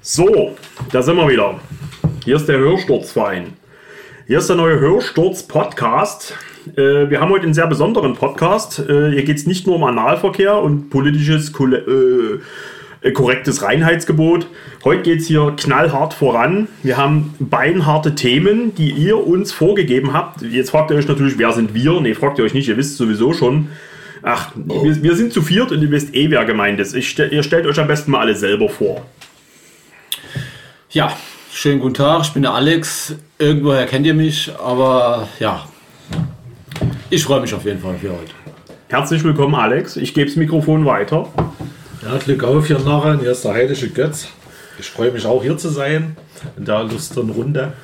So, da sind wir wieder. Hier ist der Hörsturzverein. Hier ist der neue Hörsturz-Podcast. Äh, wir haben heute einen sehr besonderen Podcast. Äh, hier geht es nicht nur um Analverkehr und politisches, äh, äh, korrektes Reinheitsgebot. Heute geht es hier knallhart voran. Wir haben beinharte Themen, die ihr uns vorgegeben habt. Jetzt fragt ihr euch natürlich, wer sind wir? Ne, fragt ihr euch nicht, ihr wisst sowieso schon. Ach, wir, wir, sind zu viert und ihr wisst eh, wer gemeint ist. Ich, ihr stellt euch am besten mal alle selber vor. Ja, schönen guten Tag, ich bin der Alex. Irgendwoher kennt ihr mich, aber ja, ich freue mich auf jeden Fall für heute. Herzlich willkommen, Alex. Ich gebe das Mikrofon weiter. Ja, Glück auf hier nachher. Hier ist der heilige Götz. Ich freue mich auch hier zu sein in der lustigen Runde.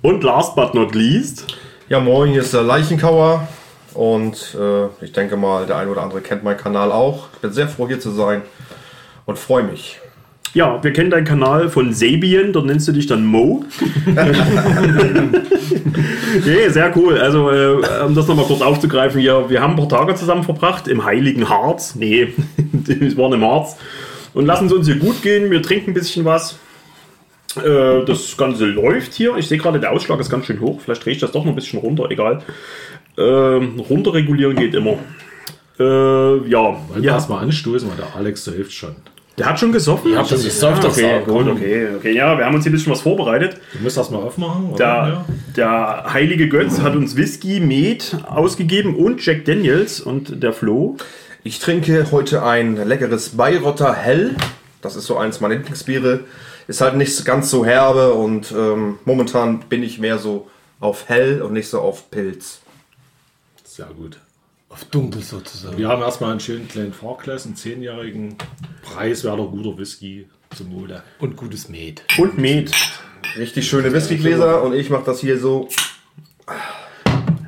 Und last but not least. Ja, moin, hier ist der Leichenkauer. Und äh, ich denke mal, der ein oder andere kennt meinen Kanal auch. Ich bin sehr froh, hier zu sein und freue mich. Ja, wir kennen deinen Kanal von Sabien, dort nennst du dich dann Mo. nee, sehr cool. Also, äh, um das nochmal kurz aufzugreifen, ja, wir haben ein paar Tage zusammen verbracht im Heiligen Harz. Nee, es war im Harz. Und lassen es uns hier gut gehen. Wir trinken ein bisschen was. Äh, das Ganze läuft hier. Ich sehe gerade, der Ausschlag ist ganz schön hoch. Vielleicht drehe ich das doch noch ein bisschen runter, egal. Äh, runterregulieren geht immer. Äh, ja. Wollen wir ja. erstmal anstoßen, weil der Alex so hilft schon. Der hat schon gesoffen. Ich hab schon gesoffen, Ja, okay, das war- gut, okay, okay. Ja, wir haben uns hier ein bisschen was vorbereitet. Du musst erstmal aufmachen. Oder? Der, der heilige Götz hat uns Whisky, Met ausgegeben und Jack Daniels und der Flo. Ich trinke heute ein leckeres Bayreuther Hell. Das ist so eins meiner Lieblingsbiere. Ist halt nicht ganz so herbe und ähm, momentan bin ich mehr so auf Hell und nicht so auf Pilz. Sehr gut. Auf dunkel sozusagen. Wir haben erstmal einen schönen kleinen Fahrklass, einen zehnjährigen preiswerter guter Whisky zum Mode. Und gutes Met. Und Met. Richtig schöne Whiskygläser und ich mache das hier so.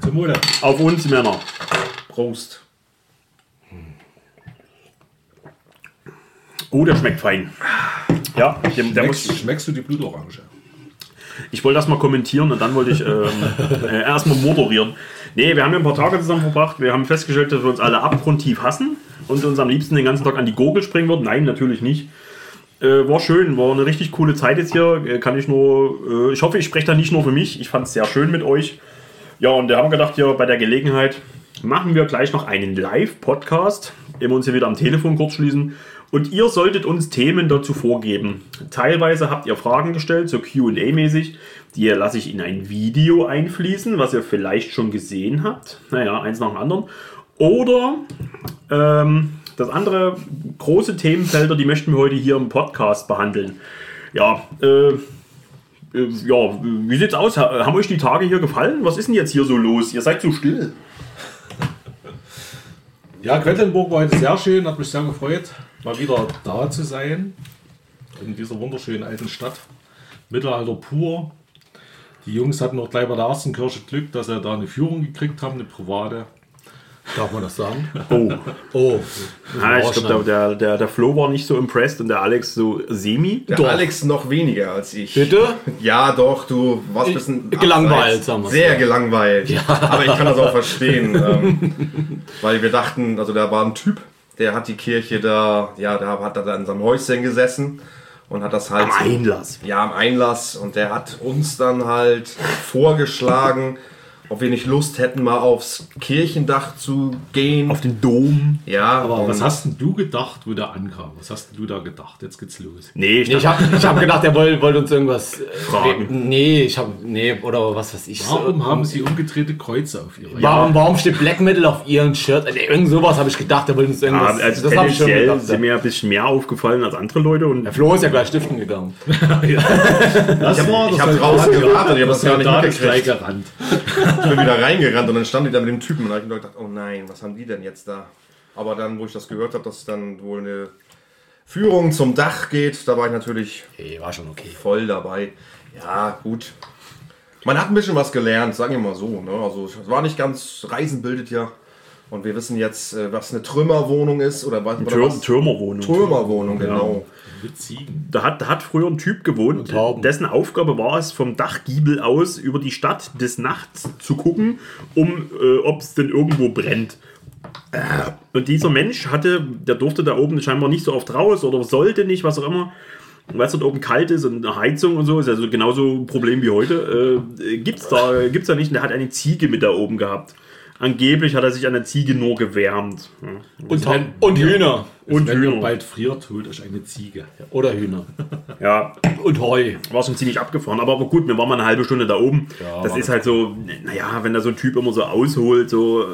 Zum Mode. Auf uns Männer. Prost. Oh, der schmeckt fein. Ja, der, der Schmeckst, muss, schmeckst du die Blutorange? ich wollte das mal kommentieren und dann wollte ich ähm, äh, erstmal moderieren. Nee, wir haben ja ein paar Tage zusammen verbracht. Wir haben festgestellt, dass wir uns alle abgrundtief hassen und uns am liebsten den ganzen Tag an die Gurgel springen würden. Nein, natürlich nicht. Äh, war schön, war eine richtig coole Zeit jetzt hier. Äh, Kann ich nur, äh, ich hoffe, ich spreche da nicht nur für mich. Ich fand es sehr schön mit euch. Ja, und wir haben gedacht, hier bei der Gelegenheit machen wir gleich noch einen Live-Podcast, den wir uns hier wieder am Telefon kurz schließen. Und ihr solltet uns Themen dazu vorgeben. Teilweise habt ihr Fragen gestellt, so QA-mäßig. Die lasse ich in ein Video einfließen, was ihr vielleicht schon gesehen habt. Naja, eins nach dem anderen. Oder ähm, das andere große Themenfelder, die möchten wir heute hier im Podcast behandeln. Ja, äh, äh, ja, wie sieht's aus? Ha- Haben euch die Tage hier gefallen? Was ist denn jetzt hier so los? Ihr seid so still. Ja, Quedlinburg war heute sehr schön, hat mich sehr gefreut, mal wieder da zu sein. In dieser wunderschönen alten Stadt. Mittelalter pur. Die Jungs hatten auch gleich bei der ersten Kirche Glück, dass sie da eine Führung gekriegt haben, eine private. Darf man das sagen? Oh, Oh, ah, ich glaube, der, der, der Flo war nicht so impressed und der Alex so semi. Der Alex noch weniger als ich. Bitte? Ja, doch, du warst ein bisschen Gelangweilt, sagen wir's Sehr gelangweilt. Aber ich kann das auch verstehen. ähm, weil wir dachten, also da war ein Typ, der hat die Kirche da, ja, der hat da in seinem Häuschen gesessen und hat das halt. Am Einlass. Ja, am Einlass. Und der hat uns dann halt vorgeschlagen, ob wir nicht Lust hätten, mal aufs Kirchendach zu gehen. Auf den Dom. ja, Aber was hast denn du gedacht, wo der ankam? Was hast denn du da gedacht? Jetzt geht's los. Nee, ich Nee, ich habe ich hab gedacht, er wollte wollt uns irgendwas äh, Fragen. Nee, ich habe nee oder was weiß ich. Warum so, haben sie umgedrehte Kreuze auf ihre Warum, warum steht Black Metal auf ihrem Shirt? Also, irgend sowas habe ich gedacht, er wollte uns ja, irgendwas. also das habe ich schon gedacht. sind mir ein bisschen mehr aufgefallen als andere Leute. Und Der Flo ist ja gleich stiften gegangen. Das war ich habe draußen gewartet, ich habe das gar nicht gleich gerannt. Ich bin wieder reingerannt und dann stand ich da mit dem Typen und habe ich mir gedacht, oh nein, was haben die denn jetzt da? Aber dann, wo ich das gehört habe, dass es dann wohl eine Führung zum Dach geht, da war ich natürlich Okay, war schon okay. voll dabei. Ja, gut. Man hat ein bisschen was gelernt, sagen wir mal so. Ne? Also es war nicht ganz, Reisen bildet ja. Und wir wissen jetzt, äh, was eine Trümmerwohnung ist oder was. Tür, was? Türmerwohnung. Trümmerwohnung, genau. Mit Ziegen. Da hat, da hat früher ein Typ gewohnt, dessen Aufgabe war es, vom Dachgiebel aus über die Stadt des Nachts zu gucken, um äh, ob es denn irgendwo brennt. Äh, Und dieser Mensch hatte, der durfte da oben scheinbar nicht so oft raus oder sollte nicht, was auch immer. weil es dort oben kalt ist und eine Heizung und so, ist also genauso ein Problem wie heute. Äh, gibt's da, gibt's da nicht. Und der hat eine Ziege mit da oben gehabt. Angeblich hat er sich an der Ziege nur gewärmt. Ja. Und, und Hühner. Und Wenn ihr Hühner. bald friert, holt euch eine Ziege. Oder Hühner. Ja, Und Heu. war schon ziemlich abgefahren. Aber, aber gut, wir waren mal eine halbe Stunde da oben. Ja, das ist halt so, naja, wenn da so ein Typ immer so ausholt, so,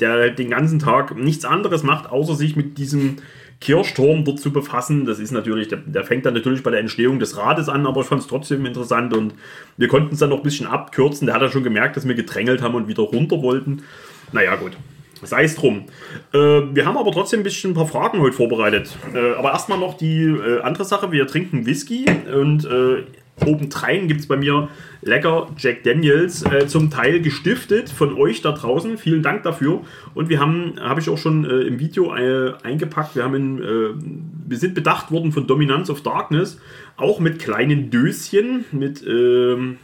der halt den ganzen Tag nichts anderes macht, außer sich mit diesem Kirchturm dort zu befassen. Das ist natürlich, der, der fängt dann natürlich bei der Entstehung des Rades an, aber ich fand es trotzdem interessant und wir konnten es dann noch ein bisschen abkürzen. Der hat ja schon gemerkt, dass wir gedrängelt haben und wieder runter wollten. Naja, gut. Sei es drum. Äh, wir haben aber trotzdem ein bisschen ein paar Fragen heute vorbereitet. Äh, aber erstmal noch die äh, andere Sache. Wir trinken Whisky und äh, obendrein gibt es bei mir lecker Jack Daniels, äh, zum Teil gestiftet von euch da draußen. Vielen Dank dafür. Und wir haben, habe ich auch schon äh, im Video äh, eingepackt, wir, haben in, äh, wir sind bedacht worden von Dominance of Darkness, auch mit kleinen Döschen, mit... ähm,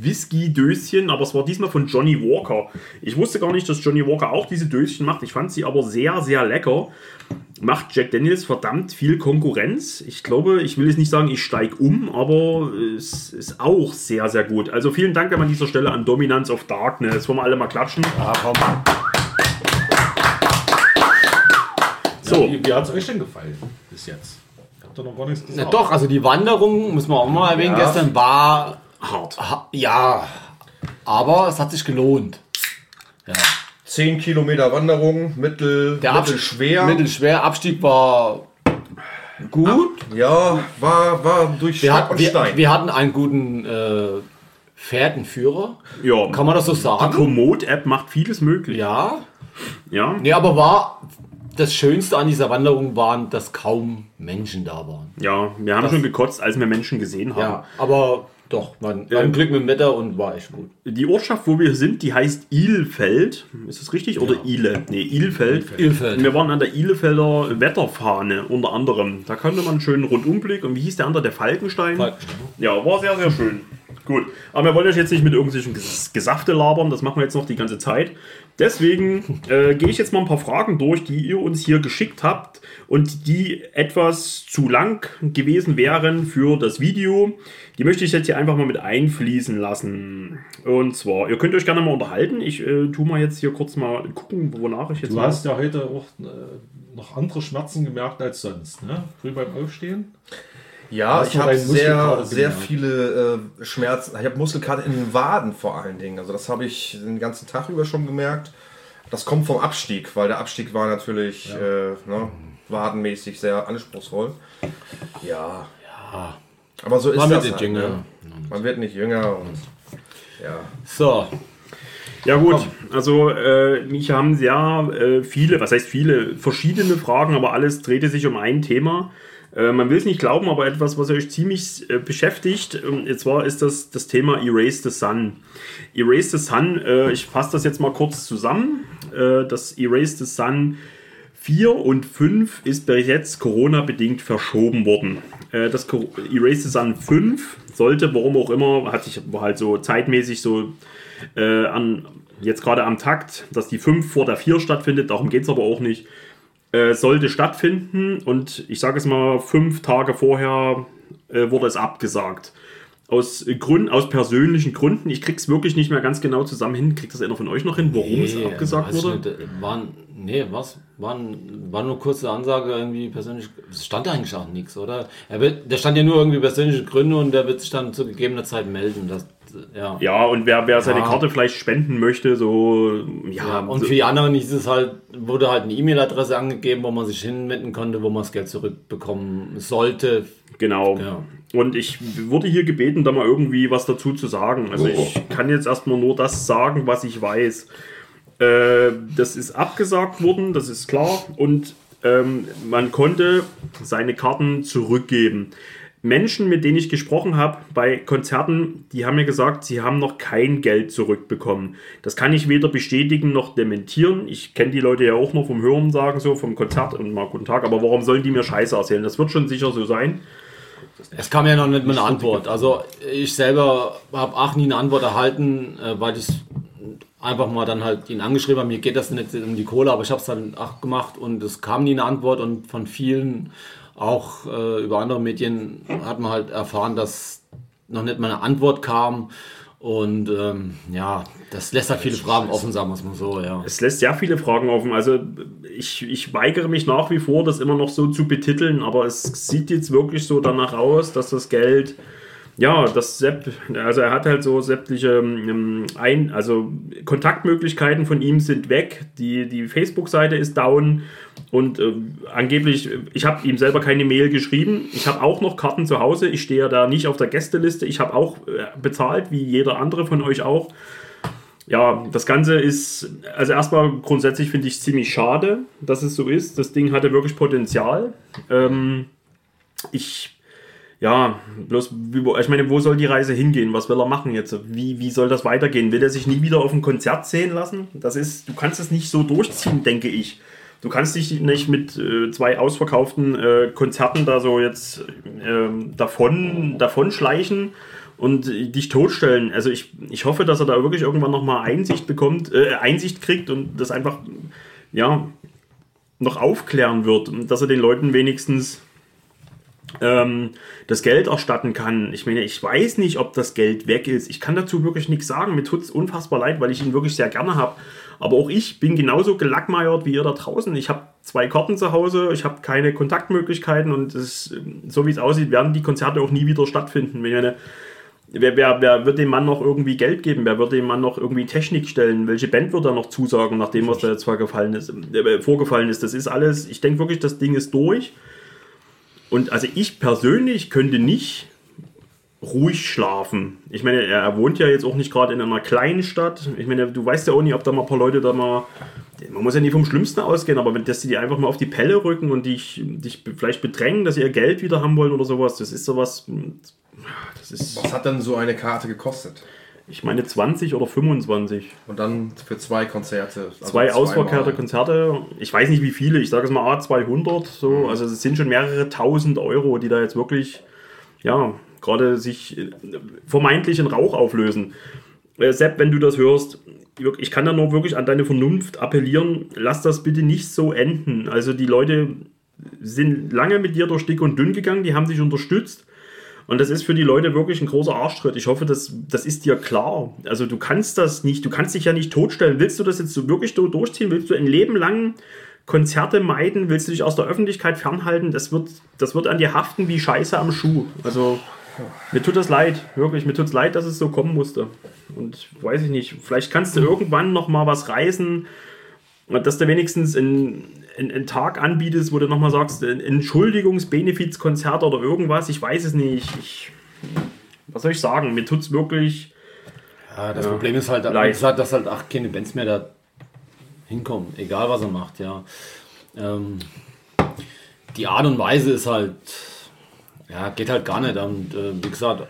Whisky-Döschen, aber es war diesmal von Johnny Walker. Ich wusste gar nicht, dass Johnny Walker auch diese Döschen macht. Ich fand sie aber sehr, sehr lecker. Macht Jack Daniels verdammt viel Konkurrenz. Ich glaube, ich will jetzt nicht sagen, ich steige um, aber es ist auch sehr, sehr gut. Also vielen Dank an dieser Stelle an Dominance of Darkness. Wollen wir alle mal klatschen? Ja, komm. So, Wie, wie hat es euch denn gefallen bis jetzt? Habt ihr noch gar nichts Na gesagt? doch, also die Wanderung, muss man auch mal erwähnen, Ja. gestern war, hart. ha- ja, aber es hat sich gelohnt. Ja. 10 Kilometer Wanderung, mittel, Der Abstieg, mittelschwer. mittelschwer, Abstieg war gut. Ja, war, war durch Wir, Stock hat, und wir, Stein. wir hatten einen guten äh, Pferdenführer. Ja, Kann man das so die sagen? Komoot-App macht vieles möglich. Ja. ja. Nee, aber war das Schönste an dieser Wanderung waren, dass kaum Menschen da waren. Ja, wir haben schon gekotzt, als wir Menschen gesehen haben. Ja, aber doch, man ein Glück mit dem Wetter und war echt gut. Die Ortschaft, wo wir sind, die heißt Ilfeld. Ist das richtig? Oder Ile? Nee, Ilfeld. Ilfeld. Wir waren an der Ilefelder Wetterfahne unter anderem. Da konnte man einen schönen Rundumblick. Und wie hieß der andere? Der Falkenstein? Falkenstein. Ja, war sehr, sehr schön. Gut. Aber wir wollen euch jetzt nicht mit irgendwelchen Ges- Gesafte labern. Das machen wir jetzt noch die ganze Zeit. Deswegen äh, gehe ich jetzt mal ein paar Fragen durch, die ihr uns hier geschickt habt und die etwas zu lang gewesen wären für das Video. Die möchte ich jetzt hier einfach mal mit einfließen lassen. Und zwar, ihr könnt euch gerne mal unterhalten. Ich äh, tu mal jetzt hier kurz mal gucken, wonach ich jetzt Du hast ja heute auch äh, noch andere Schmerzen gemerkt als sonst, ne? Früh beim Aufstehen. Ja, Hast ich habe sehr, sehr gemerkt? viele äh, Schmerzen. Ich habe Muskelkater in den Waden vor allen Dingen. Also das habe ich den ganzen Tag über schon gemerkt. Das kommt vom Abstieg, weil der Abstieg war natürlich äh, ne, wadenmäßig sehr anspruchsvoll. Ja. Aber so ist War das mit halt, ne? Man wird nicht jünger und ja. So, Ja gut, also äh, mich haben sehr äh, viele, was heißt viele, verschiedene Fragen, aber alles drehte sich um ein Thema. Äh, man will es nicht glauben, aber etwas, was euch ziemlich äh, beschäftigt. Und Und zwar ist das das Thema Erase the Sun. Erase the Sun, äh, ich fasse das jetzt mal kurz zusammen. Äh, das Erase the Sun 4 und 5 ist bis jetzt Corona-bedingt verschoben worden. Äh, Das Erase the Sun 5 sollte, warum auch immer, hat sich halt so zeitmäßig so an, jetzt gerade am Takt, dass die 5 vor der 4 stattfindet, darum geht es aber auch nicht, äh, sollte stattfinden und ich sage es mal, fünf Tage vorher äh, wurde es abgesagt. Aus, Gründen, aus persönlichen Gründen, ich krieg's wirklich nicht mehr ganz genau zusammen hin. Kriegt das einer von euch noch hin, warum es Nee, abgesagt weiß ich wurde? Nicht, äh, waren, nee, was? Waren, war nur kurze Ansage irgendwie persönlich. Es stand eigentlich auch nichts, oder? Er wird, da stand ja nur irgendwie persönliche Gründe und der wird sich dann zu gegebener Zeit melden. Das, ja. Ja, und wer, wer seine Ja. Karte vielleicht spenden möchte, so, ja, Ja, und so, für die anderen hieß es halt, wurde halt eine E-Mail-Adresse angegeben, wo man sich hinwenden konnte, wo man das Geld zurückbekommen sollte. genau. Ja. Und ich wurde hier gebeten, da mal irgendwie was dazu zu sagen. Also ich kann jetzt erstmal nur das sagen, was ich weiß. Äh, das ist abgesagt worden, das ist klar. Und ähm, man konnte seine Karten zurückgeben. Menschen, mit denen ich gesprochen habe bei Konzerten, die haben mir gesagt, sie haben noch kein Geld zurückbekommen. Das kann ich weder bestätigen noch dementieren. Ich kenne die Leute ja auch noch vom Hören sagen, so vom Konzert und mal guten Tag. Aber warum sollen die mir Scheiße erzählen? Das wird schon sicher so sein. Es kam ja noch nicht mal eine Antwort. Also ich selber habe auch nie eine Antwort erhalten, äh, weil ich einfach mal dann halt ihn angeschrieben habe, mir geht das nicht um die Kohle, aber ich habe es dann auch gemacht und es kam nie eine Antwort und von vielen auch äh, über andere Medien hat man halt erfahren, dass noch nicht mal eine Antwort kam. Und ähm, ja, das lässt halt viele Fragen offen, sagen wir es mal so, ja. Es lässt sehr viele Fragen offen. Also ich, ich weigere mich nach wie vor, das immer noch so zu betiteln, aber es sieht jetzt wirklich so danach aus, dass das Geld, ja, das Sepp, also er hat halt so sämtliche ähm, ein, also Kontaktmöglichkeiten von ihm sind weg. Die, die Facebook-Seite ist down und äh, angeblich, ich habe ihm selber keine Mail geschrieben. Ich habe auch noch Karten zu Hause. Ich stehe ja da nicht auf der Gästeliste. Ich habe auch äh, bezahlt, wie jeder andere von euch auch. Ja, das Ganze ist, also erstmal grundsätzlich finde ich ziemlich schade, dass es so ist. Das Ding hatte wirklich Potenzial. Ähm, ich, ja, bloß, ich meine, wo soll die Reise hingehen? Was will er machen jetzt? Wie, wie soll das weitergehen? Will er sich nie wieder auf ein Konzert sehen lassen? Das ist, du kannst es nicht so durchziehen, denke ich. Du kannst dich nicht mit äh, zwei ausverkauften äh, Konzerten da so jetzt ähm, davon, davon schleichen und dich totstellen. Also ich, ich hoffe, dass er da wirklich irgendwann nochmal Einsicht bekommt, äh, Einsicht kriegt und das einfach, ja, noch aufklären wird und dass er den Leuten wenigstens ähm, das Geld erstatten kann. Ich meine, ich weiß nicht, ob das Geld weg ist. Ich kann dazu wirklich nichts sagen. Mir tut es unfassbar leid, weil ich ihn wirklich sehr gerne habe. Aber auch ich bin genauso gelackmeiert wie ihr da draußen. Ich habe zwei Karten zu Hause, ich habe keine Kontaktmöglichkeiten und es, so wie es aussieht, werden die Konzerte auch nie wieder stattfinden. Meine, Wer, wer, wer wird dem Mann noch irgendwie Geld geben? Wer wird dem Mann noch irgendwie Technik stellen? Welche Band wird er noch zusagen, nachdem was da jetzt? Äh, vorgefallen ist? Das ist alles, ich denke wirklich, das Ding ist durch. Und also ich persönlich könnte nicht ruhig schlafen. Ich meine, er wohnt ja jetzt auch nicht gerade in einer kleinen Stadt. Ich meine, du weißt ja auch nicht, ob da mal ein paar Leute da mal. Man muss ja nicht vom Schlimmsten ausgehen, aber wenn dass die einfach mal auf die Pelle rücken und dich, dich vielleicht bedrängen, dass sie ihr Geld wieder haben wollen oder sowas, das ist sowas. Das ist. Was hat denn so eine Karte gekostet? Ich meine 20 oder 25. Und dann für zwei Konzerte. also Zwei ausverkehrte Konzerte. Ich weiß nicht wie viele, ich sage es mal A200. So. Also es sind schon mehrere tausend Euro, die da jetzt wirklich, ja, gerade sich äh, vermeintlich in Rauch auflösen. Äh, Sepp, wenn du das hörst, ich kann da nur wirklich an deine Vernunft appellieren, lass das bitte nicht so enden. Also die Leute sind lange mit dir durch dick und dünn gegangen, die haben dich unterstützt. Und das ist für die Leute wirklich ein großer Arschtritt. Ich hoffe, das, das ist dir klar. Also du kannst das nicht, du kannst dich ja nicht totstellen. Willst du das jetzt so wirklich so durchziehen? Willst du ein Leben lang Konzerte meiden? Willst du dich aus der Öffentlichkeit fernhalten? Das wird, das wird an dir haften wie Scheiße am Schuh. Also mir tut das leid, wirklich. Mir tut es leid, dass es so kommen musste. Und weiß ich nicht, vielleicht kannst du irgendwann noch mal was reißen, dass du wenigstens einen, einen, Tag anbietest, wo du nochmal sagst, ein Entschuldigungs-Benefizkonzert oder irgendwas. Ich weiß es nicht. Ich, was soll ich sagen? Mir tut es wirklich. Ja, das Problem ist halt, Leid. dass halt auch keine Bands mehr da hinkommen, egal was er macht, ja. Ähm, die Art und Weise ist halt, ja, geht halt gar nicht. Und äh, wie gesagt,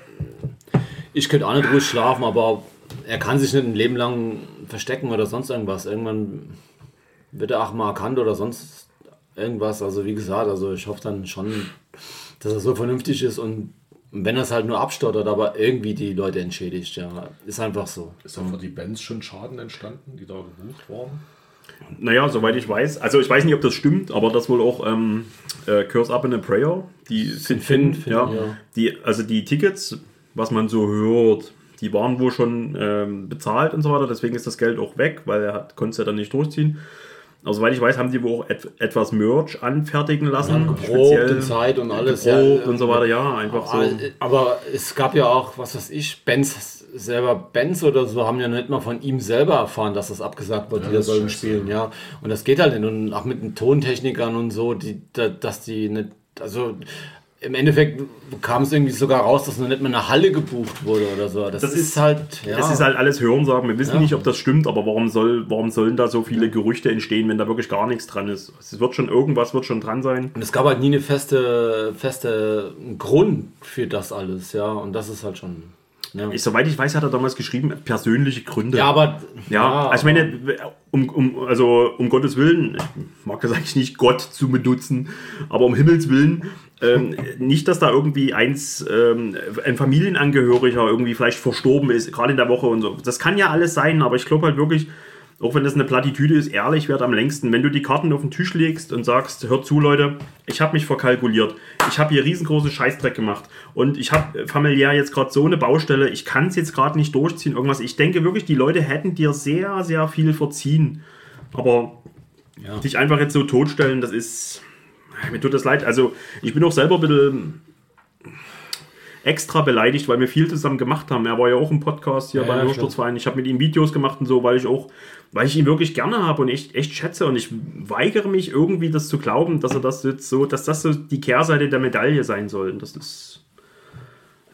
ich könnte auch nicht ruhig schlafen, aber er kann sich nicht ein Leben lang verstecken oder sonst irgendwas. Irgendwann wird er auch mal erkannt oder sonst irgendwas. Also wie gesagt, also ich hoffe dann schon, dass er so vernünftig ist und wenn er es halt nur abstottert, aber irgendwie die Leute entschädigt, ja. Ist einfach so. Ist da für die Bands schon Schaden entstanden, die da gebucht waren? Naja, soweit ich weiß. Also ich weiß nicht, ob das stimmt, aber das wohl auch ähm, äh, Curse Up in a Prayer. Die sind Finn, Finn, Finn, ja. ja. Die, also die Tickets, was man so hört, die waren wohl schon ähm, bezahlt und so weiter. Deswegen ist das Geld auch weg, weil er hat, konnte es ja dann nicht durchziehen. Aber soweit ich weiß, haben die wohl auch et etwas Merch anfertigen lassen. Geprobt in Zeit und alles. Geprobt ja, und so weiter. Ja, einfach so. Aber, aber es gab ja auch, was weiß ich, Bands selber, Bands oder so, haben ja nicht mal von ihm selber erfahren, dass das abgesagt wird, die da sollen spielen, ja. Und das geht halt nicht. Und auch mit den Tontechnikern und so, die, da, dass die nicht, also im Endeffekt kam es irgendwie sogar raus, dass noch nicht mal eine Halle gebucht wurde oder so. Das, Das ist, ist- halt, ja. Es ist halt alles Hörensagen. Wir wissen Ja. nicht, ob das stimmt, aber warum, soll, warum sollen da so viele Gerüchte entstehen, wenn da wirklich gar nichts dran ist? Es wird schon irgendwas wird schon dran sein. und es gab halt nie eine feste, feste Grund für das alles, ja. Und das ist halt schon. Ja, Ich, soweit ich weiß, hat er damals geschrieben, persönliche Gründe. ja aber. Ja, also ich meine, um, um, also um Gottes Willen, ich mag das eigentlich nicht Gott zu benutzen, aber um Himmels Willen, ähm, nicht, dass da irgendwie eins, ähm, ein Familienangehöriger irgendwie vielleicht verstorben ist, gerade in der Woche und so. Das kann ja alles sein, aber ich glaube halt wirklich, auch wenn das eine Plattitüde ist, ehrlich wird am längsten. Wenn du die Karten auf den Tisch legst und sagst, hört zu, Leute, ich habe mich verkalkuliert. Ich habe hier riesengroße Scheißdreck gemacht. Und ich habe familiär jetzt gerade so eine Baustelle, ich kann es jetzt gerade nicht durchziehen, irgendwas. Ich denke wirklich, die Leute hätten dir sehr, sehr viel verziehen. Aber Ja. dich einfach jetzt so totstellen, das ist. Mir tut das leid. Also, ich bin auch selber ein bisschen extra beleidigt, weil wir viel zusammen gemacht haben. Er war ja auch im Podcast hier Ja, bei ja, Hörsturzverein. Ich habe mit ihm Videos gemacht und so, weil ich auch, weil ich ihn wirklich gerne habe und echt, echt schätze. Und ich weigere mich irgendwie, das zu glauben, dass er das jetzt so, dass das so die Kehrseite der Medaille sein soll. Und das ist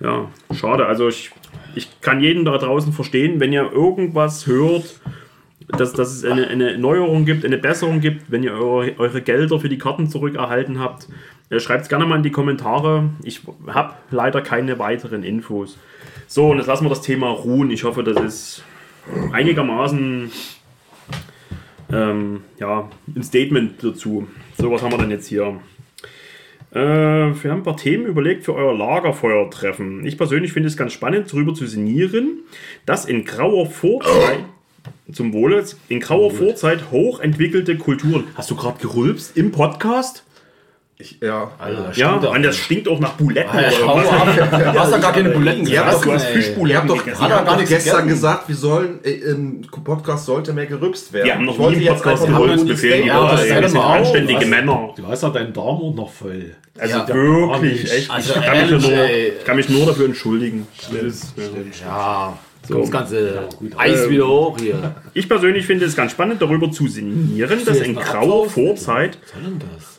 ja schade. Also ich, ich kann jeden da draußen verstehen, wenn ihr irgendwas hört, dass, dass es eine, eine Neuerung gibt, eine Besserung gibt, wenn ihr eure, eure Gelder für die Karten zurückerhalten habt. Schreibt es gerne mal in die Kommentare. Ich habe leider keine weiteren Infos. So, und jetzt lassen wir das Thema ruhen. Ich hoffe, das ist einigermaßen ähm, ja, ein Statement dazu. So, was haben wir denn jetzt hier? Äh, wir haben ein paar Themen überlegt für euer Lagerfeuertreffen. Ich persönlich finde es ganz spannend, darüber zu sinnieren, dass in grauer Vorzeit, zum Wohle, in grauer Vorzeit hochentwickelte Kulturen. Hast du gerade gerülpst im Podcast? Ich, ja. Alter, Ja, stimmt doch. und das stinkt auch nach Buletten. Alter, oder ab. Du hast doch gar keine Buletten Ihr habt doch, Du hast ey. ihr Fischbuletten habt doch, ihr habt gar doch nichts gestern gesagt, wir sollen äh, im Podcast sollte mehr gerübst werden. Wir haben noch Ich nie im Podcast einfach mal gerülpst. ein Wir fehlen Ja, ja, das sind auf. anständige Was? Männer. Du hast ja deinen Darm noch voll. Also Ja. wirklich, Ja, echt. Also ich, kann mich ehrlich, nur, ey. ich kann mich nur dafür entschuldigen. Das ist, ja. So. das ganze Eis wieder hoch hier. Ich persönlich finde es ganz spannend, darüber zu sinnieren, dass in grauer Vorzeit. Was soll denn das?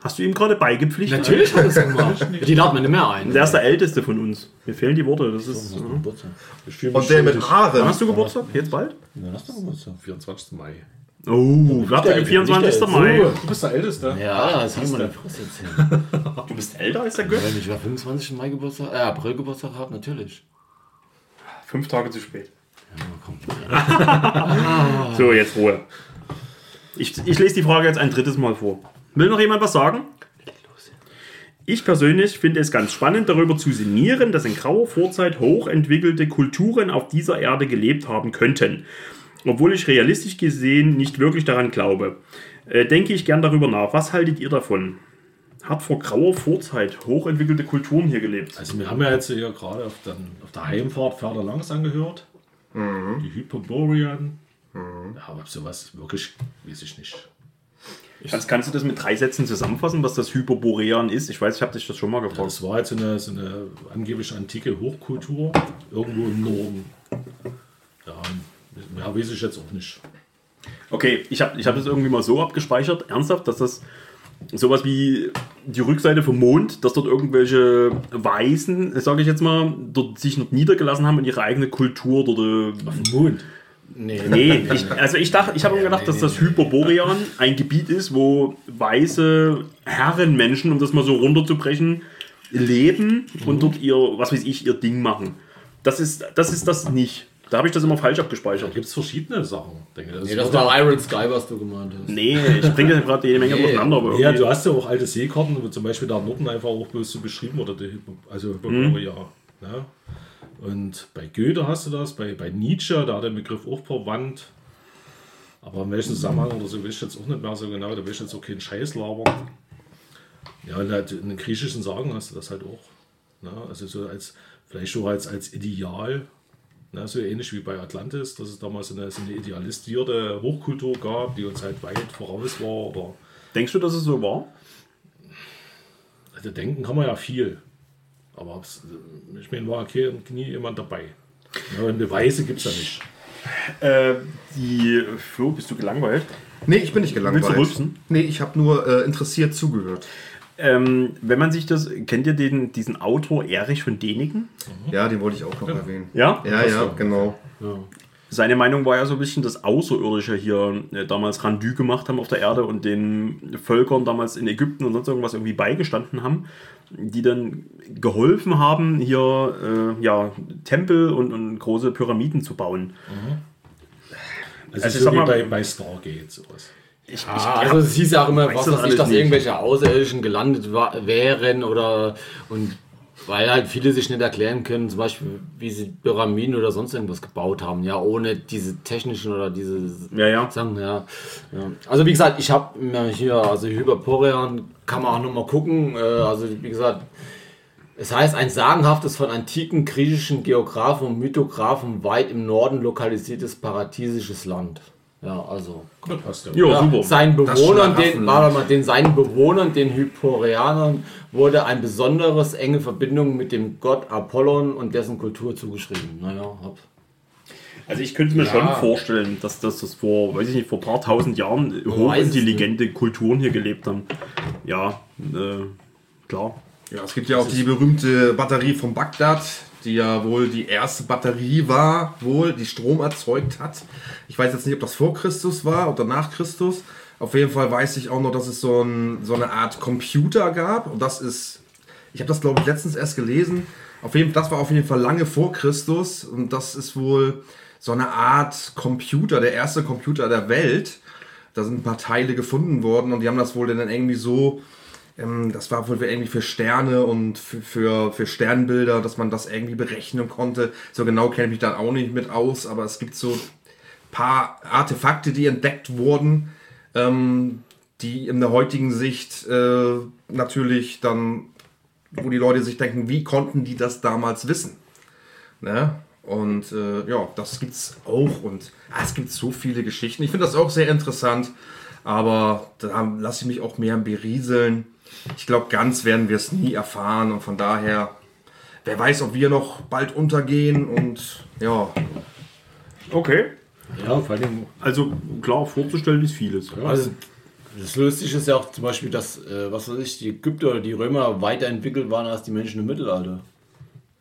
Hast du ihm gerade beigepflichtet? Natürlich hat es gemacht. Die laden mir nicht mehr ein. Der ist der Älteste von uns. Mir fehlen die Worte. Das ist. Und der mit. Haaren. Hast du Geburtstag? Jetzt bald? Ja, hast du Geburtstag? 24. Mai. Oh, am 24. Mai. Du bist der Älteste. Ja, das haben wir eine Fresse erzählen. Du bist älter als der Götz? Wenn ich ja 25. Mai Geburtstag, äh, April Geburtstag habe, natürlich. Fünf Tage zu spät. So, jetzt Ruhe. Ich, ich lese die Frage jetzt ein drittes Mal vor. Will noch jemand was sagen? Ich persönlich finde es ganz spannend, darüber zu sinnieren, dass in grauer Vorzeit hochentwickelte Kulturen auf dieser Erde gelebt haben könnten. Obwohl ich realistisch gesehen nicht wirklich daran glaube. Äh, denke ich gern darüber nach. Was haltet ihr davon? Hat vor grauer Vorzeit hochentwickelte Kulturen hier gelebt? Also wir haben ja jetzt hier gerade auf, den, auf der Heimfahrt Pferde langs angehört. Die Hyperborean. Ja, aber sowas wirklich, weiß ich nicht. Kannst, kannst du das mit drei Sätzen zusammenfassen, was das Hyperborean ist? Ich weiß, ich habe dich das schon mal gefragt. Das war jetzt so eine, so eine angeblich antike Hochkultur irgendwo im Norden. Ja, mehr weiß ich jetzt auch nicht. Okay, ich habe ich hab das irgendwie mal so abgespeichert, ernsthaft, dass das sowas wie die Rückseite vom Mond, dass dort irgendwelche Weisen, sage ich jetzt mal, dort sich noch niedergelassen haben und ihre eigene Kultur dort. Äh, Mond. Nee, nee, ich, also ich dachte, ich habe mir gedacht, nee, dass nee, das Hyperborean ein Gebiet ist, wo weiße Herrenmenschen, um das mal so runterzubrechen, leben und dort ihr, was weiß ich, ihr Ding machen. Das ist das, ist das nicht. Da habe ich das immer falsch Da abgespeichert. gibt es verschiedene Sachen. Denke, das nee, ist das war Iron Sky, was du gemeint hast. Nee, ich bringe das gerade jede Menge Nee. durcheinander. Aber Ja, du hast ja auch alte Seekarten, wo zum Beispiel da Norden einfach auch bloß so beschrieben oder die Hypo, also Hyperborea. Ne? Und bei Goethe hast du das, bei, bei Nietzsche, da hat der Begriff auch verwandt. Aber in welchem Zusammenhang oder so weiß ich jetzt auch nicht mehr so genau, da will ich jetzt auch keinen Scheiß labern. Ja, und halt in den griechischen Sagen hast du das halt auch. Ne? Also so als, vielleicht auch als, als Ideal, ne? so ähnlich wie bei Atlantis, dass es damals eine, so eine idealisierte Hochkultur gab, die uns halt weit voraus war oder Denkst du, dass es so war? Also denken kann man ja viel. Aber ich meine, war okay, nie jemand dabei. Ja, und Beweise gibt es ja nicht. Äh, die Flo, bist du gelangweilt? Nee, ich bin nicht gelangweilt. Willst du rülpsen? Nee, ich habe nur äh, interessiert zugehört. Ähm, wenn man sich das, kennt ihr den, diesen Autor Erich von Däniken? Ja, den wollte ich auch noch erwähnen. Ja? Ja, ja, genau. Seine Meinung war ja so ein bisschen, dass Außerirdische hier äh, damals Rendu gemacht haben auf der Erde und den Völkern damals in Ägypten und sonst irgendwas irgendwie beigestanden haben, die dann geholfen haben, hier äh, ja, Tempel und, und große Pyramiden zu bauen. Also, Also, so sag wie mal- bei, bei Stargate sowas. Ich, Ah, also es hieß ja auch immer, was das ich, alles dass nicht. irgendwelche Außerirdischen gelandet wären oder und weil halt viele sich nicht erklären können, zum Beispiel, wie sie Pyramiden oder sonst irgendwas gebaut haben, ja, ohne diese technischen oder diese Ja, ja. Sachen, ja. ja. Also wie gesagt, ich habe hier, also Hyperborean kann man auch nochmal gucken, äh, also wie gesagt, es heißt ein sagenhaftes von antiken griechischen Geographen und Mythographen weit im Norden lokalisiertes paradiesisches Land. Ja, also Das passt ja. Jo, ja, super. seinen Das Bewohnern, den, warte mal, den seinen Bewohnern, den Hyporeanern, wurde ein besonderes enge Verbindung mit dem Gott Apollon und dessen Kultur zugeschrieben. Naja, hab. Also ich könnte mir Ja. schon vorstellen, dass, dass das vor, weiß ich nicht, vor ein paar tausend Jahren hochintelligente Kulturen hier gelebt haben. Ja, äh, klar. Ja, es gibt ja auch die berühmte Batterie von Bagdad, die ja wohl die erste Batterie war, wohl, die Strom erzeugt hat. Ich weiß jetzt nicht, ob das vor Christus war oder nach Christus. Auf jeden Fall weiß ich auch noch, dass es so, ein, so eine Art Computer gab. Und das ist, ich habe das glaube ich letztens erst gelesen. Auf jeden, das war auf jeden Fall lange vor Christus. Und das ist wohl so eine Art Computer, der erste Computer der Welt. Da sind ein paar Teile gefunden worden und die haben das wohl dann irgendwie so ähm, das war wohl irgendwie für Sterne und für, für, für Sternbilder, dass man das irgendwie berechnen konnte. So genau kenne ich mich dann auch nicht mit aus, aber es gibt so ein paar Artefakte, die entdeckt wurden, ähm, die in der heutigen Sicht äh, natürlich dann, wo die Leute sich denken, wie konnten die das damals wissen? Ne? Und äh, ja, das gibt's auch und ah, es gibt so viele Geschichten. Ich finde das auch sehr interessant, aber da lasse ich mich auch mehr berieseln. Ich glaube, ganz werden wir es nie erfahren und von daher, wer weiß, ob wir noch bald untergehen und ja, Okay. Ja, vor allem, Also klar, vorzustellen ist vieles. Also, das Lustige ist ja auch zum Beispiel, dass, äh, was weiß ich, die Ägypter oder die Römer weiterentwickelt waren als die Menschen im Mittelalter.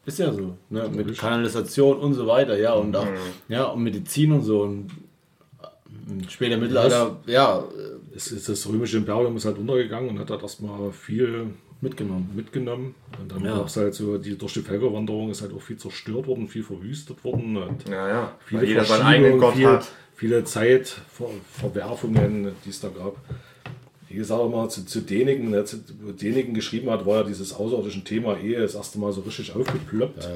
Ist ja so, ne? Mit Kanalisation und so weiter, ja, und auch, ja, und Medizin und so. Und äh, später im Mittelalter, ja, äh, es ist das römische Imperium ist halt untergegangen und hat halt erstmal viel mitgenommen. mitgenommen. Und dann Ja. gab es halt so, die, durch die Völkerwanderung ist halt auch viel zerstört worden, viel verwüstet worden. Und ja, ja. viele Weil jeder seinen eigenen Gott viel, hat. viele Zeitverwerfungen, die es da gab. Wie gesagt, immer zu, zu Deniken, der zu, wo Deniken geschrieben hat, war ja dieses außerirdische Thema Ehe das erste Mal so richtig aufgeploppt.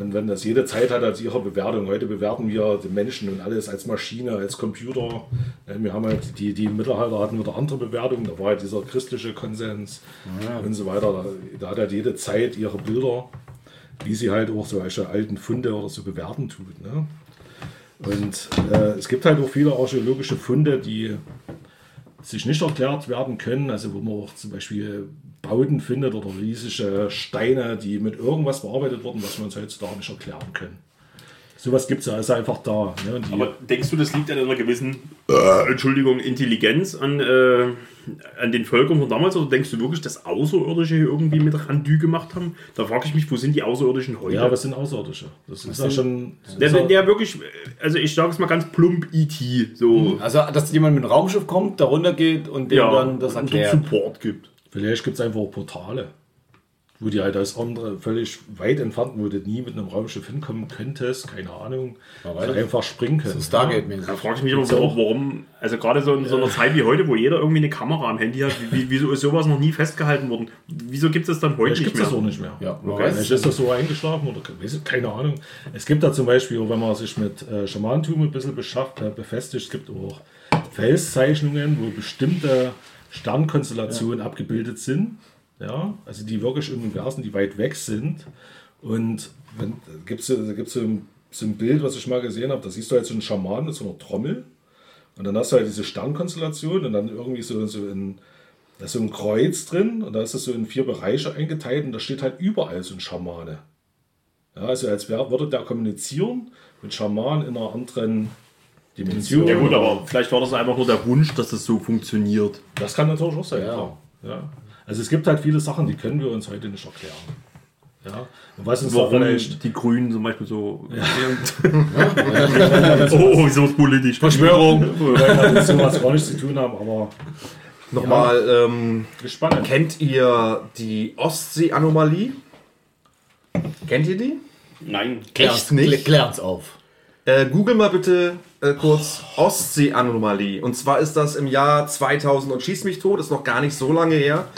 Und wenn das jede Zeit hat als ihre Bewertung, heute bewerten wir den Menschen und alles als Maschine, als Computer. Ja, Wir haben halt die, die Mittelalter hatten wieder andere Bewertungen, da war halt dieser christliche Konsens und so weiter. Da, da hat halt jede Zeit ihre Bilder, wie sie halt auch solche alten Funde oder so bewerten tut. Ne? Und äh, es gibt halt auch viele archäologische Funde, die sich nicht erklärt werden können, also wo man auch zum Beispiel Bauten findet oder riesige Steine, die mit irgendwas bearbeitet wurden, was wir uns heutzutage nicht erklären können. Sowas gibt es ja, ist einfach da. Ne? Und Aber denkst du, das liegt an einer gewissen, äh, Entschuldigung, Intelligenz an, äh, an den Völkern von damals? Oder denkst du wirklich, dass Außerirdische hier irgendwie mit Randü gemacht haben? Da frage ich mich, wo sind die Außerirdischen heute? ja, was sind Außerirdische? Das ist ja schon. der, der, der wirklich, also ich sage es mal ganz plump, E.T. So, Also, dass jemand mit einem Raumschiff kommt, da runter geht und dem ja, dann das und erklärt. Support gibt. Vielleicht gibt es einfach auch Portale, wo die halt als andere völlig weit entfernt, wo du nie mit einem Raumschiff hinkommen könntest, keine Ahnung, so ich. einfach springen können. So Stargate-mäßig. Da frage ich mich immer, warum, warum, also gerade so in so einer Zeit wie heute, wo jeder irgendwie eine Kamera am Handy hat, wie, wieso ist sowas noch nie festgehalten worden? Wieso gibt es das dann heute Vielleicht nicht gibt es mehr? das auch nicht mehr. Ja, man okay. weiß Vielleicht ist das so eingeschlafen oder keine Ahnung. Es gibt da zum Beispiel, auch wenn man sich mit äh, Schamantum ein bisschen beschafft, äh, befestigt, es gibt auch Felszeichnungen, wo bestimmte Sternkonstellationen abgebildet sind. Ja, also die wirklich im Universum, die weit weg sind. Und wenn, gibt es da gibt's so, ein, so ein Bild, was ich mal gesehen habe, da siehst du halt so einen Schaman mit so einer Trommel. Und dann hast du halt diese Sternkonstellation und dann irgendwie so, so ein, da ist so ein Kreuz drin und da ist das so in vier Bereiche eingeteilt und da steht halt überall so ein Schamane. Ja, also als wär, würde der kommunizieren mit Schaman in einer anderen Dimension. Ja gut, aber vielleicht war das einfach nur der Wunsch, dass das so funktioniert. Das kann natürlich auch sein, Ja. Ja. Also es gibt halt viele Sachen, die können wir uns heute nicht erklären. Ja. Und was da Warum vielleicht die Grünen zum Beispiel so... oh, wieso ist politisch? Verschwörung. mit sowas gar nichts zu tun haben, aber Nochmal, ähm, gespannt. kennt ihr die Ostsee-Anomalie? Kennt ihr die? Nein. Echt nicht? Klärt's auf. Äh, Google mal bitte äh, kurz Ostsee-Anomalie. Und zwar ist das im Jahr 2000 und schieß mich tot, ist noch gar nicht so lange her.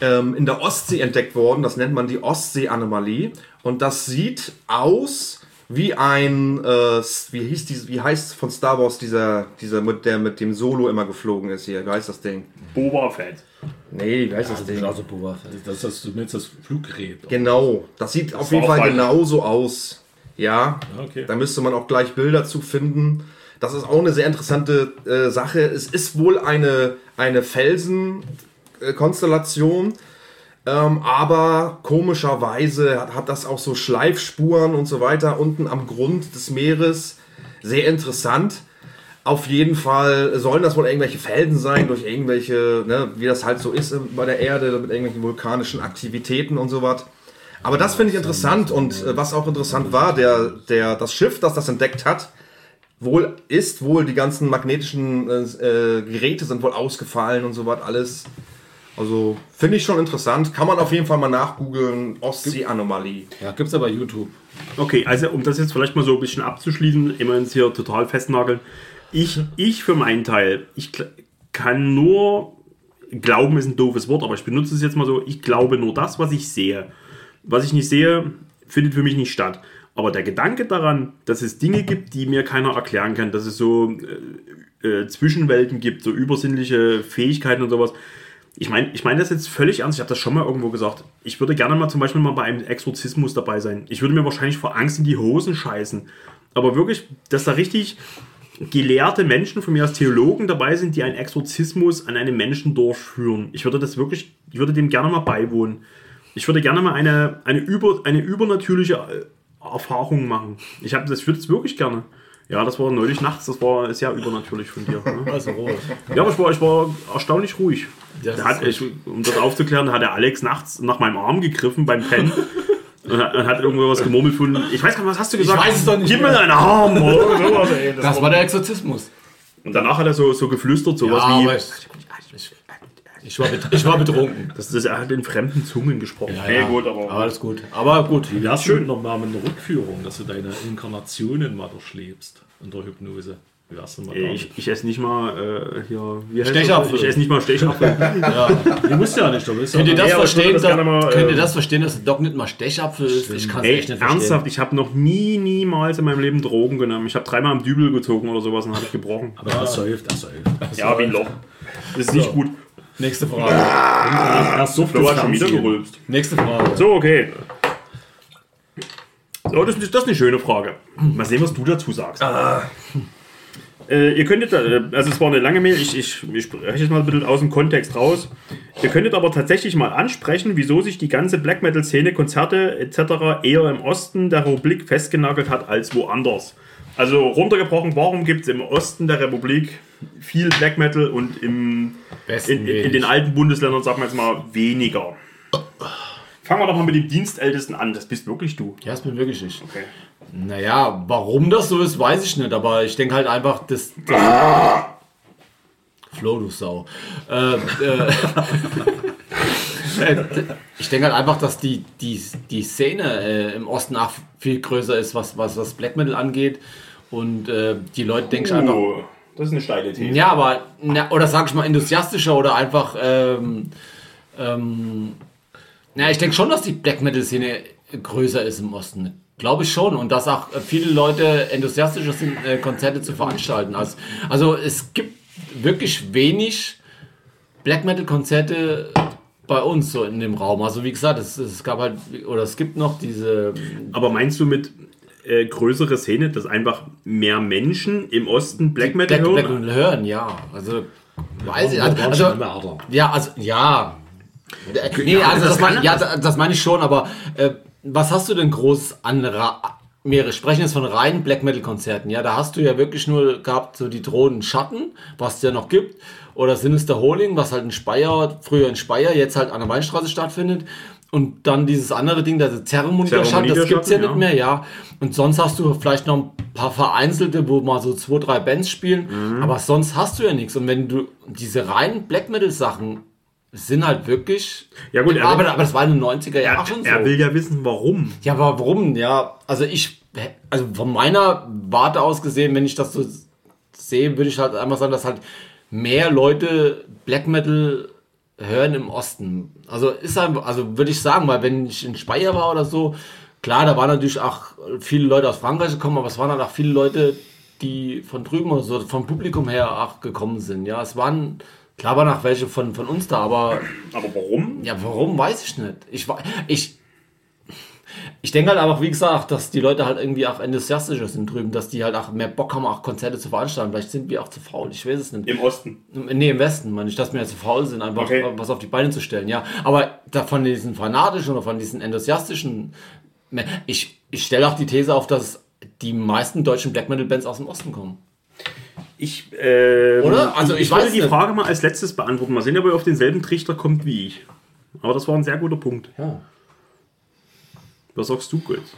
ähm, in der Ostsee entdeckt worden. Das nennt man die Ostsee-Anomalie. Und das sieht aus wie ein, äh, wie, hieß dieses, wie heißt von Star Wars dieser, dieser mit, der mit dem Solo immer geflogen ist hier? Wie heißt das Ding? Boba Fett. Nee, wie heißt das Ding? Also Boba Fett. Das ist das, das Fluggerät. Genau, das sieht auf jeden Fall genauso aus. Ja, Okay. da müsste man auch gleich Bilder zu finden. Das ist auch eine sehr interessante äh, Sache. Es ist wohl eine, eine Felsenkonstellation, ähm, aber komischerweise hat, hat das auch so Schleifspuren und so weiter unten am Grund des Meeres. Sehr interessant. Auf jeden Fall sollen das wohl irgendwelche Felsen sein, durch irgendwelche, ne, wie das halt so ist bei der Erde, mit irgendwelchen vulkanischen Aktivitäten und so was. Aber das finde ich interessant und äh, was auch interessant war, der, der, das Schiff, das das entdeckt hat, wohl ist wohl die ganzen magnetischen äh, äh, Geräte sind wohl ausgefallen und so was alles. Also finde ich schon interessant. Kann man auf jeden Fall mal nachgoogeln. Ostsee-Anomalie. Ja, gibt's aber YouTube. Okay, also um das jetzt vielleicht mal so ein bisschen abzuschließen, immer uns hier total festnageln. Ich, ich für meinen Teil, ich kann nur, glauben ist ein doofes Wort, aber ich benutze es jetzt mal so, ich glaube nur das, was ich sehe. Was ich nicht sehe, findet für mich nicht statt. Aber der Gedanke daran, dass es Dinge gibt, die mir keiner erklären kann, dass es so äh, äh, Zwischenwelten gibt, so übersinnliche Fähigkeiten und sowas. Ich meine ich mein das jetzt völlig ernst. Ich habe das schon mal irgendwo gesagt. Ich würde gerne mal zum Beispiel mal bei einem Exorzismus dabei sein. Ich würde mir wahrscheinlich vor Angst in die Hosen scheißen. Aber wirklich, dass da richtig gelehrte Menschen, von mir als Theologen dabei sind, die einen Exorzismus an einem Menschen durchführen. Ich würde das wirklich, ich würde dem gerne mal beiwohnen. Ich würde gerne mal eine, eine, über, eine übernatürliche äh, Erfahrung machen. Ich das, ich würde es wirklich gerne. Ja, das war neulich nachts, das war sehr übernatürlich von dir. Ne? Also. Ja, aber ich war, ich war erstaunlich ruhig. Das Da hat, ich, um das aufzuklären, da hat der Alex nachts nach meinem Arm gegriffen beim Pennen. Und hat, hat irgendwo was gemurmelt von. Ich weiß gar nicht, was hast du gesagt? weiß es doch nicht Gib mir deinen Arm! Oder Das war der Exorzismus. und danach hat er so, so geflüstert, sowas Ja, wie. Ich, war, ich war betrunken. Das, das, er hat in fremden Zungen gesprochen. Ja, Hey, ja. gut, aber. aber alles gut. Aber gut. Wie wär's schön noch mal mit einer Rückführung, dass du deine Inkarnationen mal durchlebst in der Hypnose? Wie wär's denn mal Ey, ich, ich esse nicht mal äh, hier. Wie Stechapfel. das? Ich esse nicht mal Stechapfel. Musst du ja nicht, du Könnt ihr ja das Ja, aber ich verstehen? das dass- mal, könnt ihr äh, das verstehen, dass der Doc nicht mal Stechapfel ist? Ich kann echt nicht verstehen. ernsthaft, ich habe noch nie, niemals in meinem Leben Drogen genommen. Ich habe dreimal am Dübel gezogen oder sowas und habe ich gebrochen. Aber das säuft, das säuft. Ja, wie ein Loch. Das ist nicht gut. Nächste Frage. Er sucht Flo hat schon wieder gerülpst. Nächste Frage. So, okay. So, das, ist, das ist eine schöne Frage. Mal sehen, was du dazu sagst. Äh, ihr könntet, äh, also es war eine lange Mail, ich, ich, ich spreche jetzt mal ein bisschen aus dem Kontext raus. Ihr könntet aber tatsächlich mal ansprechen, wieso sich die ganze Black Metal-Szene, Konzerte etc. eher im Osten der Republik festgenagelt hat als woanders. Also runtergebrochen, warum gibt es im Osten der Republik viel Black Metal und im, in, in, den alten Bundesländern, sagen wir jetzt mal, weniger? Fangen wir doch mal mit dem Dienstältesten an. Das bist wirklich du. Ja, das bin wirklich ich. Okay. Naja, warum das so ist, weiß ich nicht, aber ich denke halt einfach, das. das Flo, du Sau. Äh, äh, äh, ich denke halt einfach, dass die, die, die Szene äh, im Osten auch viel größer ist, was, was, was Black Metal angeht. Und äh, die Leute denken einfach. Oh, das ist eine steile These. Ja, aber, na, oder sag ich mal, enthusiastischer oder einfach, ähm, ähm, na, ich denke schon, dass die Black Metal-Szene größer ist im Osten. Glaube ich schon. Und dass auch viele Leute enthusiastischer sind, äh, Konzerte zu veranstalten. Also, also es gibt wirklich wenig Black Metal-Konzerte bei uns so in dem Raum. Also wie gesagt, es, es gab halt, oder es gibt noch diese, Aber meinst du mit äh, größere Szene, dass einfach mehr Menschen im Osten Black Metal Black, hören? Black Metal hören, ja. Also, weiß ich, also, immer Adler. Ja, also ja. Nee, also das, das meine, ja, da- das meine ich schon, aber äh, was hast du denn groß an Ra Wir sprechen jetzt von reinen Black Metal Konzerten, ja, da hast du ja wirklich nur gehabt, so die drohenden Schatten, was es ja noch gibt, oder Sinister Holding, was halt in Speyer, früher in Speyer, jetzt halt an der Weinstraße stattfindet. Und dann dieses andere Ding, der Zeremoniker Schatten, das gibt's ja Zeremoniker-Schatten, nicht mehr, ja. Und sonst hast du vielleicht noch ein paar vereinzelte, wo mal so zwei, drei Bands spielen, Mhm. aber sonst hast du ja nichts. Und wenn du diese reinen Black Metal Sachen sind halt wirklich. Ja, gut, er aber, will- aber das war in den 90er Jahren Er, schon so. er will ja wissen, warum. Ja, aber warum? Ja, also ich, also von meiner Warte aus gesehen, wenn ich das so sehe, würde ich halt einfach sagen, dass halt mehr Leute Black Metal hören im Osten. Also ist einfach, also würde ich sagen, weil wenn ich in Speyer war oder so, klar, da waren natürlich auch viele Leute aus Frankreich gekommen, aber es waren halt auch viele Leute, die von drüben oder so, vom Publikum her auch gekommen sind. Ja, es waren, klar waren auch welche von, von uns da, aber Aber warum? ja, warum, weiß ich nicht. Ich, ich, ich denke halt einfach, wie gesagt, dass die Leute halt irgendwie auch enthusiastischer sind drüben, dass die halt auch mehr Bock haben, auch Konzerte zu veranstalten. Vielleicht sind wir auch zu faul, ich weiß es nicht. Im Osten. Nee, im Westen, meine ich, dass wir zu faul sind, einfach Okay. was auf die Beine zu stellen. Ja, aber da von diesen fanatischen oder von diesen enthusiastischen, ich, ich stelle auch die These auf, dass die meisten deutschen Black Metal Bands aus dem Osten kommen. Ich, ähm, Oder? Also, ich, ich wollte die. Frage mal als letztes beantworten. Mal sehen, ob er auf denselben Trichter kommt wie ich. Aber das war ein sehr guter Punkt. Ja. Was sagst du, Götz?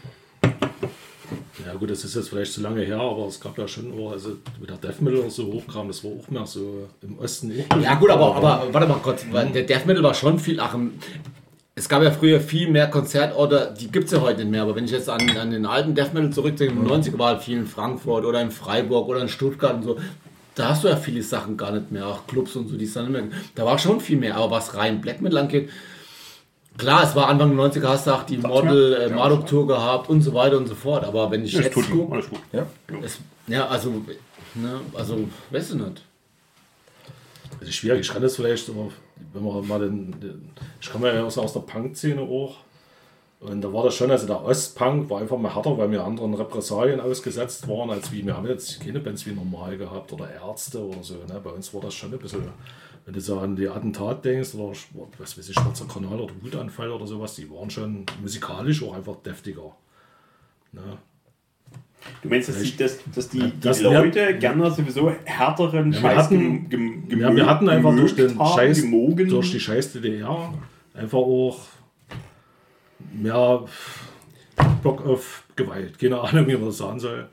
Ja gut, das ist jetzt vielleicht zu lange her, aber es gab ja schon, auch, also mit der Death Metal so hochkam, das war auch mehr so im Osten. Ja gut, aber, aber warte mal Gott, weil der Death Metal war schon viel, ach, es gab ja früher viel mehr Konzertorte, die gibt es ja heute nicht mehr, aber wenn ich jetzt an, an den alten Death Metal zurückdenke, in den 90er war halt viel in Frankfurt oder in Freiburg oder in Stuttgart und so, da hast du ja viele Sachen gar nicht mehr, auch Clubs und so, die es dann nicht mehr, da war schon viel mehr, aber was rein Black Metal angeht, klar, es war Anfang der 90er, hast du auch die Model äh, gehabt und so weiter und so fort, aber wenn ich Das jetzt tut Alles gut. Ja. es, ja, also, ne, also, weißt du nicht. Das ist schwierig, ich kann das vielleicht, aber wenn man mal den, den ich komme ja aus, aus der Punk-Szene auch. Und da war das schon, also der Ostpunk war einfach mal härter, weil wir anderen Repressalien ausgesetzt waren, als wie wir haben jetzt keine Bands wie normal gehabt oder Ärzte oder so. Ne? Bei uns war das schon ein bisschen, wenn du so an die Attentat denkst oder was weiß ich, Schwarzer Kanal oder Wutanfall oder sowas, die waren schon musikalisch auch einfach deftiger. Ne? Du meinst, dass die, dass, dass die, die Das- Leute gerne sowieso härteren wir Scheiß hatten- gem, gem, Ja, wir hatten einfach durch den haben, Scheiß, gemogen. durch die Scheiß DDR einfach auch mehr Bock auf Gewalt. Keine Ahnung, wie man das sagen soll.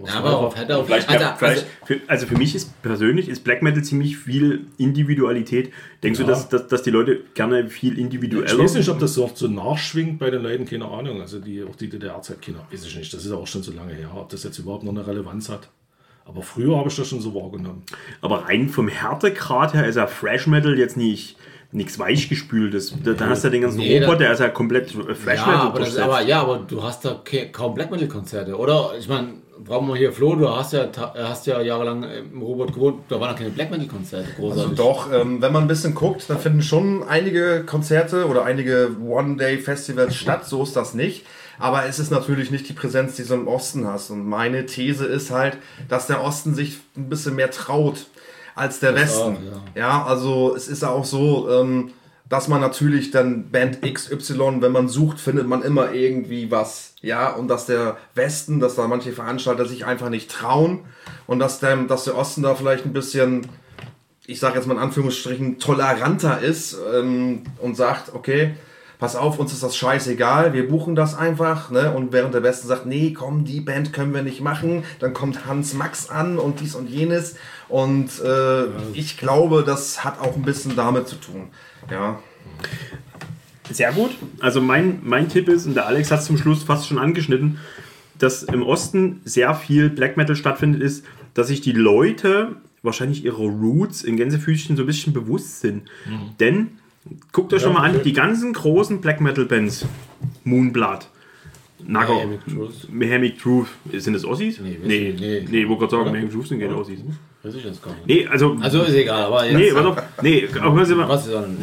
Aber Ja, aber auf, hat er auf, Vielleicht, also, vielleicht für, also für mich ist persönlich ist Black Metal ziemlich viel Individualität. Denkst Ja. du, dass, dass, dass die Leute gerne viel ich individueller weiß nicht, ob das so, so nachschwingt bei den Leuten, keine Ahnung. Also die, auch die DDR-Zeit, keine weiß ich nicht. Das ist auch schon so lange her, ob das jetzt überhaupt noch eine Relevanz hat. Aber früher habe ich das schon so wahrgenommen. Aber rein vom Härtegrad her ist ja Fresh Metal jetzt nicht nichts weichgespültes. Da, da hast du ja den ganzen Nee, Robot, da- der ist ja komplett Fresh ja, Metal aber, das, durchsetzt. aber, ja, aber du hast da kaum Black Metal Konzerte, oder? Ich meine, brauchen wir hier Flo, du hast ja, hast ja jahrelang im Robot gewohnt, da waren noch keine Black Metal Konzerte, Also großartig. doch, ähm, wenn man ein bisschen guckt, dann finden schon einige Konzerte oder einige One-Day-Festivals statt, so ist das nicht. Aber es ist natürlich nicht die Präsenz, die du im Osten hast. Und meine These ist halt, dass der Osten sich ein bisschen mehr traut als der Westen. auch, ja. also es ist auch so, ähm, dass man natürlich dann Band XY, wenn man sucht, findet man immer irgendwie was. Ja, und dass der Westen, dass da manche Veranstalter sich einfach nicht trauen und dass der, dass der Osten da vielleicht ein bisschen ich sage jetzt mal in Anführungsstrichen, toleranter ist ähm, und sagt, okay, pass auf, uns ist das scheißegal, wir buchen das einfach. Ne? Und während der Westen sagt, nee, komm, die Band können wir nicht machen, dann kommt Hans Max an und dies und jenes. Und äh, ich glaube, das hat auch ein bisschen damit zu tun. Ja. Sehr gut. Also mein, mein Tipp ist, und der Alex hat es zum Schluss fast schon angeschnitten, dass im Osten sehr viel Black Metal stattfindet, ist, dass sich die Leute wahrscheinlich ihre Roots in Gänsefüßchen so ein bisschen bewusst sind. Denn, guckt euch Ja, schon mal an, die ganzen großen Black Metal Bands, Moonblood, Nagar, Mayhemic Truth. Sind das Ossis? Nee, nee, nee, nee. ich wollte gerade sagen, Mayhemic Truth sind keine Ossis. Weiß ich jetzt gar nicht. Nee, also, Also ist egal, aber jetzt. nee, warte auf, nee, mal, Was ist dann?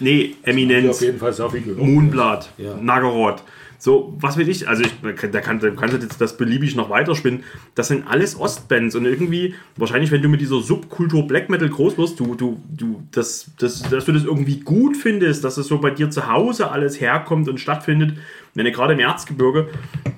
nee, Die auf Eminenz. jeden Fall. Moonblood, Ja. Nagaroth. So, was will ich? Also, ich, da kann, da du jetzt das beliebig noch weiterspinnen. Das sind alles Ostbands und irgendwie, wahrscheinlich, wenn du mit dieser Subkultur Black Metal groß wirst, du, du, du, das, das, dass du das irgendwie gut findest, dass es so bei dir zu Hause alles herkommt und stattfindet. Wenn gerade im Erzgebirge,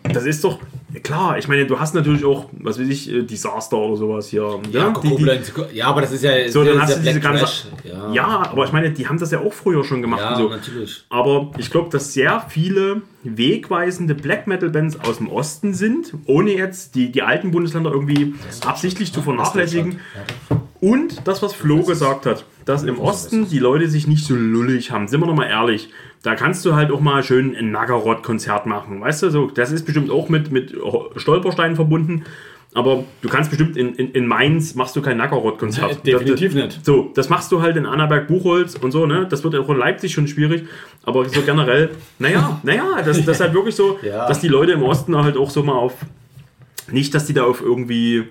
das ist doch klar. Ich meine, du hast natürlich auch, was weiß ich, äh, Disaster oder sowas hier. Ja, die, die, Koblenz, ja, aber das ist ja. so, dann hast du ja diese Black ganze. Ja, Ja, aber ich meine, die haben das ja auch früher schon gemacht. Ja, so. natürlich. Aber ich glaube, dass sehr viele wegweisende Black Metal Bands aus dem Osten sind, ohne jetzt die, die alten Bundesländer irgendwie absichtlich zu vernachlässigen. Und das, was Flo gesagt hat, dass im Osten die Leute sich nicht so lullig haben. Sind wir doch mal ehrlich. Da kannst du halt auch mal schön ein Nagarot-Konzert machen. Weißt du, so, das ist bestimmt auch mit, mit Stolpersteinen verbunden. Aber du kannst bestimmt in, in, in Mainz machst du kein Nackerrott-Konzert. Nee, definitiv das, nicht. So, das machst du halt in Annaberg-Buchholz und so, ne? Das wird auch in Leipzig schon schwierig. Aber so generell, naja, naja, das, das ist halt wirklich so, Ja. dass die Leute im Osten halt auch so mal auf. Nicht, dass die da auf irgendwie.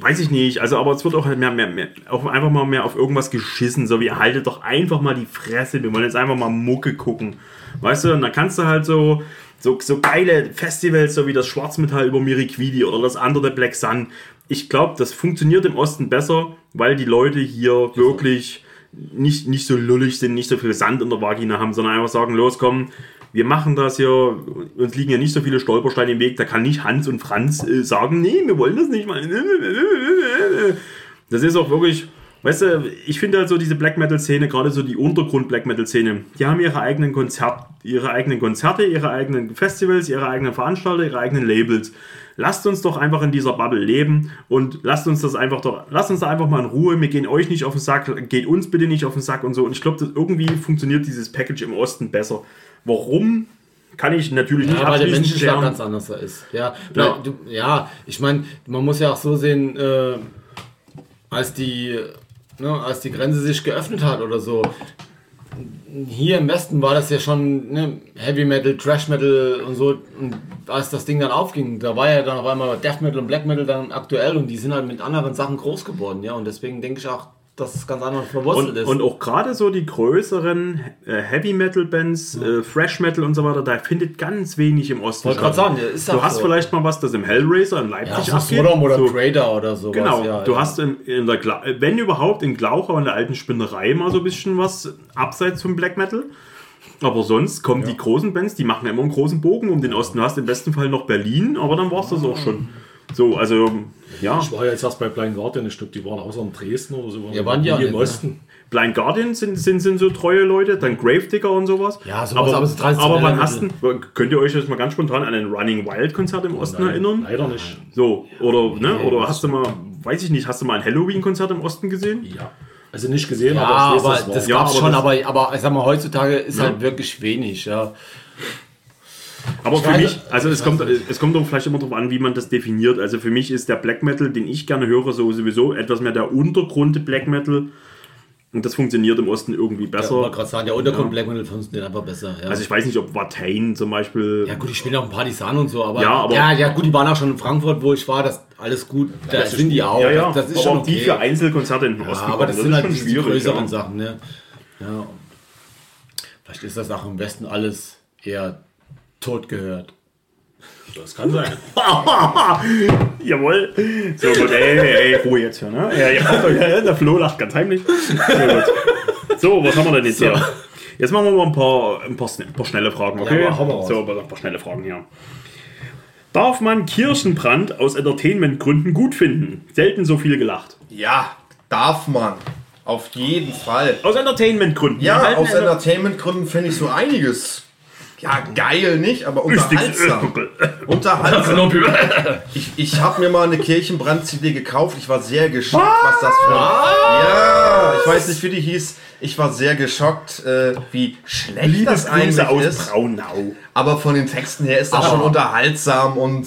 Weiß ich nicht, also aber es wird auch halt mehr, mehr, mehr, auch einfach mal mehr auf irgendwas geschissen, so wie haltet doch einfach mal die Fresse, wir wollen jetzt einfach mal Mucke gucken. Weißt du, und dann kannst du halt so, so, so geile Festivals, so wie das Schwarzmetall über Miriquidi oder das andere Black Sun. Ich glaube, das funktioniert im Osten besser, weil die Leute hier wirklich nicht, nicht so lullig sind, nicht so viel Sand in der Vagina haben, sondern einfach sagen, los komm, wir machen das hier, uns liegen ja nicht so viele Stolpersteine im Weg, da kann nicht Hans und Franz äh, sagen, nee, wir wollen das nicht mal. Das ist auch wirklich, weißt du, ich finde halt so diese Black Metal Szene, gerade so die Untergrund Black Metal Szene, die haben ihre eigenen Konzert, ihre eigenen Konzerte, ihre eigenen Festivals, ihre eigenen Veranstalter, ihre eigenen Labels. Lasst uns doch einfach in dieser Bubble leben und lasst uns das einfach doch, lasst uns da einfach mal in Ruhe. Wir gehen euch nicht auf den Sack, geht uns bitte nicht auf den Sack und so. Und ich glaube, irgendwie funktioniert dieses Package im Osten besser. Warum? Kann ich natürlich nicht Ja, weil der Menschenschlag ganz anders ist. Ja, Ja. Du, ja ich meine, man muss ja auch so sehen, äh, als, die, ne, als die Grenze sich geöffnet hat oder so. Hier im Westen war das ja schon ne, Heavy Metal, Trash Metal und so. Und als das Ding dann aufging, da war ja dann auf einmal Death Metal und Black Metal dann aktuell und die sind halt mit anderen Sachen groß geworden. Ja, und deswegen denke ich auch, dass es ganz anders verwurzelt Und, ist. und auch gerade so die größeren äh, Heavy Metal Bands, äh, Thrash Metal und so weiter, da findet ganz wenig im Osten Wollte gerade sagen, ja, ist Du auch hast so. vielleicht mal was, das im Hellraiser in ja, Leipzig so abgeht. Sodom oder so, Crater oder sowas. Genau, ja, du ja. hast in, in der, Gla wenn überhaupt in Glauchau in der alten Spinnerei mal so ein bisschen was abseits vom Black Metal. Aber sonst kommen die großen Bands, die machen immer einen großen Bogen um den Osten. Du hast im besten Fall noch Berlin, aber dann war es das auch schon. So, also, ja. Ich war ja jetzt erst bei Blind Guardian, ich glaube, die waren außer in Dresden oder so. Ja, waren die auch hier im ne? Osten. Blind Guardian sind, sind, sind so treue Leute, dann Gravedigger und sowas. Ja, sowas, aber, aber so aber wann hast du, könnt ihr euch jetzt mal ganz spontan an ein Running Wild Konzert im Osten Nein, erinnern? Leider nicht. So, oder, ne, Nee, oder hast du mal, weiß ich nicht, hast du mal ein Halloween-Konzert im Osten gesehen? Ja. Also nicht gesehen, Ja, aber aber das war. das Ja, gab's aber schon, das- aber, aber ich sag mal, heutzutage ist halt wirklich wenig, ja. Aber für mich, also es kommt, es kommt auch vielleicht immer darauf an, wie man das definiert. Also für mich ist der Black Metal, den ich gerne höre, so sowieso etwas mehr der Untergrund Black Metal. Und das funktioniert im Osten irgendwie Ich besser. wollte gerade sagen, der Untergrund Ja. Black Metal funktioniert einfach besser, ja. also ich weiß nicht, ob Watain zum Beispiel. ja gut, ich spiele auch ein Partisan und so, aber Ja, aber- ja, ja gut, die waren auch schon in Frankfurt, wo ich war, das alles gut, da das ist sind die auch, ja, ja. das ist aber schon auch die okay. für Einzelkonzerte in den ja, Osten. aber das kommen, sind halt schon schwierig, größeren ja. Sachen, ne. Ja. Vielleicht ist das auch im Westen alles eher tot gehört. Das kann sein. Jawohl. So gut, ey, ey, ey, Ruhe jetzt hier, ne? Ja, ja, ja, der Flo lacht ganz heimlich. So, so was haben wir denn jetzt hier? Jetzt machen wir mal ein paar, ein paar, ein paar schnelle Fragen, okay? Ja, so, ein paar schnelle Fragen hier. Darf man Kirchenbrand aus Entertainmentgründen gut finden? Selten so viel gelacht. Ja, darf man. Auf jeden Fall. Aus Entertainmentgründen. Ja, aus Enter- Entertainment-Gründen finde ich so einiges. Ja, geil nicht, aber unterhaltsam. Unterhaltsam. Ich, ich habe mir mal eine Kirchenbrand-CD gekauft. Ich war sehr geschockt, was das für. Ja, ich weiß nicht, wie die hieß. Ich war sehr geschockt, äh, wie schlecht das eigentlich aus ist. Braunau. Aber von den Texten her ist das schon unterhaltsam und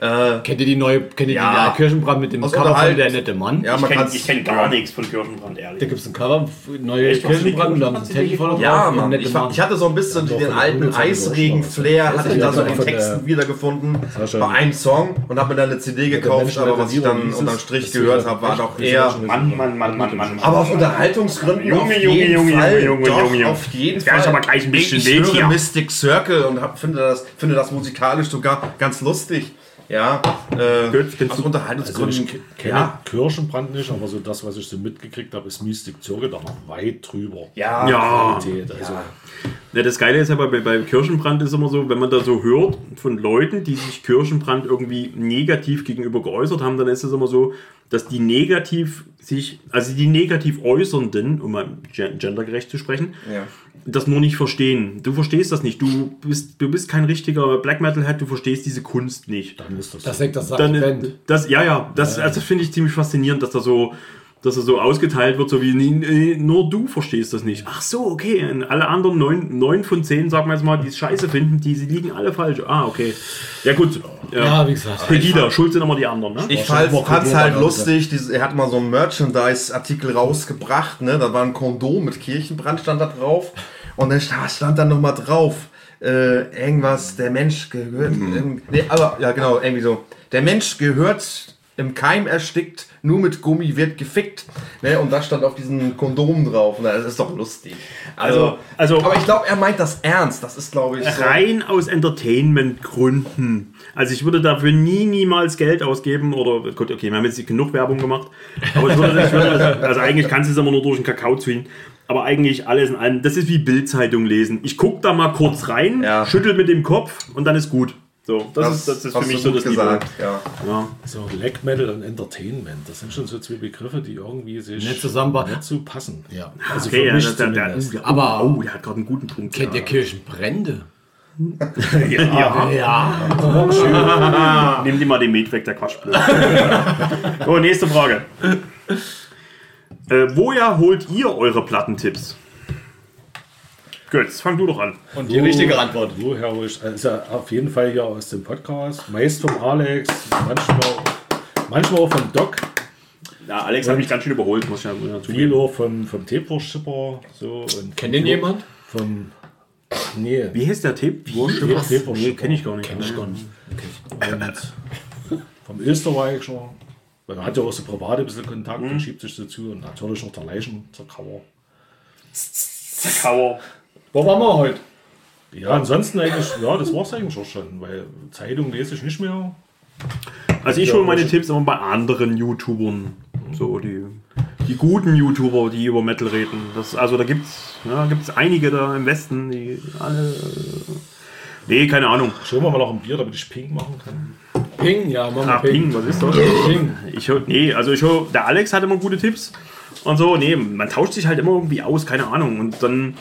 äh, Kennt ihr die neue, kennt ihr Ja. die Kirchenbrand mit dem Aus Cover von Unterhalt- Der nette Mann? ja, Ich kenne kenn gar nichts von Kirchenbrand, Da ehrlich. gibt es ein Cover, neue Echt? Kirchenbrand und da haben sie ein Teppich voll Ja, Mann. Ich, Mann. ich hatte so ein bisschen den alten Eisregen-Flair, hatte ich da so in den Texten wiedergefunden. Bei einem Song und habe mir dann eine CD gekauft, aber was ich dann unterm Strich gehört habe, war doch eher. Mann, Mann, Mann, Mann, Mann, Mann. Aber aus Unterhaltungsgründen Junge, auf Junge, jeden Junge, Fall. Junge, Junge, Junge. auf jeden Fall. ich aber gleich ein bisschen ich höre. Mystic Circle und hab, finde, das, finde das musikalisch sogar ganz lustig. Ja, äh, Gut, kennst aus du- Also Unterhaltungsgründen. ich ke- kenne ja, Kirchenbrand nicht, aber so das, was ich so mitgekriegt habe, ist Mystic Zirkel da noch weit drüber. ja, Ja. Qualität. Also, Ja, das Geile ist ja bei, bei Kirchenbrand ist immer so, wenn man da so hört von Leuten, die sich Kirchenbrand irgendwie negativ gegenüber geäußert haben, dann ist es immer so, dass die negativ sich, also die negativ Äußernden, um mal gen- gendergerecht zu sprechen, Ja. das nur nicht verstehen. Du verstehst das nicht. Du bist, du bist kein richtiger Black Metal-Head, du verstehst diese Kunst nicht. dann ist das, Das sagt das Dann, Band. das, ja, ja, das, also das finde ich ziemlich faszinierend, dass da so, dass er so ausgeteilt wird, so wie nee, nee, nur du verstehst das nicht. Ach so, okay. Und alle anderen neun, neun von zehn, sagen wir jetzt mal, die es scheiße finden, die sie liegen alle falsch. Ah, okay. Ja gut. Ja, Ja, wie gesagt. Pegida, schuld sind immer die anderen, ne? Ich fand es halt lustig, diese, er hat mal so einen Merchandise-Artikel rausgebracht, ne? da war ein Kondom mit Kirchenbrand stand da drauf und dann sta- stand dann nochmal drauf, äh, irgendwas, der Mensch gehört, ähm, nee, aber, ja genau, irgendwie so, der Mensch gehört im Keim erstickt, nur mit Gummi wird gefickt, ne? und das stand auf diesem Kondom drauf und das ist doch lustig. Also, also aber ich glaube, er meint das ernst, das ist glaube ich so. rein aus Entertainment-Gründen. Also ich würde dafür nie, niemals Geld ausgeben oder, gut, okay, wir haben jetzt genug Werbung gemacht, aber ich würde, ich würde also eigentlich kannst du es immer nur durch den Kakao ziehen, aber eigentlich alles in allem, das ist wie Bildzeitung lesen. Ich gucke da mal kurz rein, Ja. schüttel mit dem Kopf und dann ist gut. So, das, ist, das ist für mich so das gesagt, ja. Ja. So, Black Metal und Entertainment, das sind schon so zwei Begriffe, die irgendwie sich Nicht zusammenpassen. nicht so passen. Ja. Also Okay, für ja, mich das, der, der, Aber- oh, der hat gerade einen guten Punkt. Kennt ihr Kirchenbrände? ja. Ja. Nimm dir mal den Met weg, der Quatsch. so, nächste Frage. Äh, woher holt ihr eure Plattentipps? Götz, fang du doch an. Und die richtige Antwort. Woher hol ich? Also auf jeden Fall hier aus dem Podcast. Meist vom Alex, manchmal, manchmal auch vom Doc, Ja, Alex hat mich ganz schön überholt, muss ich ja viel auch vom, vom Teepwurst-Schipper. So, und Kennt den jemand? Vom. Nee. Wie heißt der? Teepwurst- Nee, Teepwurst-Schipper. kenne ich gar nicht. Kenn ich gar nicht. Und vom Österreicher. Weil er hat ja auch so privat ein bisschen Kontakt Mhm. und schiebt sich dazu. Und natürlich noch der Leichen zur Kauer. Kauer. Wo waren wir heute? Ja, ansonsten eigentlich, ja, das war es eigentlich auch schon, weil Zeitung lese ich nicht mehr. Also ich hole meine Tipps immer bei anderen YouTubern. So die, die guten YouTuber, die über Metal reden. Das, also da gibt's, ja, gibt's einige da im Westen, die alle. äh, Nee, keine Ahnung. Schauen wir mal noch ein Bier, damit ich Ping machen kann. Ping, ja, machen wir Ah, Ping, was ist das? Ping. Ich hör, nee, also ich hör, der Alex hat immer gute Tipps und so. Nee, man tauscht sich halt immer irgendwie aus, keine Ahnung. Und dann.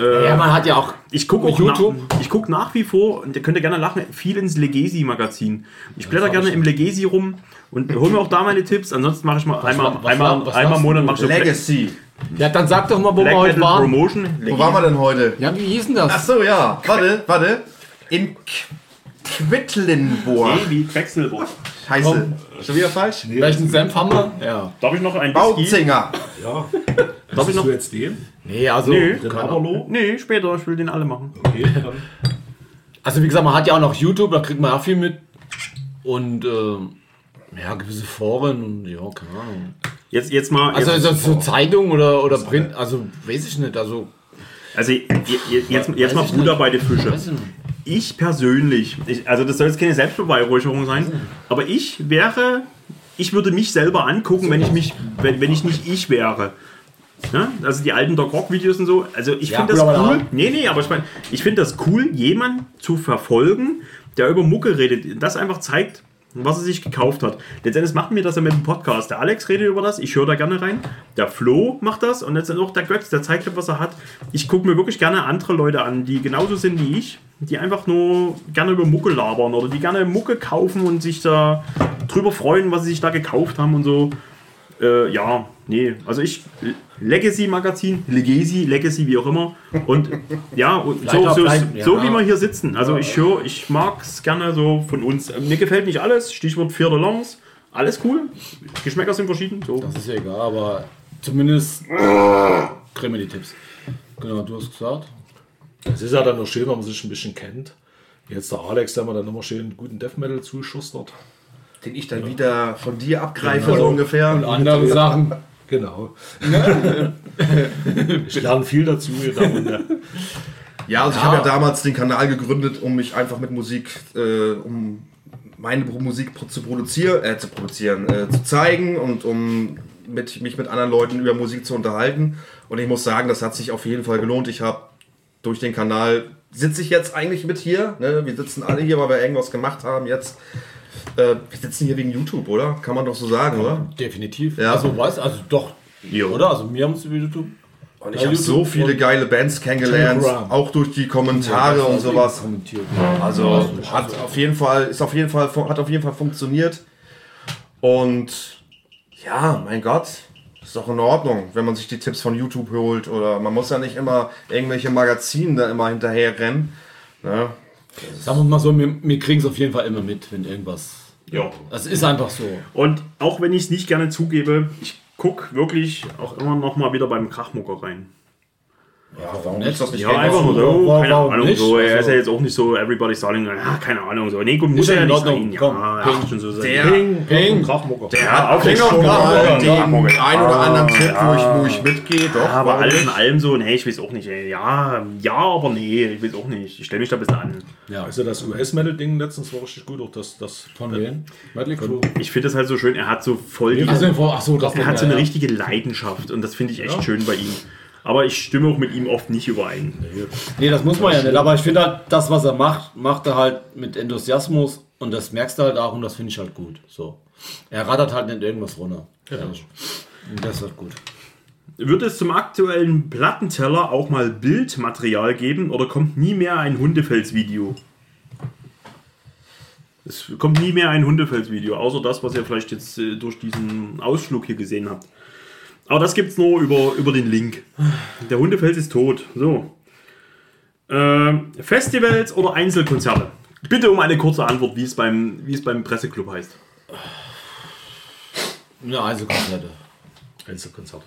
Äh, Ja, man hat ja auch. ich gucke auch YouTube? Nach, ich guck nach wie vor, und ihr könnt ja gerne lachen, viel ins Legesi-Magazin. Ich blätter gerne im Legesi rum und hol mir auch da meine Tipps. Ansonsten mache ich mal einmal, was- einmal, was einmal im Monat du? mach ich so Legacy. Ja, dann sag doch mal, wo Black wir heute waren. Promotion. Wo waren wir denn heute? Ja, wie hieß denn das? Ach so, ja. Warte, warte. In Qu- Quedlinburg. Nee, wie Quecksilber. Scheiße. Schon wieder falsch? Welchen Senf haben wir? Ja. Darf ich noch ein Whisky? Ja. Darf ich noch? du jetzt den? Nee, also. Nee. Den Aberlo? Nee, später, ich will den alle machen. Okay, dann. Also wie gesagt, man hat ja auch noch YouTube, da kriegt man ja viel mit. Und ähm, ja, gewisse Foren und ja, keine Ahnung. Jetzt, jetzt mal. Also jetzt, so, so Zeitung oder, oder Print, also weiß ich nicht. Also also je- je- jetzt, jetzt mal Bruder nicht. bei den Fische. Ich persönlich, ich, also das soll jetzt keine Selbstbeweihräucherung sein, aber ich wäre, ich würde mich selber angucken, wenn ich mich, wenn, wenn ich nicht ich wäre. Ja? Also die alten Doc Rock Videos und so. Also ich Ja, finde das cool. Nee, nee, aber ich meine, ich finde das cool, jemanden zu verfolgen, der über Mucke redet. Das einfach zeigt, was er sich gekauft hat. Letztendlich machen wir das ja mit dem Podcast. Der Alex redet über das, ich höre da gerne rein. Der Flo macht das und jetzt auch der Götz, der zeigt, was er hat. Ich gucke mir wirklich gerne andere Leute an, die genauso sind wie ich, die einfach nur gerne über Mucke labern oder die gerne Mucke kaufen und sich da drüber freuen, was sie sich da gekauft haben und so. Äh, ja, nee, also ich Legacy Magazin, Legacy, Legacy, wie auch immer. Und ja, und so, so, ja. so wie wir hier sitzen. Also ich höre, ich mag es gerne so von uns. Mir gefällt nicht alles, Stichwort Vier de Lance. Alles cool. Geschmäcker sind verschieden. So. Das ist ja egal, aber zumindest kriegen wir die Tipps. Genau, du hast gesagt. Es ist ja dann noch schön, wenn man sich ein bisschen kennt. Jetzt der Alex, der mir dann immer schön guten Death Metal zuschustert. Den ich dann wieder von dir abgreife, so ungefähr. Und andere Sachen. Genau. ich lerne viel dazu Runde. Ja, also ich habe ja damals den Kanal gegründet, um mich einfach mit Musik, äh, um meine Musik zu produzieren, äh, zu produzieren, äh, zu zeigen und um mit, mich mit anderen Leuten über Musik zu unterhalten. Und ich muss sagen, das hat sich auf jeden Fall gelohnt. Ich habe durch den Kanal, sitze ich jetzt eigentlich mit hier. Ne? Wir sitzen alle hier, weil wir irgendwas gemacht haben jetzt. Äh, wir sitzen hier wegen YouTube, oder? Kann man doch so sagen, oder? Definitiv. Ja. Also was? Also doch. Jo. Oder? Also wir haben es über YouTube. Und ich Ja, habe so viele geile Bands kennengelernt, Telegram. auch durch die Kommentare und sowas. Kommentiert. Also hat auf jeden Fall, ist auf jeden Fall, hat auf jeden Fall funktioniert. Und ja, mein Gott, Ist doch in Ordnung, wenn man sich die Tipps von YouTube holt oder man muss ja nicht immer irgendwelche Magazine da immer hinterher rennen. Ne? Sagen wir mal so, wir, wir kriegen es auf jeden Fall immer mit, wenn irgendwas. Ja. Das ist einfach so. Und auch wenn ich es nicht gerne zugebe, ich gucke wirklich auch immer noch mal wieder beim Krachmucker rein. Ja, warum nicht? ist das nicht Ja, einfach nur so, keine Ahnung, nicht? so. Er ist Also- ja jetzt auch nicht so everybody's darling, ja, keine Ahnung, so. Nee, gut, muss Ist er ja ja nicht sein. komm, ja, ping. schon so sein. Der- Ping, Ping. Krachmucker. Der hat auch Finger schon auf den Krachmucker. ein oder anderen Ah, Tipp, wo, ich, ja. wo ich mitgehe. Doch, Ja, aber alles in allem so, nee, ich weiß auch nicht, ey. Ja, ja, aber nee, ich weiß auch nicht. Ich stelle mich da ein bisschen an. Ja. Also das US-Metal-Ding letztens war richtig gut, auch das, das Von wem? Ich finde das halt so schön, er hat so voll die, Achso, ach so, das er hat so ja, eine ja. richtige Leidenschaft und das finde ich echt Ja. schön bei ihm. Aber ich stimme auch mit ihm oft nicht überein. Nee, das muss man ja nicht. Aber ich finde halt, das, was er macht, macht er halt mit Enthusiasmus und das merkst du halt auch und das finde ich halt gut. So. Er rattert halt nicht irgendwas runter. Ehrlich. Und das ist halt gut. Wird es zum aktuellen Plattenteller auch mal Bildmaterial geben oder kommt nie mehr ein Hundefels-Video? Es kommt nie mehr ein Hundefels-Video, außer das, was ihr vielleicht jetzt äh, durch diesen Ausflug hier gesehen habt. Aber das gibt es nur über, über den Link. Der Hundefels ist tot. So. Ähm, Festivals oder Einzelkonzerte? Bitte um eine kurze Antwort, wie es beim, wie es beim Presseclub heißt. Eine Einzelkonzerte. Einzelkonzert.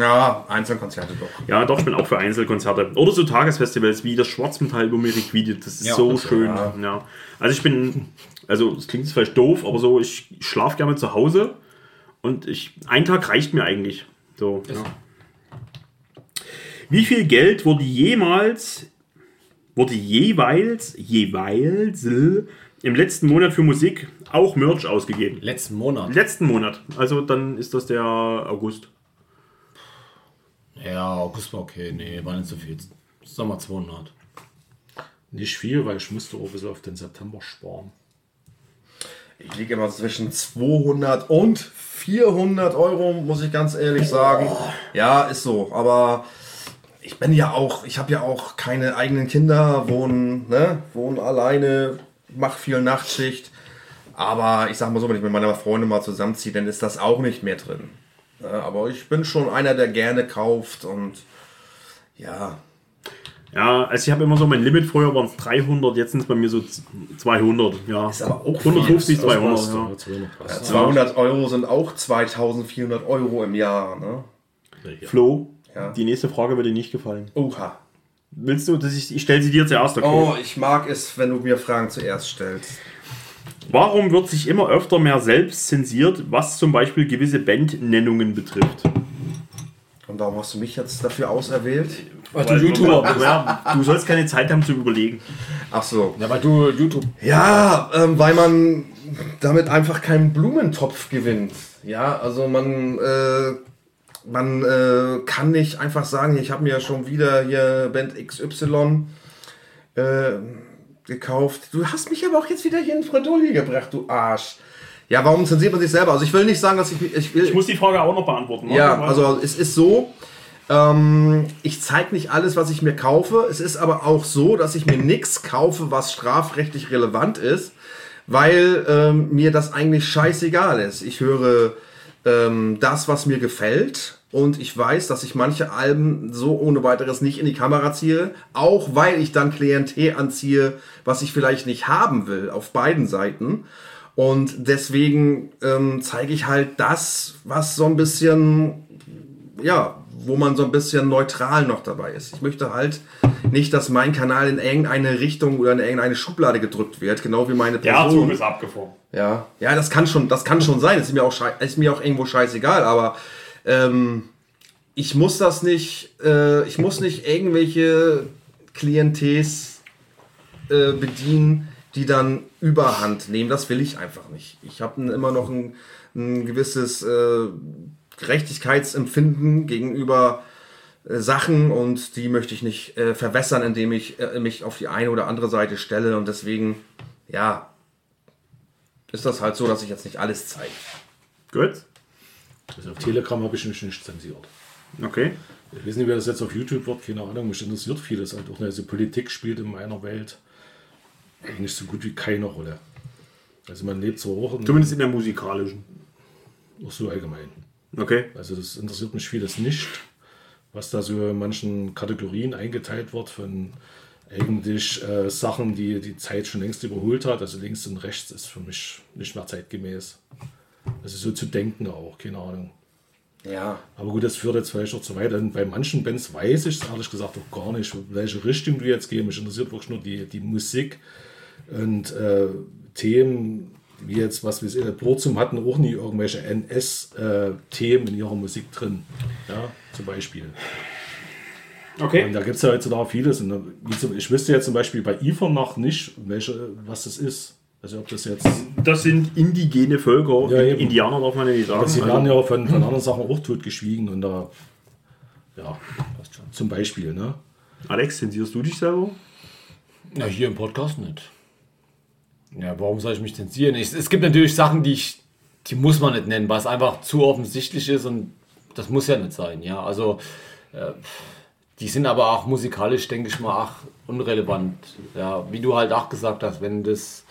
Ja, Einzelkonzerte doch. Ja, doch, ich bin auch für Einzelkonzerte. Oder so Tagesfestivals wie das Schwarzmetall über Meriquide. Das ist Ja, so also, schön. Ja. Also ich bin, also es klingt jetzt vielleicht doof, aber so, ich schlafe gerne zu Hause und ich, ein Tag reicht mir eigentlich. So, ja. Wie viel Geld wurde jemals, wurde jeweils, jeweils äh, im letzten Monat für Musik, auch Merch ausgegeben? Letzten Monat. Letzten Monat. Also dann ist das der August. Ja, August war okay. Nee, war nicht so viel. Sag mal 200. Nicht viel, weil ich musste auch ein bisschen auf den September sparen. Ich liege immer zwischen 200 und 400 Euro, muss ich ganz ehrlich sagen. Ja, ist so. Aber ich bin ja auch, ich habe ja auch keine eigenen Kinder, wohnen, ne, wohnen alleine, mach viel Nachtschicht. Aber ich sag mal so, wenn ich mit meiner Freundin mal zusammenziehe, dann ist das auch nicht mehr drin. Ja, aber ich bin schon einer, der gerne kauft und ja, Ja, also ich habe immer so mein Limit, früher waren es 300, jetzt sind es bei mir so z- 200. Ja, Ist aber auch 150, viel. 200. passt, Ja. ja, 200 passt. 200 Euro sind auch 2400 Euro im Jahr. Ne? Flo, Ja. die nächste Frage würde dir nicht gefallen. Oha. Willst du, dass ich, ich stelle sie dir zuerst, okay? Oh, ich mag es, wenn du mir Fragen zuerst stellst. Warum wird sich immer öfter mehr selbst zensiert, was zum Beispiel gewisse Bandnennungen betrifft? Und warum hast du mich jetzt dafür auserwählt? Weil du YouTuber bist. Ja, du sollst keine Zeit haben zu überlegen. Ach so. Ja, weil du YouTube. Ja, ähm, weil man damit einfach keinen Blumentopf gewinnt. Ja, also man, äh, man äh, kann nicht einfach sagen, ich habe mir schon wieder hier Band XY äh, gekauft. Du hast mich aber auch jetzt wieder hier in Fredoli gebracht, du Arsch. Ja, warum zensiert man sich selber? Also ich will nicht sagen, dass ich, ich will, Ich muss die Frage auch noch beantworten. Ja, Warte, also es ist so, ähm, ich zeige nicht alles, was ich mir kaufe. Es ist aber auch so, dass ich mir nichts kaufe, was strafrechtlich relevant ist, weil ähm, mir das eigentlich scheißegal ist. Ich höre ähm, das, was mir gefällt. Und ich weiß, dass ich manche Alben so ohne weiteres nicht in die Kamera ziehe, auch weil ich dann Klientel anziehe, was ich vielleicht nicht haben will, auf beiden Seiten. Und deswegen ähm, zeige ich halt das, was so ein bisschen, ja, wo man so ein bisschen neutral noch dabei ist. Ich möchte halt nicht, dass mein Kanal in irgendeine Richtung oder in irgendeine Schublade gedrückt wird, genau wie meine Der Person. Zug ist abgefahren. Ja, ja, das kann schon, das kann schon sein. Ist mir auch, schei- ist mir auch irgendwo scheißegal. Aber ähm, ich muss das nicht, äh, ich muss nicht irgendwelche Klientels äh, bedienen, die dann Überhand nehmen. Das will ich einfach nicht. Ich habe immer noch ein, ein gewisses äh, Gerechtigkeitsempfinden gegenüber äh, Sachen und die möchte ich nicht äh, verwässern, indem ich äh, mich auf die eine oder andere Seite stelle und deswegen, ja, ist das halt so, dass ich jetzt nicht alles zeige. Gut. Also auf Telegram habe ich mich nicht zensiert. Okay. Ich weiß nicht, wer das jetzt auf YouTube wird, keine Ahnung. Mich interessiert vieles halt auch. Also Politik spielt in meiner Welt eigentlich so gut wie keine Rolle. Also man lebt zwar auch in, Zumindest in der musikalischen. auch so allgemein. Okay. Also das interessiert mich vieles nicht, was da so in manchen Kategorien eingeteilt wird von eigentlich äh, Sachen, die die Zeit schon längst überholt hat. Also links und rechts ist für mich nicht mehr zeitgemäß. Also so zu denken auch, keine Ahnung. Ja. Aber gut, das führt jetzt vielleicht auch zu weit. Und bei manchen Bands weiß ich es ehrlich gesagt auch gar nicht, welche Richtung du jetzt gehen. Mich interessiert wirklich nur die, die Musik und äh, Themen, wie jetzt, was wir in Burzum hatten, auch nie irgendwelche NS-Themen in ihrer Musik drin. Ja, zum Beispiel. Und Okay. da gibt es ja heutzutage vieles. Und ich wüsste jetzt zum Beispiel bei IFA noch nicht, welche, was das ist. Also ob das jetzt. Das sind indigene Völker. Ja, eben. Indianer darf man ja nicht sagen. Sie Also- werden ja von, von anderen Sachen auch totgeschwiegen und da. Ja, zum Beispiel, ne? Alex, zensierst du dich selber? Ja, hier im Podcast nicht. Ja, warum soll ich mich zensieren? Ich, es gibt natürlich Sachen, die ich, die muss man nicht nennen, weil es einfach zu offensichtlich ist und das muss ja nicht sein. Ja, also äh, die sind aber auch musikalisch, denke ich mal, auch unrelevant. Ja, wie du halt auch gesagt hast, wenn das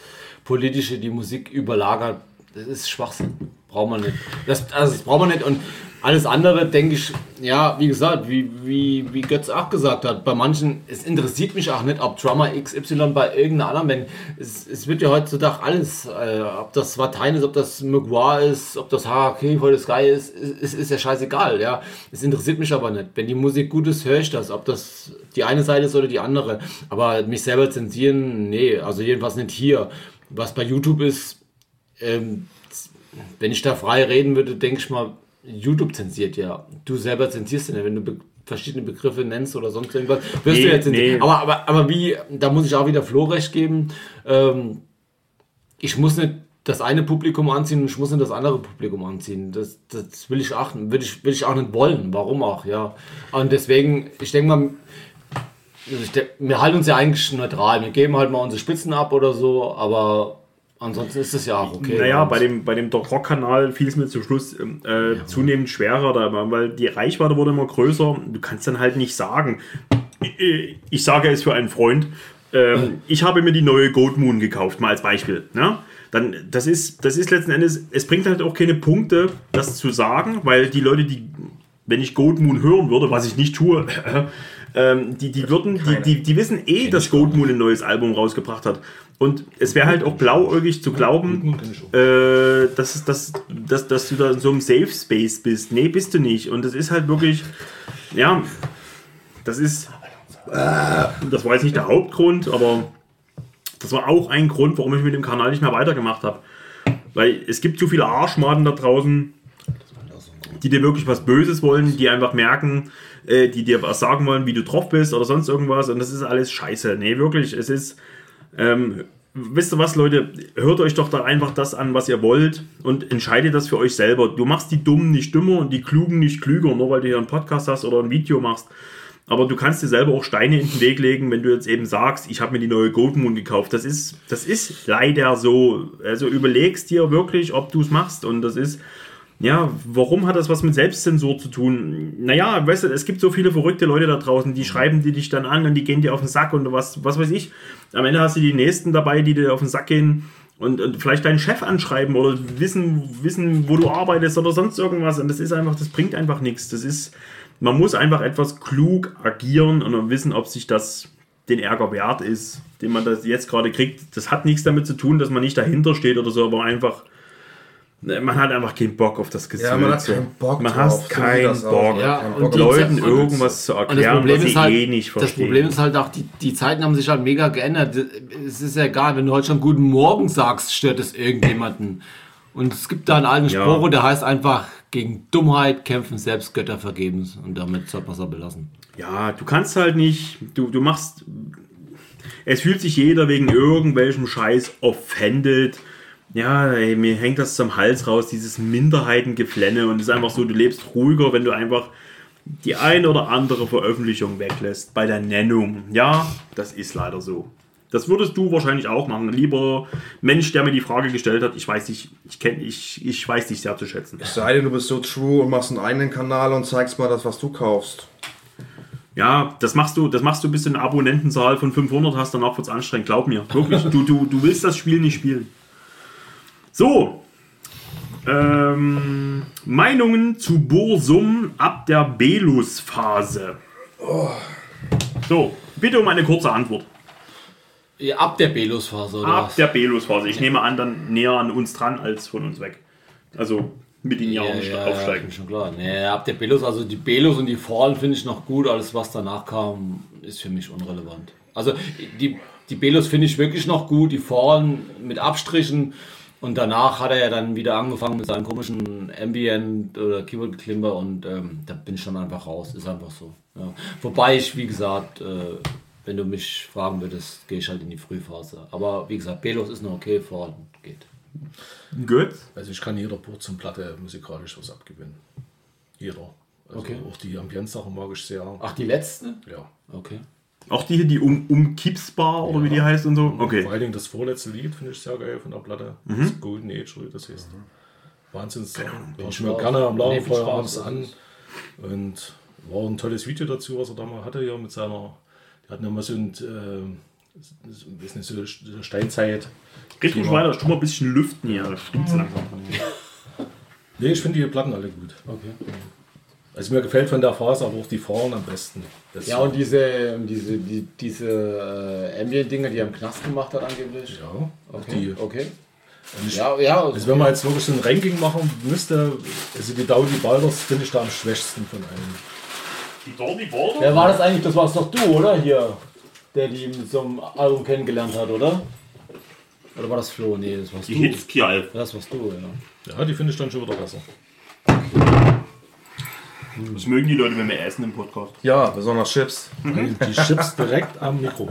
Politische die Musik überlagert, das ist Schwachsinn. Braucht man nicht. Das, also das braucht man nicht. Und alles andere, denke ich, ja, wie gesagt, wie, wie, wie Götz auch gesagt hat, bei manchen, es interessiert mich auch nicht, ob Drummer XY bei irgendeiner anderen Band, es, es wird ja heutzutage alles, äh, ob das Watein ist, ob das Mugwar ist, ob das HK voll das Sky ist, ist, ist ja scheißegal, ja. Es interessiert mich aber nicht. Wenn die Musik gut ist, höre ich das, ob das die eine Seite ist oder die andere. Aber mich selber zensieren, nee, also jedenfalls nicht hier. Was bei YouTube ist, ähm, wenn ich da frei reden würde, denke ich mal, YouTube zensiert ja. Du selber zensierst ja wenn du be verschiedene Begriffe nennst oder sonst irgendwas. Wirst Nee, du jetzt zensieren. nee. Aber, aber, aber wie, da muss ich auch wieder Flo recht geben. Ähm, ich muss nicht das eine Publikum anziehen und ich muss nicht das andere Publikum anziehen. Das, das will ich auch, will ich, will ich auch nicht wollen. Warum auch, ja. Und deswegen, ich denke mal, also ich denk, wir halten uns ja eigentlich neutral. Wir geben halt mal unsere Spitzen ab oder so, aber ansonsten ist es ja auch okay. Naja, bei dem, bei dem Doc Rock-Kanal fiel es mir zum Schluss ähm, äh, zunehmend schwerer, da, weil die Reichweite wurde immer größer. Du kannst dann halt nicht sagen, äh, ich sage es für einen Freund, ähm, ich habe mir die neue Goat Moon gekauft, mal als Beispiel. Ne? Dann, das, ist, das ist letzten Endes, es bringt halt auch keine Punkte, das zu sagen, weil die Leute, die, wenn ich Goat Moon hören würde, was ich nicht tue, ähm, die, die würden, die, die, die wissen eh, dass Goat Moon ein neues Album rausgebracht hat. Und es wäre halt auch blauäugig zu glauben, äh, dass, dass, dass, dass du da in so einem Safe Space bist. Nee, bist du nicht. Und das ist halt wirklich, ja, das ist, das war jetzt nicht der Hauptgrund, aber das war auch ein Grund, warum ich mit dem Kanal nicht mehr weitergemacht habe. Weil es gibt zu viele Arschmaden da draußen, die dir wirklich was Böses wollen, die einfach merken, äh, die dir was sagen wollen, wie du drauf bist oder sonst irgendwas. Und das ist alles scheiße. Nee, wirklich, es ist. Ähm, wisst ihr was, Leute? Hört euch doch da einfach das an, was ihr wollt und entscheidet das für euch selber. Du machst die Dummen nicht dümmer und die Klugen nicht klüger, nur weil du hier einen Podcast hast oder ein Video machst. Aber du kannst dir selber auch Steine in den Weg legen, wenn du jetzt eben sagst, ich habe mir die neue Golden Moon gekauft. Das ist, das ist leider so. Also überlegst dir wirklich, ob du es machst. Und das ist, ja, warum hat das was mit Selbstzensur zu tun? Naja, weißt du, es gibt so viele verrückte Leute da draußen, die schreiben die dich dann an und die gehen dir auf den Sack und was, was weiß ich. Am Ende hast du die Nächsten dabei, die dir auf den Sack gehen und, und vielleicht deinen Chef anschreiben oder wissen, wissen, wo du arbeitest oder sonst irgendwas. Und das ist einfach, das bringt einfach nichts. Das ist, man muss einfach etwas klug agieren und wissen, ob sich das den Ärger wert ist, den man das jetzt gerade kriegt. Das hat nichts damit zu tun, dass man nicht dahinter steht oder so, aber einfach, man hat einfach keinen Bock auf das Gefühl. Ja, man hat keinen Bock Man drauf, hat so keinen das auch. Bock. Ja, Kein und Bock Leuten irgendwas zu Und das erklären, Problem was ist sie halt, eh nicht das verstehen. Problem ist halt auch, die, die Zeiten haben sich halt mega geändert. Es ist ja egal, wenn du heute schon Guten Morgen sagst, stört es irgendjemanden. Und es gibt da einen alten Ja. Spruch, der heißt einfach, gegen Dummheit kämpfen selbst Götter vergebens. Und damit sollte man es belassen. Ja, du kannst halt nicht, du, du machst, es fühlt sich jeder wegen irgendwelchem Scheiß offended. Ja, ey, mir hängt das zum Hals raus, dieses Minderheitengeflenne und es ist einfach so, du lebst ruhiger, wenn du einfach die eine oder andere Veröffentlichung weglässt bei der Nennung. Ja, das ist leider so. Das würdest du wahrscheinlich auch machen. Lieber Mensch, der mir die Frage gestellt hat, ich weiß dich, ich kenne, ich, ich weiß dich sehr zu schätzen. Es sei denn, du bist so true und machst einen eigenen Kanal und zeigst mal das, was du kaufst. Ja, das machst du, das machst du bis du eine Abonnentenzahl von 500 hast, danach wird's anstrengend. Glaub mir, wirklich. Du, du, du willst das Spiel nicht spielen. So, Ähm, Meinungen zu Bursum ab der Belus-Phase. So, bitte um eine kurze Antwort. Ja, ab der Belus-Phase, oder Ab was? der Belus-Phase. Ich nehme an, dann näher an uns dran als von uns weg. Also mit den Jahren aufsteigen. Ja, schon klar. Nee, ab der Belus, also die Belus und die Fallen finde ich noch gut. Alles, was danach kam, ist für mich unrelevant. Also die, die Belus finde ich wirklich noch gut. Die Fallen mit Abstrichen. Und danach hat er ja dann wieder angefangen mit seinem komischen Ambient oder Keyboard Klimper und ähm, da bin ich dann einfach raus. Ist einfach so. Ja. Wobei ich, wie gesagt, äh, wenn du mich fragen würdest, gehe ich halt in die Frühphase. Aber wie gesagt, Belus ist noch okay, Fallen geht. Gut. Also ich kann jeder Platte musikalisch was abgewinnen. Jeder. Also Okay. Auch die Ambiente-Sachen mag ich sehr. Ach, die letzte? Ja. Okay. Auch die hier, die um, umkippsbar oder wie die heißt und so. Okay. Vor allen Dingen das vorletzte Lied finde ich sehr geil von der Platte. Das Golden Age, oder wie das heißt. Wahnsinns Song. Den ich mir gerne am Nee, Lagerfeuer drauf. abends an. Und war ein tolles Video dazu, was er da mal hatte hier mit seiner. Die hatten ja mal so ein, äh, ein bisschen so Steinzeit. Red ruhig weiter, ich tu mal ein bisschen lüften hier. Das stimmt langsam. Nee, ich finde die Platten alle gut. Okay. Also mir gefällt von der Phase aber auch die Fahren am besten. Das Ja, und diese, diese, die, diese äh, Ambient-Dinger, die er im Knast gemacht hat, angeblich. ja, Okay. die, okay. und ich, Ja, ja. Also wenn man jetzt wirklich so ein Ranking machen müsste, also die Dowdy Balders finde ich da am schwächsten von allen. Die Dorny Border? Wer war das eigentlich? Das warst doch du, oder? Hier. Der die mit so einem Album kennengelernt hat, oder? Oder war das Flo? Nee, das warst Die du. Hitzkial. Das warst du, ja. Ja, die finde ich dann schon wieder besser. Das mögen die Leute, wenn wir essen im Podcast. Ja, besonders Chips. Die Chips direkt am Mikro.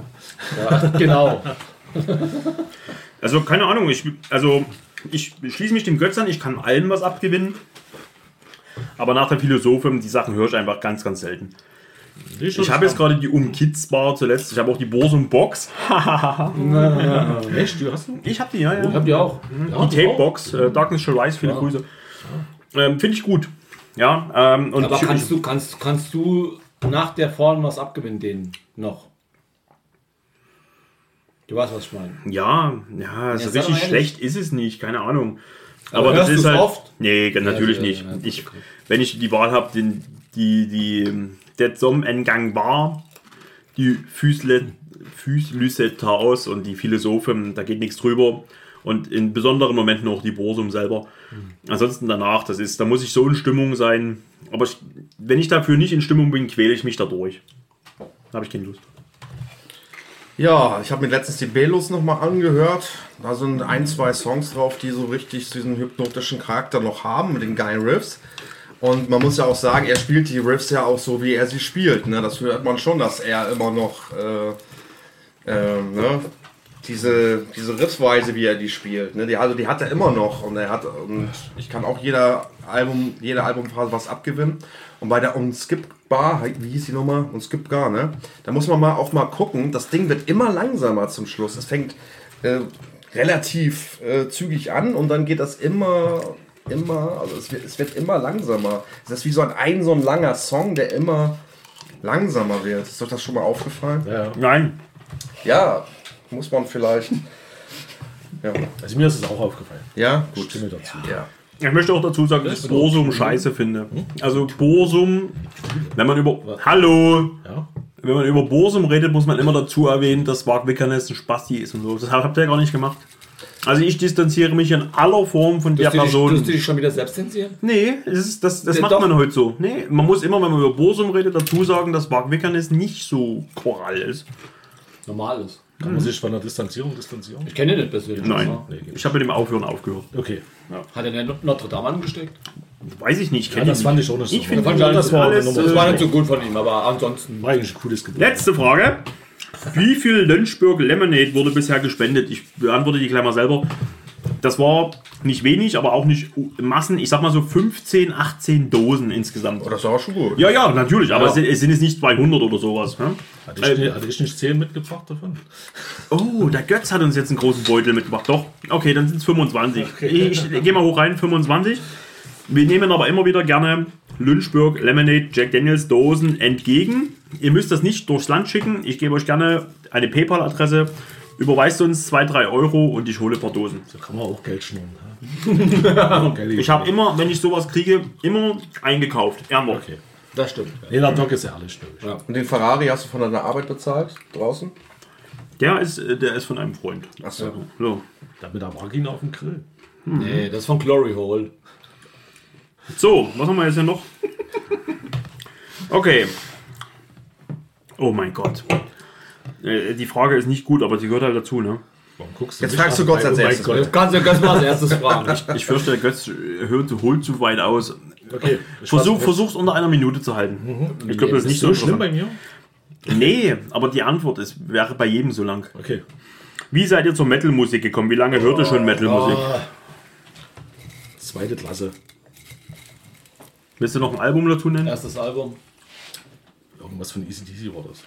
ja genau. Also keine Ahnung, ich, also, ich schließe mich dem Götz an, ich kann allem was abgewinnen. Aber nach der Philosophin, die Sachen höre ich einfach ganz, ganz selten. Ich habe jetzt gerade die Umkitzbar zuletzt. Ich habe auch die Borsum Box. Echt, die hast du? Ich habe die, ja, ja. Habt ihr auch? Ja, Die Tape Box, äh, Darkness Shall Rise, viele Grüße. Ähm, Finde ich gut. Ja, ähm, und Aber kannst du, kannst, kannst du nach der Form was abgewinnen, denen noch? Du weißt, was ich meine. Ja, ja, so richtig schlecht ist es nicht, keine Ahnung. Aber Aber, das ist halt. oft? Nee, natürlich ja, nicht. ja, ich. Wenn ich die Wahl habe, den, die, die, der Som-Engang war, die Füßle, Füßlüsse Taos und die Philosophen, da geht nichts drüber. Und in besonderen Momenten auch die Borsum selber. Mhm. Ansonsten danach, das ist, da muss ich so in Stimmung sein. Aber ich, wenn ich dafür nicht in Stimmung bin, quäle ich mich dadurch. Da habe ich keine Lust. Ja, ich habe mir letztens die Belos nochmal angehört. Da sind ein, zwei Songs drauf, die so richtig diesen hypnotischen Charakter noch haben mit den geilen Riffs. Und man muss ja auch sagen, er spielt die Riffs ja auch so, wie er sie spielt. Ne? Das hört man schon, dass er immer noch äh, ähm, ne? Diese, diese Riffsweise, wie er die spielt. Ne? Die, also die hat er immer noch. Und er hat und ich kann auch jeder Album, jede Albumphase was abgewinnen. Und bei der Unskippbar, wie hieß die Nummer? Unskippbar, ne? Da muss man mal auch mal gucken. Das Ding wird immer langsamer zum Schluss. Es fängt äh, relativ äh, zügig an und dann geht das immer, immer, also es wird, es wird immer langsamer. Es ist wie so ein, ein so ein langer Song, der immer langsamer wird. Ist euch das schon mal aufgefallen? Ja, Nein, Ja, muss man vielleicht. Ja, also mir ist es auch aufgefallen. ja gut. Stimme dazu. Ja. Ich möchte auch dazu sagen, dass ich Borsum scheiße finde. Also Borsum, wenn man über. Hallo! Ja. Wenn man über Borsum redet, muss man immer dazu erwähnen, dass Mark Wickernes ein Spasti ist und so. Das habt ihr ja gar nicht gemacht. Also ich distanziere mich in aller Form von der dich- Person. tust du dich schon wieder selbst zensieren? Nee, das, ist, das, das Ja, macht doch. man heute so. Nee, man muss immer, wenn man über Borsum redet, dazu sagen, dass Mark Wickernes nicht so choral ist. Normal ist. Kann man sich von der Distanzierung distanzieren? Ich kenne ihn nicht persönlich. Nein, Nee, ich habe mit dem Aufhören aufgehört. Okay. Hat er den Notre Dame angesteckt? Weiß ich nicht. Ja, das ihn fand nicht. ich auch nicht so. Ich finde, das das das war alles, Das war nicht so gut von ihm, aber ansonsten. war eigentlich ein cooles Gebot. Letzte Frage. Wie viel Lynchburg Lemonade wurde bisher gespendet? Ich beantworte die gleich mal selber. Das war nicht wenig, aber auch nicht Massen. Ich sag mal so 15, 18 Dosen insgesamt. Oh, das war auch schon gut. Ja, ja, natürlich, aber Ja. es sind, es sind jetzt nicht 200 oder sowas. Ne? Hatte ich, nicht- hatte ich nicht 10 mitgebracht davon? Oh, der Götz hat uns jetzt einen großen Beutel mitgebracht. Doch, okay, dann sind es 25. Ich, ich gehe mal hoch rein, 25. Wir nehmen aber immer wieder gerne Lynchburg Lemonade Jack Daniels Dosen entgegen. Ihr müsst das nicht durchs Land schicken. Ich gebe euch gerne eine PayPal-Adresse überweist uns 2, 3 Euro und ich hole ein paar Dosen. Da kann man auch Geld schnurren. Ja? Geile Ich habe immer, wenn ich sowas kriege, immer eingekauft. Ehrenwort. Okay. Das stimmt. Nee, der Doc ist ehrlich. Ja. Und den Ferrari hast du von deiner Arbeit bezahlt? Draußen? Der ist, äh, der ist von einem Freund. Achso. So. Damit er mag ihn auf dem Grill. Nee, das ist von Glory Hole. so, was haben wir jetzt hier noch? Okay. Oh mein Gott. Äh, Die Frage ist nicht gut, aber sie gehört halt dazu, ne? Warum guckst Jetzt mich fragst du? Gott als erstes. Gott. Kannst du ganz mal als erstes fragen. Ich fürchte, der Götz äh, hört, holt zu weit aus. Okay. ich Versuch, versuch's unter einer Minute zu halten. Ich glaube, das ist nicht so so schlimm bei mir? Nee, aber die Antwort ist, wäre bei jedem so lang. Okay. Wie seid ihr zur Metal-Musik gekommen? Wie lange hört ihr schon Metal-Musik? Zweite Klasse. Willst du noch ein Album dazu nennen? Erstes Album. Irgendwas von ECDC war das.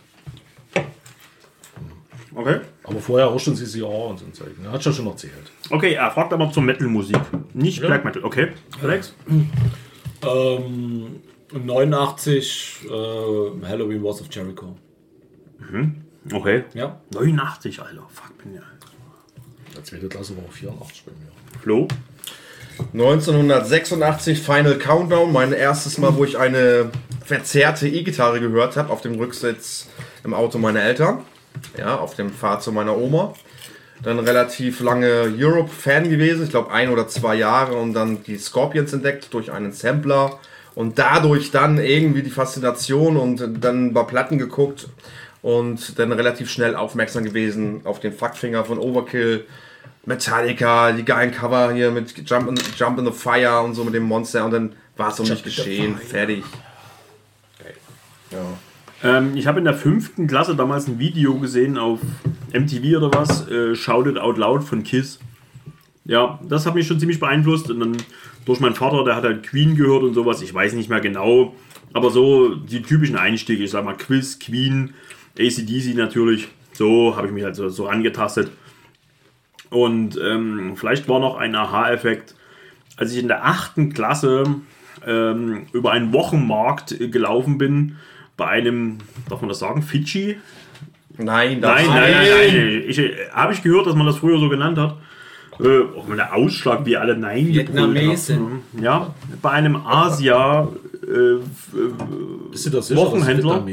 Okay. Aber vorher auch schon CCR und so ein Zeug. ne? Hat schon schon erzählt. Okay, er fragt aber zur Metal-Musik. Nicht Ja. Black Metal. Okay. Alex? Ähm, 89 äh, Halloween Wars of Jericho. Okay. Ja. 89, Alter. Fuck, bin ja. Der zweite Klasse war auch 84 bei mir. Flo? 1986 Final Countdown, mein erstes Mal, wo ich eine verzerrte E-Gitarre gehört habe, auf dem Rücksitz im Auto meiner Eltern. Ja, auf dem Fahrt zu meiner Oma. Dann relativ lange Europe-Fan gewesen, ich glaube ein oder zwei Jahre und dann die Scorpions entdeckt durch einen Sampler und dadurch dann irgendwie die Faszination und dann ein paar Platten geguckt und dann relativ schnell aufmerksam gewesen auf den Fuckfinger von Overkill, Metallica, die geilen Cover hier mit Jump in, Jump in the Fire und so mit dem Monster und dann war es um mich geschehen, fertig. Ja. Ähm, ich habe in der fünften Klasse damals ein Video gesehen auf MTV oder was, äh, Shout It Out Loud von Kiss. Ja, das hat mich schon ziemlich beeinflusst und dann durch meinen Vater, der hat halt Queen gehört und sowas, ich weiß nicht mehr genau, aber so die typischen Einstiege, ich sag mal Quiz, Queen, ACDC natürlich, so habe ich mich halt so, so angetastet. Und ähm, vielleicht war noch ein Aha-Effekt, als ich in der achten Klasse ähm, über einen Wochenmarkt äh, gelaufen bin, bei einem, darf man das sagen, Fidschi? Nein, das Nein, nein, nein, nein. Ich, äh, Habe ich gehört, dass man das früher so genannt hat. Äh, auch mal der Ausschlag, wie alle Nein Vietnamesen. Ja, bei einem Asia äh, Bist du das sicher, Wochenhändler?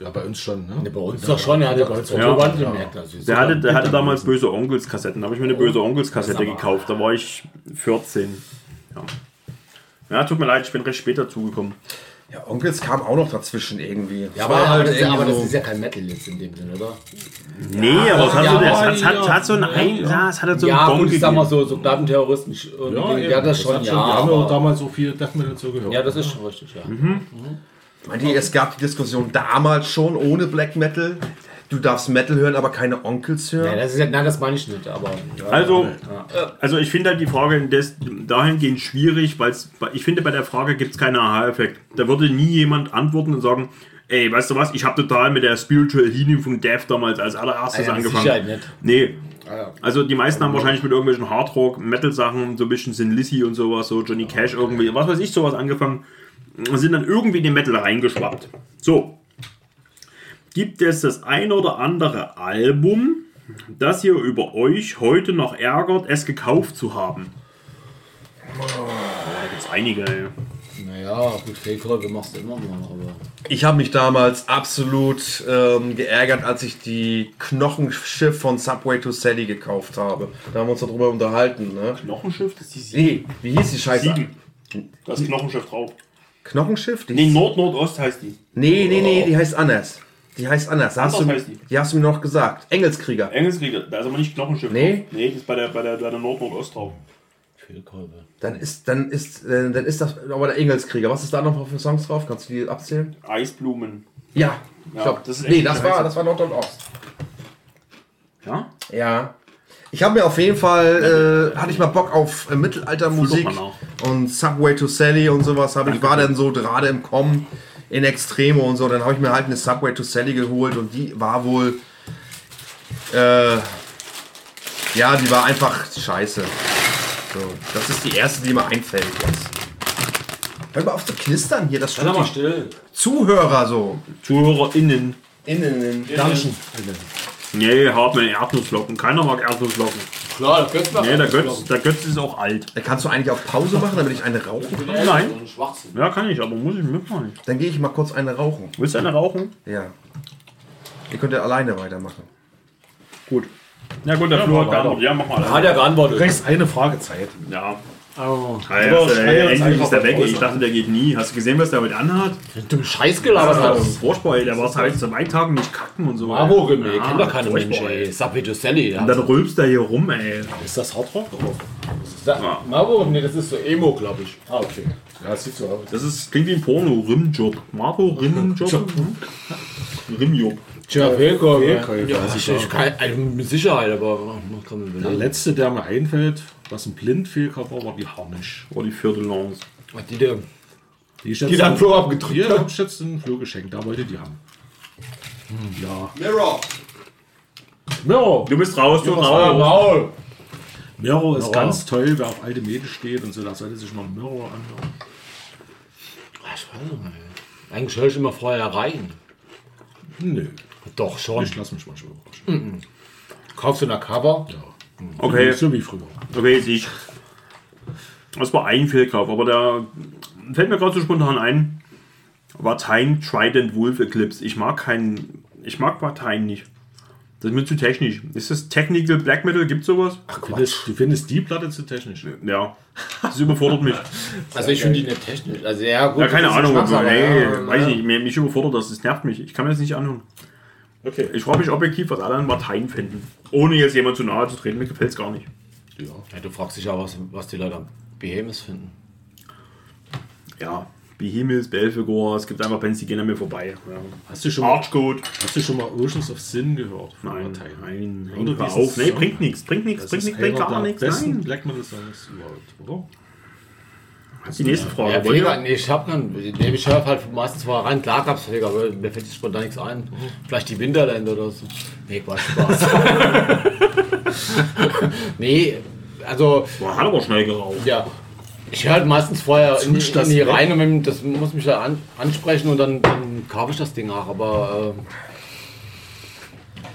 Ja, bei uns schon, ne? Ja, bei uns doch schon, er hat ja bei uns Ja. ja. gemerkt. Also Der hatte, der hatte damals böse Onkels-Kassetten. Da habe ich mir eine böse Onkels-Kassette gekauft. Da war ich 14. Ja. ja, tut mir leid, ich bin recht spät dazugekommen. Ja, Onkels kam auch noch dazwischen irgendwie. Ja, Das aber, aber, das, ist- irgendwie aber das ist ja kein Metal jetzt in dem Sinne, oder? Nee, aber es hat, ja, so, ja, hat, hat, so ein, ja, ein, ja. ja, es hat halt so ja, einen gut, ich sag mal so, so Plattenterroristen. und Ja, ja, das schon, ja. Die haben ja auch damals so viel Death Metal so gehört. Ja, das ist schon richtig, ja. Meint ihr, es gab die Diskussion damals schon ohne Black Metal? Du darfst Metal hören, aber keine Onkels hören? Ja, das ist ja, nein, das meine ich nicht, aber. Ja, Also, ja. also ich finde halt die Frage des, dahingehend schwierig, weil ich finde, bei der Frage gibt es keinen Aha-Effekt. Da würde nie jemand antworten und sagen, ey, weißt du was, ich habe total mit der Spiritual Healing von Death damals als allererstes Ah ja, angefangen. Sicherheit nicht. Nee. Ah, ja. Also die meisten haben wahrscheinlich mit irgendwelchen Hardrock-Metal-Sachen, so ein bisschen Sin Lizzy und sowas, so Johnny Cash irgendwie, was weiß ich, sowas angefangen und sind dann irgendwie in den Metal reingeschwappt. So. Gibt es das ein oder andere Album, das ihr über euch heute noch ärgert, es gekauft zu haben? Oh, da gibt es einige, ey. Naja, gut, Fake-Räume machst du immer noch, aber. Ich habe mich damals absolut ähm, geärgert, als ich die Knochenschiff von Subway to Sally gekauft habe. Da haben wir uns darüber unterhalten. Ne? Knochenschiff, das ist die Nee, wie hieß die Scheiße? Sieben. Das Knochenschiff drauf. Knochenschiff? Die Nee, Nord-Nordost heißt die. nee, nee, nee, die heißt anders. Die heißt anders. Da hast du, heißt die. die hast du mir noch gesagt. Engelskrieger. Engelskrieger, da ist aber nicht Knochenschiff Nee? drauf. Nee, das ist bei der, bei der, bei der Nord-Nordost drauf. Fehlkäufe. Dann ist, dann ist, äh, dann ist das aber der Engelskrieger. Was ist da noch für Songs drauf? Kannst du die abzählen? Eisblumen. Ja, ich Ja, glaub, das ist nee, das war, das war Nord und Ost. Ja? Ja. Ich habe mir auf jeden Fall, äh, hatte ich mal Bock auf äh, Mittelaltermusik und Subway to Sally und sowas. Hab ich war dann so gerade im Kommen in Extremo und so. Dann habe ich mir halt eine Subway to Sally geholt und die war wohl, äh, ja, die war einfach scheiße. So, das ist die erste, die mir einfällt jetzt. Hör mal auf zu knistern hier, das stört die still. Zuhörer so. ZuhörerInnen. Innen. Danschen. Nee, haben wir Erdnussflocken. Keiner mag Erdnussflocken. Klar, das Götz Nee, der Götz, der Götz ist auch alt. Kannst du eigentlich auf Pause machen, damit ich eine rauchen kann? Nein. So ein Schwachsinn. Ja, kann ich, aber muss ich mitmachen. Dann gehe ich mal kurz eine rauchen. Willst du eine rauchen? Ja. Ihr könnt ja alleine weitermachen. Gut. Ja gut, der Flo hat geantwortet. Ja, mach mal. Hat er Du geantwortet. kriegst eine Frage Zeit. Ja. Oh. Ja, jetzt, schnell äh, endlich einfach ist der weg. Ich dachte, der geht nie. Hast du gesehen, was der heute anhat? Du Scheiß gelabert Das hast. ist furchtbar, ey. Der war seit zwei Tagen nicht kacken und so. Marburg, ey. ey. Ja, Kennt doch keine Menschen, ey. Sally. Ja. Und dann rülpst er hier rum, ey. Ist das Hardrock? Oder? Sa- Marburg? Nee, das ist so Emo, glaube ich. Ah, okay. Ja, das sieht so aus. Das ist, klingt wie ein Porno. Rimjob. Marbo, Rimjob. Rimjob. Tja, Fehlkäufer. Fehlkäufer, Ja, das ich, kann, also mit Sicherheit, aber man kann man Der letzte, der mir einfällt, was ein Blindfehlkauf war, war die Harnisch. Oder die vierte Lance. Die, der, Die, jetzt die dann Flo abgedrückt Hier hat. hab ich jetzt einen Flo geschenkt, da wollte die haben. Ja. Mirror. Mirror. Du bist raus, du raus. Maul. Mirror ist Mirror. ganz toll, wer auf alte Mädel steht und so, da sollte sich mal Mirror anhören. Ich weiß nicht. Eigentlich höre ich immer vorher rein. Nö, Doch schon. ich lass mich mal schon überraschen. Kaufst du eine Cover? Ja. Okay, So wie früher. okay, jetzt ich. Das war ein Fehlkauf, aber der fällt mir gerade so spontan ein. War Time Trident Wolf Eclipse. Ich mag keinen. Ich mag Parteien nicht. Das ist mir zu technisch. Ist das Technical Black Metal? Gibt sowas? Du findest, du findest die Platte zu technisch. Ja. Das überfordert mich. Also ich finde die nicht technisch. Also ja, gut. Ja, keine Ahnung. Geschmackssache, Nee, ja, weiß ja. ich nicht. Mir- Mich überfordert das. Das nervt mich. Ich kann mir das nicht anhören. Okay. Ich frage mich objektiv, was alle an Parteien finden. Ohne jetzt jemand zu nahe zu treten. Mir gefällt es gar nicht. Ja. Ja, du fragst dich ja, was, was die Leute am Behemoth finden. Ja. Behemoth, Belfegor, es gibt einfach Bands, die gehen an mir vorbei. Ja. Hast, du schon mal, Archgoat. hast du schon mal Oceans of Sin gehört? Nein, Parteien? nein, Oder nein, hör diesen auf. Nee, bringt nichts, bringt nichts, Das bringt ist nichts, bringt gar nichts. besten Nein. Black Metal Songs überhaupt, oder? Die nächste Frage. Ja, Pfleger, nee, ich hab dann, nee, ich höre halt meistens vorher rein, klar gab's Pfleger, aber mir fällt jetzt spontan nichts ein. Vielleicht die Winterländer oder so. Nee, Quatsch, Spaß. nee, also, Boah, hat aber schnell geraucht. ja. Ich höre halt meistens vorher in, in die rein und wenn, das muss mich da an, ansprechen und dann, dann kaufe ich das Ding auch. Aber ähm,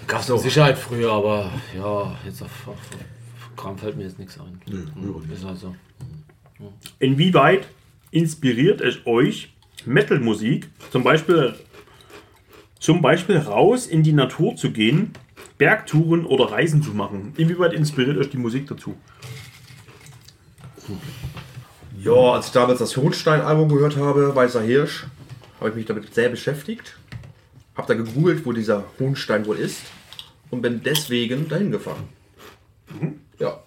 gab es mit Sicherheit früher, aber ja, jetzt auf, auf, auf Kram fällt mir jetzt nichts ein. Überhaupt nicht. Ist halt so. Inwieweit inspiriert es euch Metal-Musik, zum Beispiel, zum Beispiel raus in die Natur zu gehen, Bergtouren oder Reisen zu machen? Inwieweit inspiriert euch die Musik dazu? Ja, als ich damals das Hohnstein-Album gehört habe, Weißer Hirsch, habe ich mich damit sehr beschäftigt. Habe da gegoogelt, wo dieser Hohnstein wohl ist und bin deswegen dahin gefahren. Ja.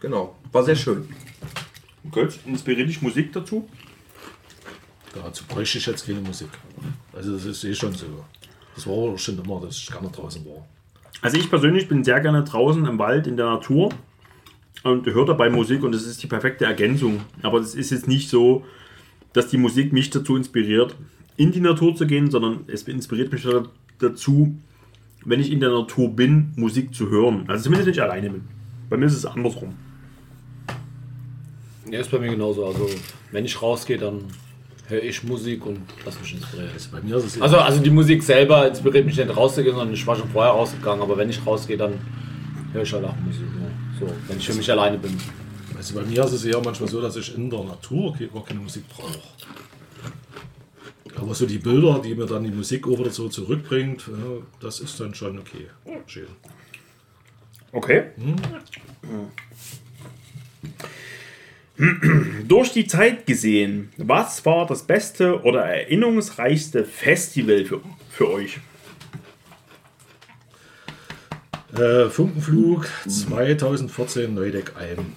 Genau. War sehr schön. Götz, inspiriert dich Musik dazu? Dazu bräuchte ich jetzt keine Musik. Also das ist eh schon so. Das war auch schon immer, dass ich gerne draußen war. Also ich persönlich bin sehr gerne draußen im Wald, in der Natur und höre dabei Musik und das ist die perfekte Ergänzung. Aber es ist jetzt nicht so, dass die Musik mich dazu inspiriert, in die Natur zu gehen, sondern es inspiriert mich dazu, wenn ich in der Natur bin, Musik zu hören. Also zumindest wenn ich alleine bin. Bei mir ist es andersrum. Ja, ist bei mir genauso. Also, wenn ich rausgehe, dann höre ich Musik und lass mich inspirieren. Also bei mir ist es Also, also die Musik selber inspiriert mich nicht rauszugehen, sondern ich war schon vorher rausgegangen. Aber wenn ich rausgehe, dann höre ich halt auch Musik. Ja. So, wenn ich für mich alleine bin. Also bei mir ist es eher manchmal so, dass ich in der Natur okay, gar keine Musik brauche. Aber so die Bilder, die mir dann die Musik wieder so zurückbringt, ja, das ist dann schon okay. Schön. Okay. Durch die Zeit gesehen, was war das beste oder erinnerungsreichste Festival für, für euch? Äh, Funkenflug 2014 Neudeck ein.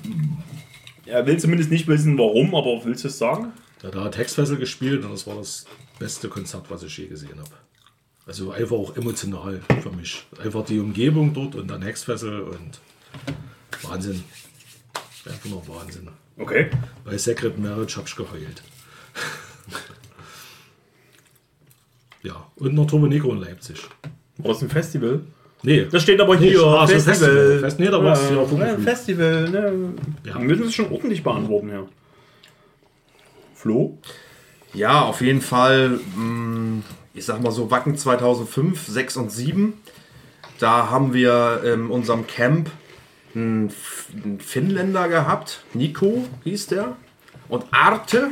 Er will zumindest nicht wissen, warum, aber willst du es sagen? Da hat er Textfessel gespielt und das war das beste Konzert, was ich je gesehen habe. Also einfach auch emotional für mich. Einfach die Umgebung dort und dann Hexfessel und Wahnsinn. Einfach nur Wahnsinn. Okay. Bei Secret Marriage habe ich geheult. ja, und noch Turbo Negro in Leipzig. War das ein Festival? Nee, Das steht aber hier. Ah, Festival. Festival. Fest- nee, da war es ja ja, Funkenflug. Festival. Ne? Ja. Wir müssen es schon ordentlich beantworten, ja. Flo? Ja, auf jeden Fall. Mh, ich sag mal so Wacken 2005, 6 und 7. Da haben wir in unserem Camp einen, Finnländer gehabt. Nico hieß der. Und Arte.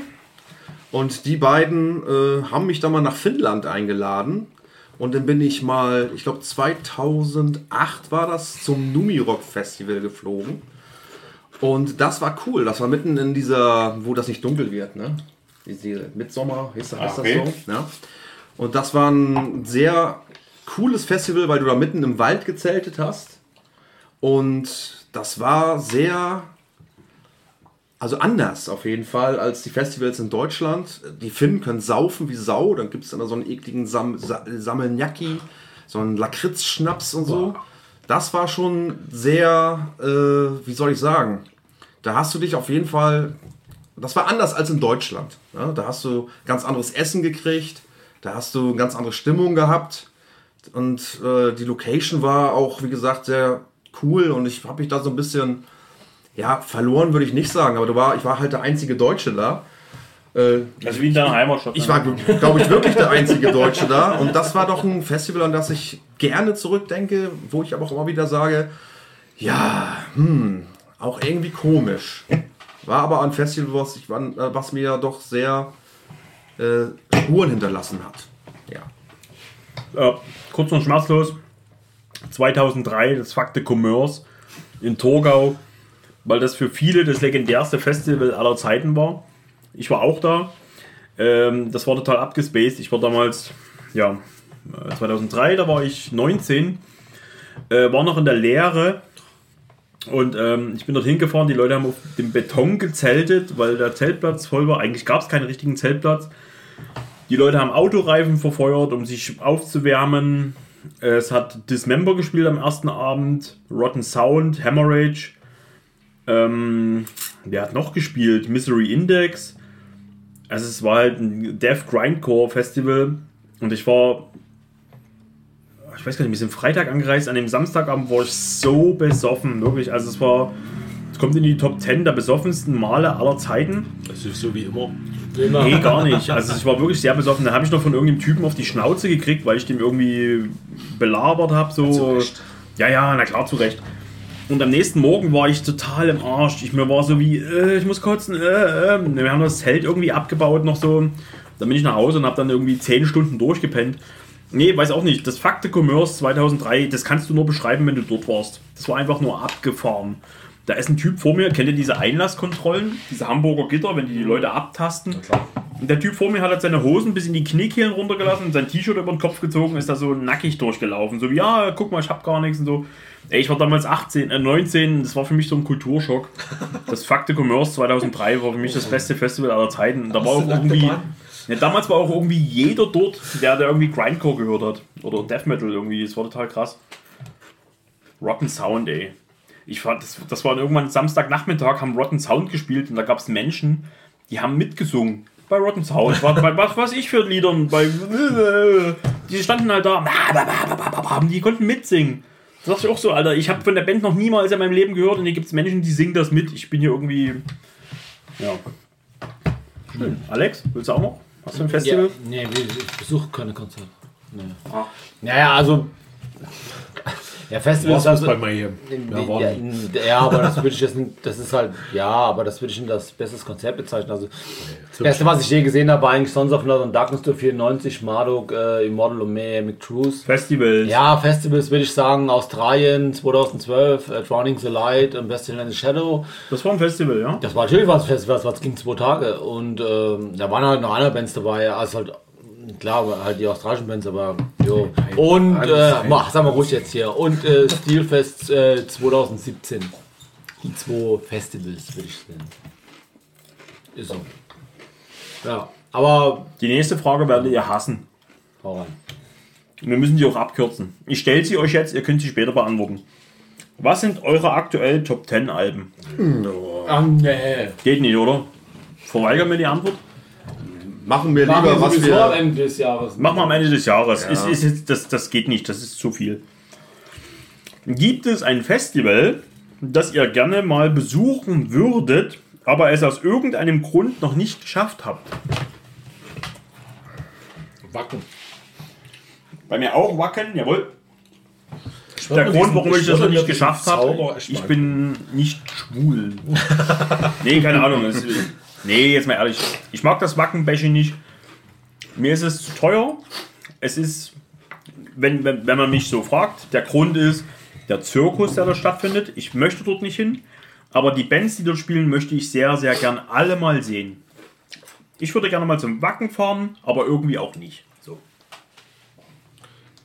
Und die beiden äh, haben mich dann mal nach Finnland eingeladen. Und dann bin ich mal, ich glaube 2008 war das, zum Numirock Festival geflogen. Und das war cool. Das war mitten in dieser, wo das nicht dunkel wird, ne? Diese Mitsommer, heißt, heißt Okay. das so? Ja. Und das war ein sehr cooles Festival, weil du da mitten im Wald gezeltet hast. Und das war sehr, also anders auf jeden Fall als die Festivals in Deutschland. Die Finnen können saufen wie Sau. Dann gibt es dann da so einen ekligen Sam Sa Sammelnjaki, so einen Lakritzschnaps und so. Das war schon sehr, äh, wie soll ich sagen, da hast du dich auf jeden Fall, das war anders als in Deutschland. Ja? Da hast du ganz anderes Essen gekriegt, da hast du eine ganz andere Stimmung gehabt. Und äh, die Location war auch, wie gesagt, sehr cool und ich habe mich da so ein bisschen, ja, verloren würde ich nicht sagen, aber du war, ich war halt der einzige Deutsche da. Äh, Also wie in deiner Heimatstadt. ich war, glaube ich, wirklich der einzige Deutsche da. Und das war doch ein Festival, an das ich gerne zurückdenke, wo ich aber auch immer wieder sage, ja, hm, auch irgendwie komisch. War aber ein Festival, was, ich, äh, was mir doch sehr äh, Spuren hinterlassen hat. Ja. Äh, kurz und schmerzlos. 2003 das Fakte Commerce in Torgau, weil das für viele das legendärste Festival aller Zeiten war. Ich war auch da. Ähm, das war total abgespaced. Ich war damals, ja, äh, 2003, da war ich 19, äh, war noch in der Lehre und ähm, ich bin dorthin gefahren. Die Leute haben auf dem Beton gezeltet, weil der Zeltplatz voll war. Eigentlich gab es keinen richtigen Zeltplatz. Die Leute haben Autoreifen verfeuert, um sich aufzuwärmen. Es hat Dismember gespielt am ersten Abend, Rotten Sound, Hemorrhage. Ähm, wer hat noch gespielt? Misery Index. Also es war halt ein Death Grindcore Festival und ich war, ich weiß gar nicht, wir sind Freitag angereist, an dem Samstagabend war ich so besoffen, wirklich. Also es war, kommt in die Top 10 der besoffensten Male aller Zeiten. Das ist so wie immer. Nee, gar nicht. Also ich war wirklich sehr besoffen. Da habe ich noch von irgendeinem Typen auf die Schnauze gekriegt, weil ich dem irgendwie belabert habe. So. Ja, ja, na klar, zu Recht. Und am nächsten Morgen war ich total im Arsch. Ich, mir war so wie, äh, ich muss kotzen. Äh, äh. Wir haben das Zelt irgendwie abgebaut noch so. Dann bin ich nach Hause und habe dann irgendwie 10 Stunden durchgepennt. Nee, weiß auch nicht. Das Fakte Commerce 2003, das kannst du nur beschreiben, wenn du dort warst. Das war einfach nur abgefahren. Da ist ein Typ vor mir, kennt ihr diese Einlasskontrollen? Diese Hamburger Gitter, wenn die die Leute abtasten? Und der Typ vor mir hat halt seine Hosen bis in die Kniekehlen runtergelassen und sein T-Shirt über den Kopf gezogen, ist da so nackig durchgelaufen. So wie, ja, guck mal, ich hab gar nichts und so. Ey, ich war damals 18, äh, 19, das war für mich so ein Kulturschock. Das Fakte Commerce 2003 war für mich das beste Festival aller Zeiten. Da war auch irgendwie. Ja, damals war auch irgendwie jeder dort, der, der irgendwie Grindcore gehört hat. Oder Death Metal irgendwie. Das war total krass. Rotten Sound, ey. Ich fand, das, das war irgendwann Samstagnachmittag, haben Rotten Sound gespielt und da gab es Menschen, die haben mitgesungen. Bei Rotten Sound. Bei, bei was weiß ich für Liedern. Bei, die standen halt da. Die konnten mitsingen. Da dachte ich auch so, Alter, ich habe von der Band noch niemals in meinem Leben gehört und hier gibt es Menschen, die singen das mit. Ich bin hier irgendwie. Ja. Schön. Alex, willst du auch noch? Hast du ein Ja, Festival? nee, ich besuche keine Konzerte. Nee. Ah. Naja, also. Ja, Festivals. Also, bei mir hier? Ja, ja, aber das würde ich jetzt das ist halt, ja, aber das würde ich nicht als bestes Konzert bezeichnen. Also, das erste, was ich je gesehen habe, war eigentlich Sons of Blood und Darkness to 94, Marduk, äh, Immortal Omega, Mick Cruise. Festivals. Ja, Festivals würde ich sagen, Australien 2012, äh, Drowning the Light und Best in the Shadow. Das war ein Festival, ja? Das war natürlich was Festival, das ging zwei Tage und ähm, da waren halt noch andere Bands dabei, also halt klar, halt die australischen Bands, aber jo. Und äh, mach, sag mal ruhig jetzt hier und äh, Steelfest äh, 2017. Die zwei Festivals würde ich nennen. Ist so. Ja, aber Die nächste Frage werdet ihr hassen. hau rein. Wir müssen die auch abkürzen. Ich stelle sie euch jetzt, ihr könnt sie später beantworten. Was sind eure aktuellen Top 10 Alben? Ah, nee. Geht nicht, oder? Verweigern wir die Antwort? Machen wir Machen wir lieber, was sowieso am wir. Ende des Jahres. Machen wir am Ende des Jahres. Ja. Ist, ist jetzt, das, das geht nicht, das ist zu viel. Gibt es ein Festival, das ihr gerne mal besuchen würdet, aber es aus irgendeinem Grund noch nicht geschafft habt? Wacken. Bei mir auch Wacken, jawohl. Ich Der Grund, diesen- warum ich das noch nicht geschafft habe, ich bin nicht schwul. nee, keine Ahnung. Nee, jetzt mal ehrlich. Ich mag das Wackenbäschen nicht. Mir ist es zu teuer. Es ist, wenn, wenn, wenn man mich so fragt, der Grund ist der Zirkus, der da stattfindet. Ich möchte dort nicht hin. Aber die Bands, die dort spielen, möchte ich sehr, sehr gern alle mal sehen. Ich würde gerne mal zum Wacken fahren, aber irgendwie auch nicht.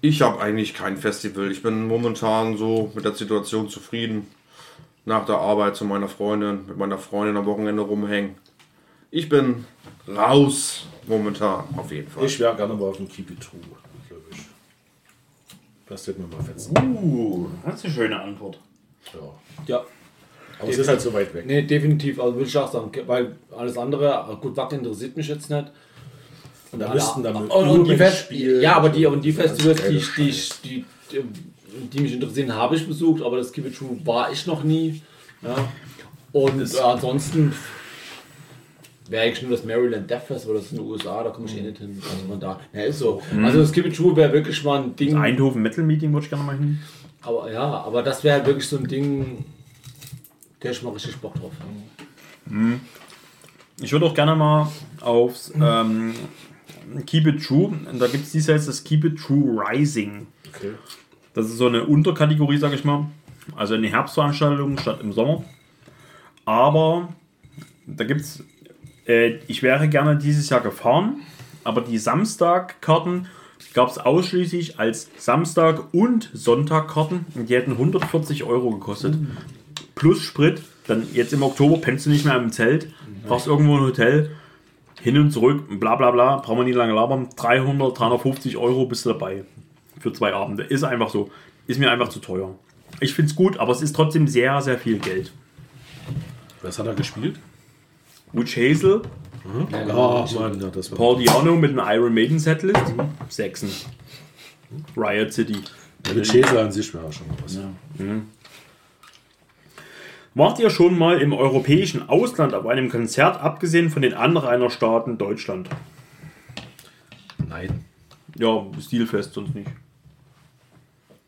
Ich habe eigentlich kein Festival. Ich bin momentan so mit der Situation zufrieden. Nach der Arbeit zu meiner Freundin, mit meiner Freundin am Wochenende rumhängen. Ich bin raus momentan, auf jeden Fall. Ich wäre gerne mal auf dem Keep It True, glaube ich. Das wird mir mal fetzen. Uh, das ist eine schöne Antwort. Ja. Ja. Aber es ist halt so weit weg. Nee, definitiv, also würde ich auch sagen, weil alles andere, gut, Wacken interessiert mich jetzt nicht. Und da müssten dann mit und, und die Fest spielen. Ja, aber die, und die Festivals, die, die, die, die, mich interessieren, habe ich besucht, aber das Keep It True war ich noch nie. Ja. Und äh, ansonsten wäre eigentlich nur das Maryland Death Festival, das ist in den USA, da komme ich eh nicht hin. Also von da, ja, ist so. Also das Keep It True wäre wirklich mal ein Ding. Eindhoven Metal Meeting würde ich gerne mal hin. Aber ja, aber das wäre halt wirklich so ein Ding, der ich mal richtig Bock drauf habe. Ich würde auch gerne mal aufs ähm, Keep It True. Da gibt es dieses Jahr das Keep It True Rising. Okay. Das ist so eine Unterkategorie, sag ich mal. Also eine Herbstveranstaltung statt im Sommer. Aber da gibt es, äh, ich wäre gerne dieses Jahr gefahren, aber die Samstagkarten gab es ausschließlich als Samstag- und Sonntagkarten. Und die hätten 140 Euro gekostet. Plus Sprit. Dann jetzt im Oktober pennst du nicht mehr im Zelt, brauchst irgendwo ein Hotel, hin und zurück, bla bla bla, brauchen wir nicht lange labern. 300, 350 Euro bist du dabei. Für zwei Abende. Ist einfach so. Ist mir einfach zu teuer. Ich finde es gut, aber es ist trotzdem sehr, sehr viel Geld. Was hat er gespielt? Witch Hazel, Ja, Mann, ja, das war. Paul Diano mit einem Iron Maiden Setlist, Sechsen. Riot City. Mit Schäsel an sich wäre schon mal was. Wart ihr schon mal im europäischen Ausland auf einem Konzert, abgesehen von den Anrainerstaaten Deutschland? Nein. Ja, Stilfest sonst nicht.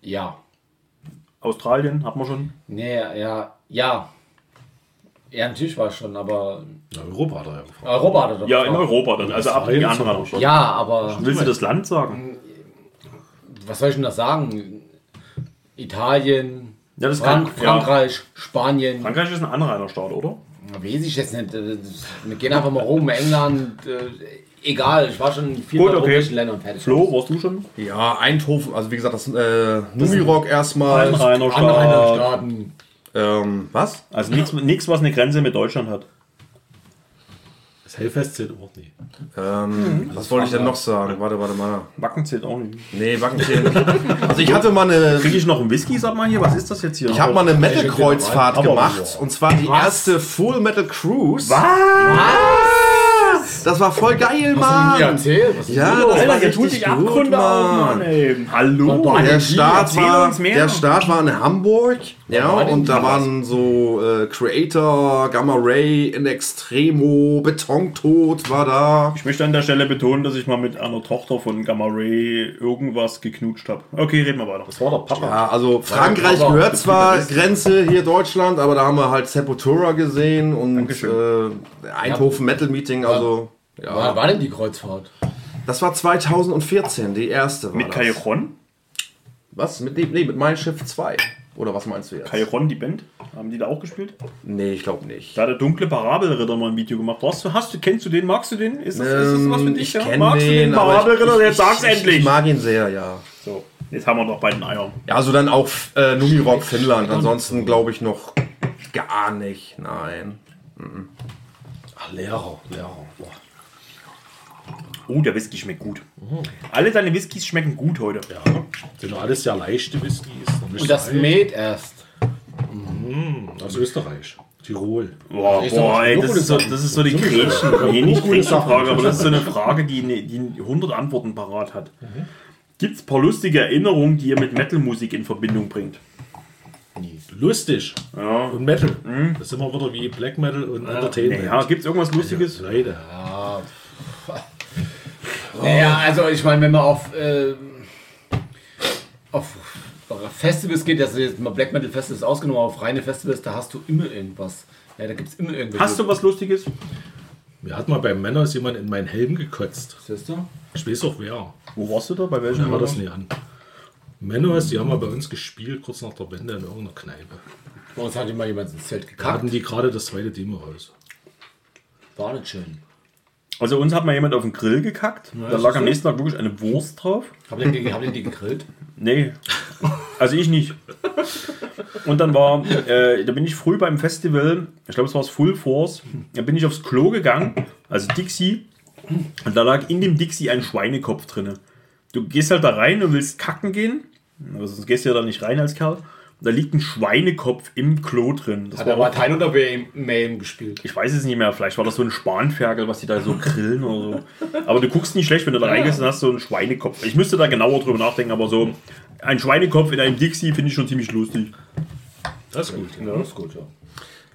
Ja. Australien hat man schon. Nee, ja, ja. Ja, natürlich war ich schon, aber Na, Europa hat er ja gefragt. Europa hat er doch Ja, in gefragt. Europa dann. Also ab in die zum Anrainerstaaten. Ja, aber Willst du das Land sagen? was soll ich denn da sagen? Italien, Ja, das Frank kann- ja. Frankreich, Spanien. Frankreich ist ein Anrainerstaat, oder? Weiß ich jetzt nicht. Wir gehen einfach mal rum, England. Äh, egal, ich war schon in vielen Gut, okay. europäischen Ländern fertig. Flo, warst du schon? Ja, Eindhoven, also wie gesagt, das äh, Numirock erstmal. Anrainerstaat. Anrainerstaaten. Ähm, was? Also nichts, was eine Grenze mit Deutschland hat. Das Hellfest zählt auch nie. Ähm, was wollte ich denn noch sagen? Warte, warte mal. Wacken zählt auch nicht. Nee, Wackenzählen. Also ich hatte mal eine, Kriege ich noch einen Whisky, sag mal hier? Was ist das jetzt hier? ich habe mal eine Metal-Kreuzfahrt gemacht. Und zwar die erste Full Metal Cruise. Was? Das war voll geil, Mann. Ja, erzähl. Was ist Ja, los? das Alter, war hier richtig tut sich gut, Abgründe auf, Mann, ey. Hallo? War Der? Start, war, der Start war in Hamburg, ja, war und da waren so äh, Creator, Gamma Ray, In Extremo, Betontod war da. Ich möchte an der Stelle betonen, dass ich mal mit einer Tochter von Gamma Ray irgendwas geknutscht habe. Okay, reden wir weiter. Das war der Papa. Ja, also Frankreich aber gehört zwar Grenze hier Deutschland, aber da haben wir halt Sepultura gesehen und äh, Eindhoven Metal Meeting, also ja. Wann war denn die Kreuzfahrt? Das war 2014, die erste war Mit. Kairon? Was? Mit, nee, mit Mein Schiff 2. Oder was meinst du jetzt? Kairon, die Band? Haben die da auch gespielt? Nee, ich glaube nicht. Da hat der dunkle Parabelritter mal ein Video gemacht. Was, hast du, kennst du den? Magst du den? Ist das, ist das was für Ähm, dich? ich Ja? Magst du den Parabelritter? ich- Jetzt ich- sag's ich, endlich! Ich mag ihn sehr, ja. so, jetzt haben wir noch bei den Eiern. Ja, also dann auch äh, Numirock Finnland. Ansonsten glaube ich noch gar nicht. Nein. Ach, Lehrer, Lehrer. Boah. Oh, der Whisky schmeckt gut. Alle deine Whiskys schmecken gut heute. Ja, sind alles sehr leichte Whiskys. Und das Met erst. Aus Österreich. Tirol. Boah, Ist doch boah ey, das, ist so, das ist so die. Gretchen. Ja, Nee, nicht Gretchenfrage, aber das ist so eine Frage, die, die 100 Antworten parat hat. Gibt es ein paar lustige Erinnerungen, die ihr mit Metalmusik in Verbindung bringt? Lustig. Ja. Und Metal. Das ist immer wieder wie Black Metal und Entertainment. Ja, gibt es irgendwas Lustiges? Leute. Naja, also ich meine, wenn man auf äh, auf Festivals geht, also jetzt mal Black Metal Festivals ausgenommen, auf reine Festivals, da hast du immer irgendwas. Ja, da gibt es immer irgendwas. Hast du was Lustiges? Mir hat mal beim Männers jemand in meinen Helm gekotzt. Siehst du? Ich weiß auch wer. Wo warst du da? Bei welchem? Mal das nicht an. Männers, die haben mal bei uns gespielt, kurz nach der Wende in irgendeiner Kneipe. Bei uns hat immer jemand ins Zelt Da gekackt. hatten die gerade das zweite Demo raus. War nicht schön. Also uns hat mal jemand auf den Grill gekackt. da lag am nächsten Tag wirklich eine Wurst drauf. Habt ihr, die- habt ihr die gegrillt? Nee, also ich nicht. Und dann war, äh, da bin ich früh beim Festival, ich glaube es war das Full Force, da bin ich aufs Klo gegangen, also Dixie, und da lag in dem Dixie ein Schweinekopf drinne. Du gehst halt da rein und willst kacken gehen, also sonst gehst du ja da nicht rein als Kerl. Und da liegt ein Schweinekopf im Klo drin. Das Hat war er Latein oder Mayhem gespielt? ich weiß es nicht mehr, vielleicht war das so ein Spanferkel, was die da so grillen oder so. Aber du guckst nicht schlecht, wenn du da reingehst und hast so einen Schweinekopf. Ich müsste da genauer drüber nachdenken, aber so ein Schweinekopf in einem Dixie finde ich schon ziemlich lustig. Das ist gut. Ja, das ist gut, ja.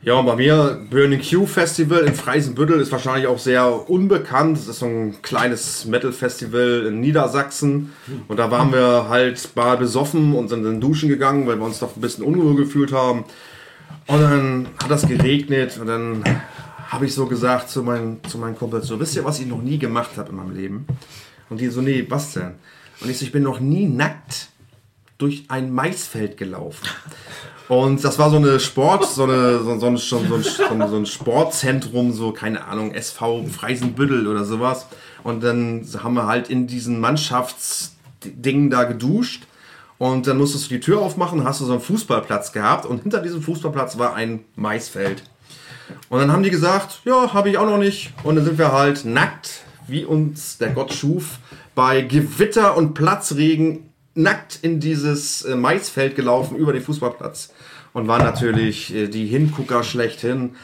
Ja, und bei mir, Burning Q Festival in Freisenbüttel ist wahrscheinlich auch sehr unbekannt. Das ist so ein kleines Metal-Festival in Niedersachsen. Und da waren wir halt mal besoffen und sind dann duschen gegangen, weil wir uns doch ein bisschen unruhe gefühlt haben. Und dann hat das geregnet und dann habe ich so gesagt zu meinen, zu meinen Kumpels, so, wisst ihr, was ich noch nie gemacht habe in meinem Leben? Und die so, nee, was denn? Und ich so, ich bin noch nie nackt durch ein Maisfeld gelaufen. Und das war so eine Sport, so, eine, so, so, ein, so, ein, so, ein, Sportzentrum, so, keine Ahnung, SV Freisenbüttel oder sowas. Und dann haben wir halt in diesen Mannschaftsdingen da geduscht. Und dann musstest du die Tür aufmachen, hast du so einen Fußballplatz gehabt. Und hinter diesem Fußballplatz war ein Maisfeld. Und dann haben die gesagt, ja, habe ich auch noch nicht. Und dann sind wir halt nackt, wie uns der Gott schuf, bei Gewitter und Platzregen nackt in dieses äh, Maisfeld gelaufen über den Fußballplatz. Und waren natürlich äh, die Hingucker schlechthin.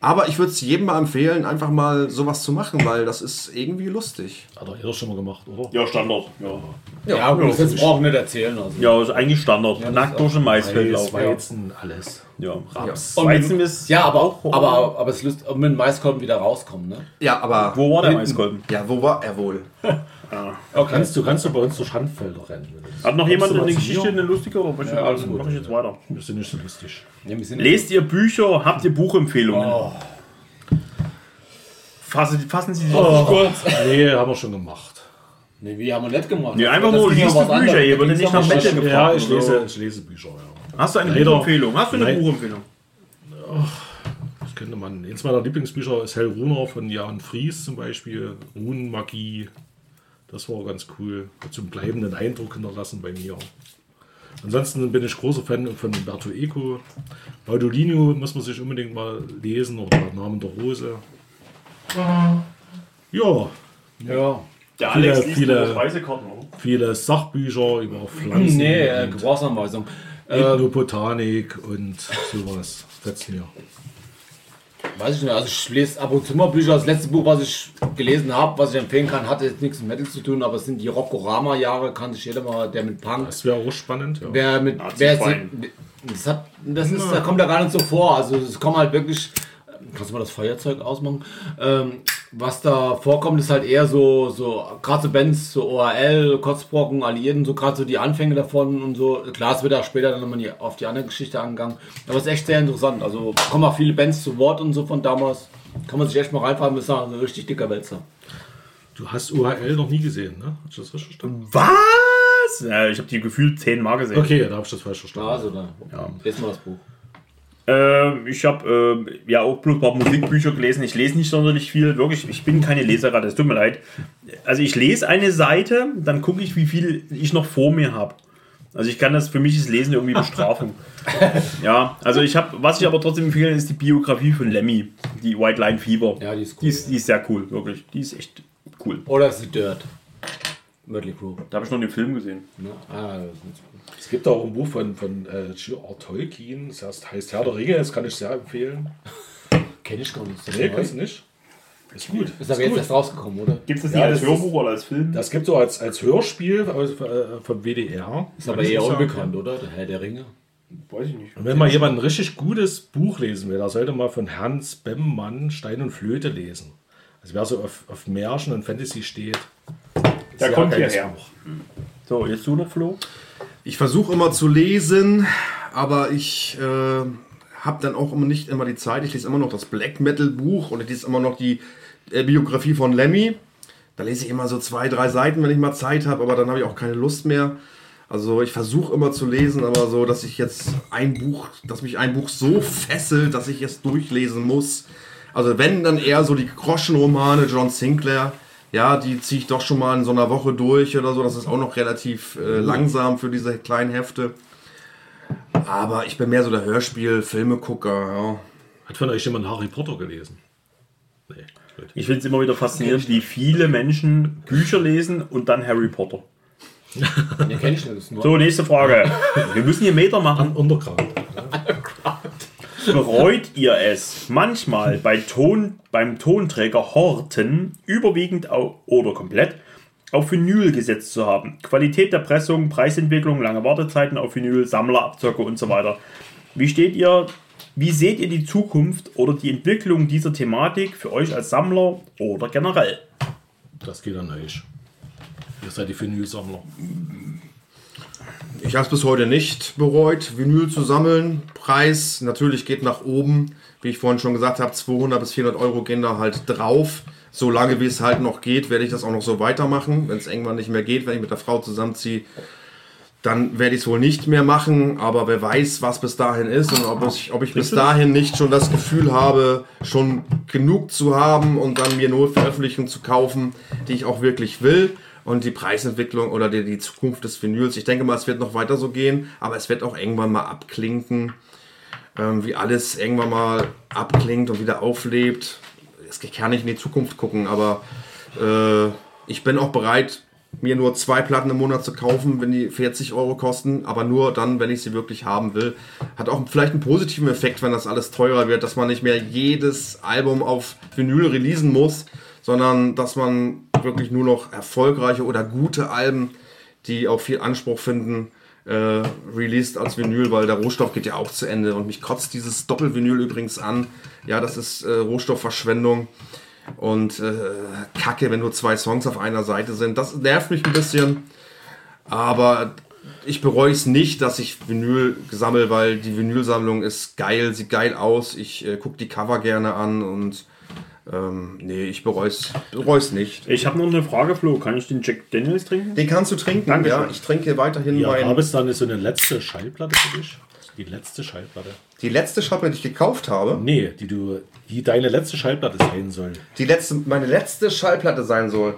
Aber ich würde es jedem mal empfehlen, einfach mal sowas zu machen, weil das ist irgendwie lustig. Hat doch jeder schon mal gemacht, oder? Ja, Standard. Ja, Ja, gut, das jetzt brauchen wir nicht erzählen. Also. ja ist eigentlich Standard. Nackt durch ein Maisfeld laufen. Weizen, alles. Ja. Raps. Und Weizen ist. Ja, aber, aber, aber es ist lustig, mit dem Maiskolben wieder rauskommen, ne? Ja, aber Wo war der Maiskolben? ja, wo war er wohl? Okay. Kannst, du, kannst du bei uns durch Handfelder rennen. Hat noch jemand eine Geschichte, eine lustige? Oder ja, alles gut. mache ich jetzt weiter. Wir sind nicht so lustig. Ja, Lest ihr Bücher? Habt ihr Buchempfehlungen? Oh. Fassen, fassen Sie sich kurz. Nee, haben wir schon gemacht. Nee, wie haben wir nicht gemacht? Nee, einfach nur ja liest du Bücher, würdet ging's nicht ja nach was- gefragt. Ja, ich lese, so. ich lese Bücher, ja. Hast du eine Leider. Buchempfehlung? Hast du eine Nein. Buchempfehlung? Das könnte man. Eins meiner Lieblingsbücher ist Hell Runer von Jan Fries zum Beispiel. Runenmagie. Das war ganz cool. Hat so einen bleibenden Eindruck hinterlassen bei mir. Ansonsten bin ich großer Fan von Umberto Eco. Baudolino muss man sich unbedingt mal lesen oder Namen der Rose. Ja, Ja. Der Viele- Alex liest viele- Speisekarten, oder? viele Sachbücher über Pflanzen, Nee, äh, Gebrauchsanweisung. Äh, Ethnobotanik und sowas. Fetzt mir. Weiß ich nicht, also ich lese ab und zu mal Bücher. Das letzte Buch, was ich gelesen habe, was ich empfehlen kann, hat jetzt nichts mit Metal zu tun, aber es sind die Rockorama-Jahre, kann sich jeder mal, der mit Punk Das wäre auch spannend. Ja. Wer mit Nazi wer Schwein. das hat das ist da kommt ja gar nicht so vor. Also es kommt halt wirklich kannst du mal das Feuerzeug ausmachen? Ähm, was da vorkommt, ist halt eher so so gerade so Bands, so ORL, Kotzbrocken, Alliierten, so gerade so die Anfänge davon und so. Klar, es wird auch später dann nochmal auf die andere Geschichte angegangen. Aber es ist echt sehr interessant. Also kommen auch viele Bands zu Wort und so von damals. Kann man sich echt mal reinfahren, das ist auch ein richtig dicker Wälzer. Du hast UHL noch nie gesehen, ne? Hast du das richtig verstanden? Was? Ja, ich habe die gefühlt zehnmal gesehen. Okay, da habe ich das falsch verstanden. Also da, ja. lesen wir das Buch. Ähm, ich habe ähm, ja auch bloß ein paar Musikbücher gelesen. Ich lese nicht sonderlich viel. Wirklich, ich bin keine Leseratte. Es tut mir leid. Also ich lese eine Seite, dann gucke ich, wie viel ich noch vor mir habe. Also ich kann das, für mich ist Lesen irgendwie Bestrafung. ja, also ich habe, was ich aber trotzdem empfehle, ist die Biografie von Lemmy, die White Line Fever. Ja, die ist cool, Die ist, die ist sehr cool, wirklich. Die ist echt cool. Oder ist es Dirt? Mötley Crew. Da habe ich noch den Film gesehen. Ne? Ah, das ist. Es gibt auch ein Buch von, von äh, G.R. Tolkien, das heißt, heißt Herr der Ringe, das kann ich sehr empfehlen. Kenn ich gar nicht. Das Nee, neu? kannst du nicht? Ist gut. Ist aber jetzt erst rausgekommen, oder? Gibt es das Ja, nicht als das ist- Hörbuch oder als Film? Das gibt es auch als, als Hörspiel aus, äh, vom WDR. Ist aber eher unbekannt, oder? Der Herr der Ringe. Weiß ich nicht. Und wenn mal jemand ein richtig gutes Buch lesen will, da sollte mal von Hans Bemmmann Stein und Flöte lesen. Also wer so auf, auf Märchen und Fantasy steht. Der kommt hierher. Buch. So, jetzt du noch, Flo? Ich versuche immer zu lesen, aber ich äh, habe dann auch immer nicht immer die Zeit. Ich lese immer noch das Black Metal Buch und ich lese immer noch die äh, Biografie von Lemmy. Da lese ich immer so zwei, drei Seiten, wenn ich mal Zeit habe, aber dann habe ich auch keine Lust mehr. Also ich versuche immer zu lesen, aber so, dass ich jetzt ein Buch, dass mich ein Buch so fesselt, dass ich es durchlesen muss. Also wenn dann eher so die Groschenromane John Sinclair, ja, die ziehe ich doch schon mal in so einer Woche durch oder so. Das ist auch noch relativ äh, langsam für diese kleinen Hefte. Aber ich bin mehr so der Hörspiel-Filmegucker, ja. Hat von euch jemand Harry Potter gelesen? Nee, gut. Ich finde es immer wieder faszinierend, wie viele Menschen Bücher lesen und dann Harry Potter. Den kenne ich. Das nur So, nächste Frage. Wir müssen hier Meter machen. Underground. Bereut ihr es manchmal bei Ton, beim Tonträger Horten überwiegend oder komplett auf Vinyl gesetzt zu haben? Qualität der Pressung, Preisentwicklung, lange Wartezeiten auf Vinyl, Sammlerabzocke und so weiter. Wie steht ihr, wie seht ihr die Zukunft oder die Entwicklung dieser Thematik für euch als Sammler oder generell? Das geht an euch. Ihr seid die Vinylsammler. Ich habe es bis heute nicht bereut, Vinyl zu sammeln. Preis natürlich geht nach oben. Wie ich vorhin schon gesagt habe, 200 bis 400 Euro gehen da halt drauf. Solange wie es halt noch geht, werde ich das auch noch so weitermachen. Wenn es irgendwann nicht mehr geht, wenn ich mit der Frau zusammenziehe, dann werde ich es wohl nicht mehr machen. Aber wer weiß, was bis dahin ist und ob ich, ob ich bis dahin nicht schon das Gefühl habe, schon genug zu haben und dann mir nur Veröffentlichungen zu kaufen, die ich auch wirklich will. Und die Preisentwicklung oder die, die Zukunft des Vinyls. Ich denke mal, es wird noch weiter so gehen, aber es wird auch irgendwann mal abklinken. Ähm, wie alles irgendwann mal abklingt und wieder auflebt. Es kann nicht in die Zukunft gucken, aber äh, ich bin auch bereit, mir nur zwei Platten im Monat zu kaufen, wenn die 40 Euro kosten, aber nur dann, wenn ich sie wirklich haben will. Hat auch vielleicht einen positiven Effekt, wenn das alles teurer wird, dass man nicht mehr jedes Album auf Vinyl releasen muss, sondern dass man wirklich nur noch erfolgreiche oder gute Alben, die auch viel Anspruch finden, äh, released als Vinyl, weil der Rohstoff geht ja auch zu Ende. Und mich kotzt dieses Doppelvinyl übrigens an. Ja, das ist äh, Rohstoffverschwendung und äh, Kacke, wenn nur zwei Songs auf einer Seite sind. Das nervt mich ein bisschen. Aber ich bereue es nicht, dass ich Vinyl sammle, weil die Vinylsammlung ist geil, sieht geil aus. Ich äh, gucke die Cover gerne an und ähm, nee, ich bereue es nicht. Ich habe noch eine Frage, Flo. Kann ich den Jack Daniels trinken? Den kannst du trinken, Dankeschön. ja. Ich trinke weiterhin Ja, mein. habe es dann so eine letzte Schallplatte für dich? Die letzte Schallplatte? Die letzte Schallplatte, die ich gekauft habe, Nee, die du, die deine letzte Schallplatte sein soll. die letzte, meine letzte Schallplatte sein soll.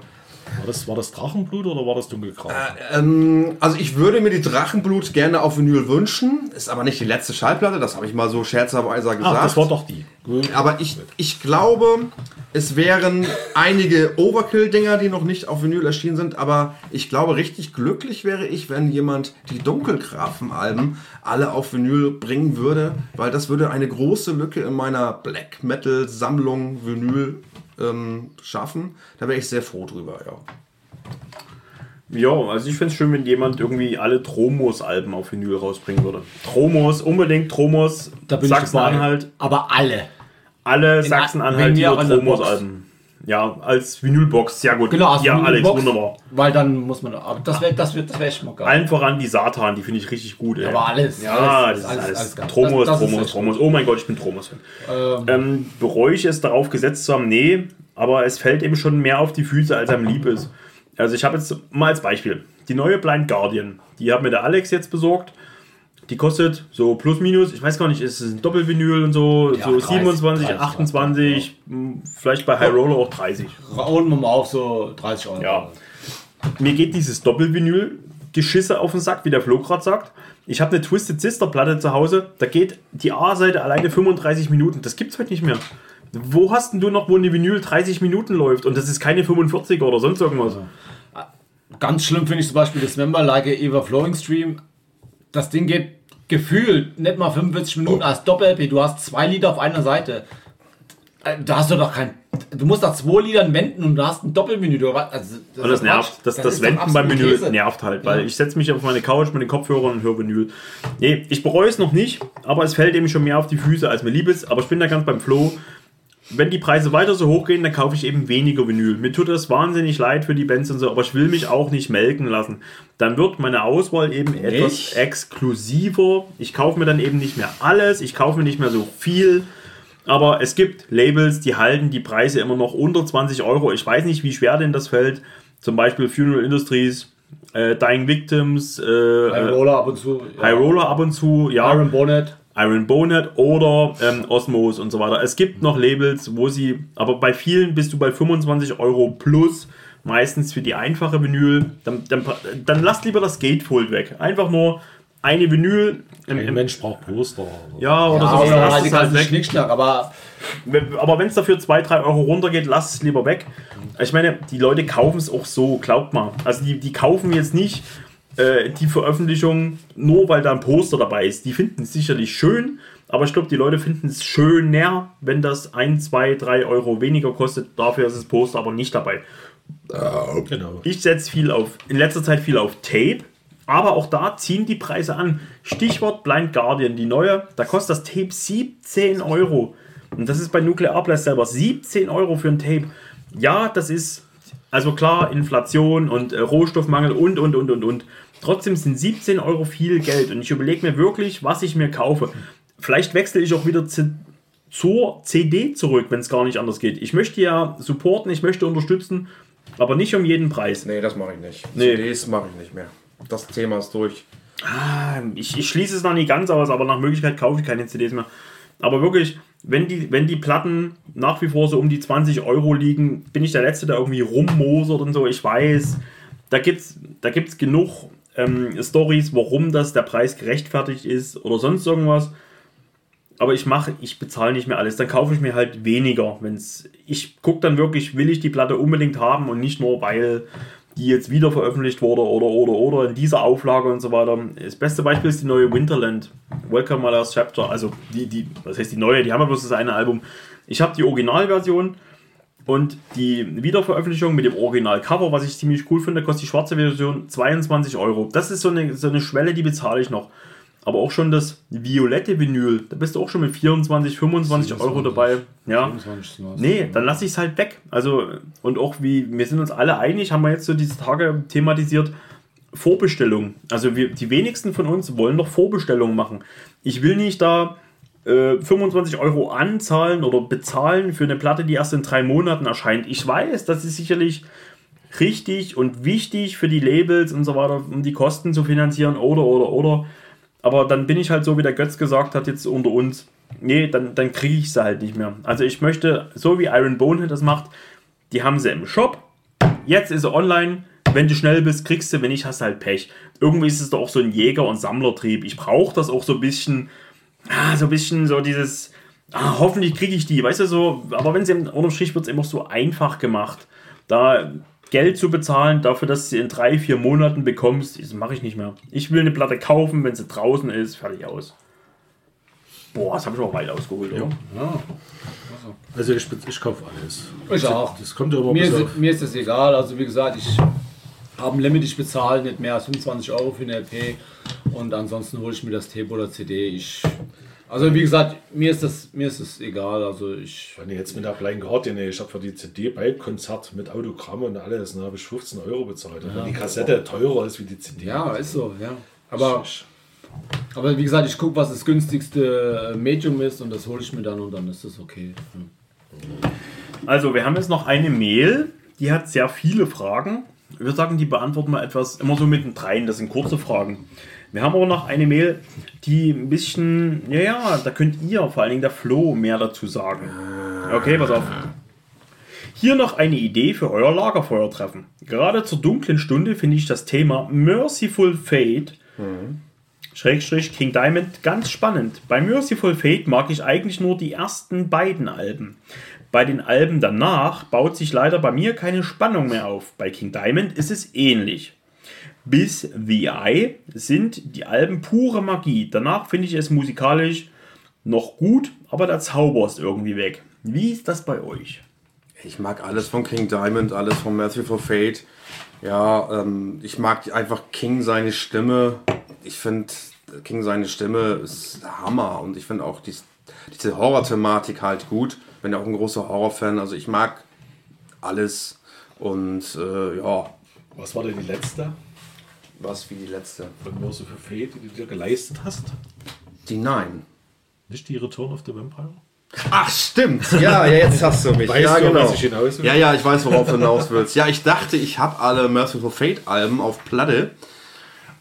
War das, war das Drachenblut oder war das Dunkelgrau? Ähm, also ich würde mir die Drachenblut gerne auf Vinyl wünschen, ist aber nicht die letzte Schallplatte, das habe ich mal so scherzerweise gesagt. Ach, das war doch die. Gut. aber ich, ich glaube, es wären einige Overkill-Dinger, die noch nicht auf Vinyl erschienen sind, aber ich glaube, richtig glücklich wäre ich, wenn jemand die Dunkelgrafen-Alben alle auf Vinyl bringen würde, weil das würde eine große Lücke in meiner Black Metal-Sammlung Vinyl ähm, schaffen. Da wäre ich sehr froh drüber, ja. Ja, also ich finde es schön, wenn jemand irgendwie alle Tromos-Alben auf Vinyl rausbringen würde. Tromos, unbedingt Tromos, Da bin ich dabei. Sachsen-Anhalt, Aber alle. alle Sachsen-Anhalt der Tromos-Alben. Ja, als Vinylbox, sehr gut. Genau, also ja, Alex, Box, wunderbar. Weil dann muss man. Aber das wäre das wär, das wär geil. Allen voran die Satan, die finde ich richtig gut. Ey. Aber alles, Ja, alles, das ist alles. Tromos, Das- das ist Tromos, echt Tromos. Oh mein Gott, ich bin Tromos-Fan. Ähm, bereue ich es, darauf gesetzt zu haben? Nee, aber es fällt eben schon mehr auf die Füße, als einem lieb ist. Also ich habe jetzt mal als Beispiel die neue Blind Guardian. Die hat mir der Alex jetzt besorgt. Die kostet so plus minus, ich weiß gar nicht, ist es ein Doppelvinyl und so, Ja, so 30, 27, 30, 28, mh, vielleicht bei High Roller auch 30. Runden wir mal auf so 30 Euro. Ja. Mir geht dieses Doppelvinyl Geschisse auf den Sack, wie der Flo gerade sagt. Ich habe eine Twisted Sister Platte zu Hause, da geht die A-Seite alleine 35 Minuten. Das gibt's heute nicht mehr. Wo hast denn du noch, wo eine Vinyl 30 Minuten läuft und das ist keine 45er oder sonst irgendwas? Ganz schlimm finde ich zum Beispiel das Member Like Eva Flowing Stream. Das Ding geht gefühlt nicht mal 45 Minuten als Doppel-LP. Du hast zwei Lieder auf einer Seite. Äh, Da hast du doch kein. Du musst nach zwei Liedern wenden und du hast ein Doppelmenü. Du, also, das, Und das nervt. Das, das, doch Wenden beim Vinyl Käse. nervt halt, weil Ja. ich setze mich auf meine Couch mit den Kopfhörern und höre Vinyl. Nee, ich bereue es noch nicht, aber es fällt eben schon mehr auf die Füße, als mir lieb ist. Aber ich bin da ganz beim Flo. Wenn die Preise weiter so hochgehen, dann kaufe ich eben weniger Vinyl. Mir tut das wahnsinnig leid für die Bands und so, aber ich will mich auch nicht melken lassen. Dann wird meine Auswahl eben etwas exklusiver. Ich kaufe mir dann eben nicht mehr alles, ich kaufe mir nicht mehr so viel. Aber es gibt Labels, die halten die Preise immer noch unter 20 Euro. Ich weiß nicht, wie schwer denn das fällt. Zum Beispiel Funeral Industries, äh, Dying Victims, äh, High Roller ab und zu. ja. High Roller ab und zu, ja. Iron Bonnet. Iron Bonet oder ähm, Osmos und so weiter. Es gibt noch Labels, wo sie, aber bei vielen bist du bei 25 Euro plus, meistens für die einfache Vinyl. Dann, dann, dann lasst lieber das Gatefold weg. Einfach nur eine Vinyl. Im, Ein im, Mensch braucht Poster. ja, oder Ja, so. oder halt die halt. Schnickschnack, aber Aber wenn es dafür 2, 3 Euro runtergeht, lasst es lieber weg. Ich meine, die Leute kaufen es auch so, glaubt mal. Also die, die kaufen jetzt nicht äh, die Veröffentlichung nur, weil da ein Poster dabei ist. Die finden es sicherlich schön, aber ich glaube, die Leute finden es schöner, wenn das 1, 2, 3 Euro weniger kostet. Dafür ist das Poster aber nicht dabei. Genau. Ich setze viel auf, in letzter Zeit viel auf Tape, aber auch da ziehen die Preise an. Stichwort Blind Guardian, die neue, da kostet das Tape 17 Euro. Und das ist bei Nuclear Blast selber 17 Euro für ein Tape. Ja, das ist, also klar, Inflation und äh, Rohstoffmangel und, und, und, und, und. Trotzdem sind 17 Euro viel Geld und ich überlege mir wirklich, was ich mir kaufe. Vielleicht wechsle ich auch wieder zu, zur CD zurück, wenn es gar nicht anders geht. Ich möchte ja supporten, ich möchte unterstützen, aber nicht um jeden Preis. Nee, das mache ich nicht. Nee. CDs mache ich nicht mehr. Das Thema ist durch. Ich, ich schließe es noch nicht ganz aus, aber nach Möglichkeit kaufe ich keine CDs mehr. Aber wirklich, wenn die, wenn die Platten nach wie vor so um die 20 Euro liegen, bin ich der Letzte, der irgendwie rummosert und so. Ich weiß, da gibt es da gibt's genug ähm, Stories, warum das der Preis gerechtfertigt ist oder sonst irgendwas. Aber ich mache, ich bezahle nicht mehr alles. Dann kaufe ich mir halt weniger. Wenn's, ich gucke dann wirklich, will ich die Platte unbedingt haben und nicht nur, weil die jetzt wieder veröffentlicht wurde oder oder oder in dieser Auflage und so weiter. Das beste Beispiel ist die neue Winterland. Welcome My Last Chapter. Also die, die, was heißt die neue? Die haben ja bloß das eine Album. Ich habe die Originalversion und die Wiederveröffentlichung mit dem Originalcover, was ich ziemlich cool finde, kostet die schwarze Version 22 Euro. Das ist so eine, so eine Schwelle, die bezahle ich noch. Aber auch schon das violette Vinyl, da bist du auch schon mit 24, 25 Euro dabei. Ja. 25 sind das. Nee, dann lasse ich es halt weg. Also, und auch wie, wir sind uns alle einig, haben wir jetzt so diese Tage thematisiert, Vorbestellung. Also wir, die wenigsten von uns wollen noch Vorbestellungen machen. Ich will nicht da äh, 25 Euro anzahlen oder bezahlen für eine Platte, die erst in drei Monaten erscheint. Ich weiß, das ist sicherlich richtig und wichtig für die Labels und so weiter, um die Kosten zu finanzieren oder, oder, oder. Aber dann bin ich halt so, wie der Götz gesagt hat, jetzt unter uns. Nee, dann, dann kriege ich sie halt nicht mehr. Also ich möchte, so wie Iron Bonehead das macht, die haben sie im Shop. Jetzt ist sie online. Wenn du schnell bist, kriegst du, wenn nicht, hast du halt Pech. Irgendwie ist es doch auch so ein Jäger- und Sammlertrieb. Ich brauche das auch so ein bisschen, ah, so ein bisschen so dieses, ah, hoffentlich kriege ich die, weißt du so. Aber wenn sie im unterm Strich wird es immer so einfach gemacht. Da Geld zu bezahlen dafür, dass du sie in drei, vier Monaten bekommst, das mache ich nicht mehr. Ich will eine Platte kaufen, wenn sie draußen ist, fertig aus. Boah, das habe ich auch weit ausgeholt. oder? Ja. Also ich, ich kaufe alles. Ich auch. Das kommt ja immer Mir auf, ist, mir ist das egal. Also wie gesagt, ich habe ein Limit, ich bezahle nicht mehr als 25 Euro für eine LP und ansonsten hole ich mir das Tape oder CD. Ich, also wie gesagt, mir ist das, mir ist das egal. Also ich, wenn ich jetzt mit der Blind Guardian, ich habe für die CD bei Konzert mit Autogramm und alles, dann habe ich 15 Euro bezahlt. Wenn die Kassette teurer ist wie die CD. ja, ist so, ja. Aber, aber wie gesagt, ich gucke, was das günstigste äh, Medium ist und das hole ich mir dann und dann ist das okay. Also, wir haben jetzt noch eine Mail, die hat sehr viele Fragen. Ich würde sagen, die beantworten wir etwas immer so mittendrin. Das sind kurze Fragen. Wir haben aber noch eine Mail, die ein bisschen, ja, ja, da könnt ihr, vor allen Dingen der Flo, mehr dazu sagen. Okay, pass auf. Hier noch eine Idee für euer Lagerfeuertreffen. Gerade zur dunklen Stunde finde ich das Thema Merciful Fate Schrägstrich King Diamond ganz spannend. Bei Merciful Fate mag ich eigentlich nur die ersten beiden Alben. Bei den Alben danach baut sich leider bei mir keine Spannung mehr auf. Bei King Diamond ist es ähnlich. Bis The Eye sind die Alben pure Magie. Danach finde ich es musikalisch noch gut, aber der Zauber ist irgendwie weg. Wie ist das bei euch? Ich mag alles von King Diamond, alles von Merciful Fate. Ja, ähm, ich mag einfach King seine Stimme. Ich finde King seine Stimme ist Hammer und ich finde auch die, diese Horror-Thematik halt gut. Bin ja auch ein großer Horrorfan. Also ich mag alles. Und äh, ja, Was war denn die letzte was wie die letzte. von Merciful Fate, die du dir geleistet hast? Die Nein. Nicht die Return of the Vampire? Ach, stimmt. Ja, ja, jetzt hast du mich. Weißt ja, du, genau. ich hinaus will? Ja, ja, ich weiß, worauf du hinaus willst. Ja, ich dachte, ich habe alle Merciful Fate Alben auf Platte.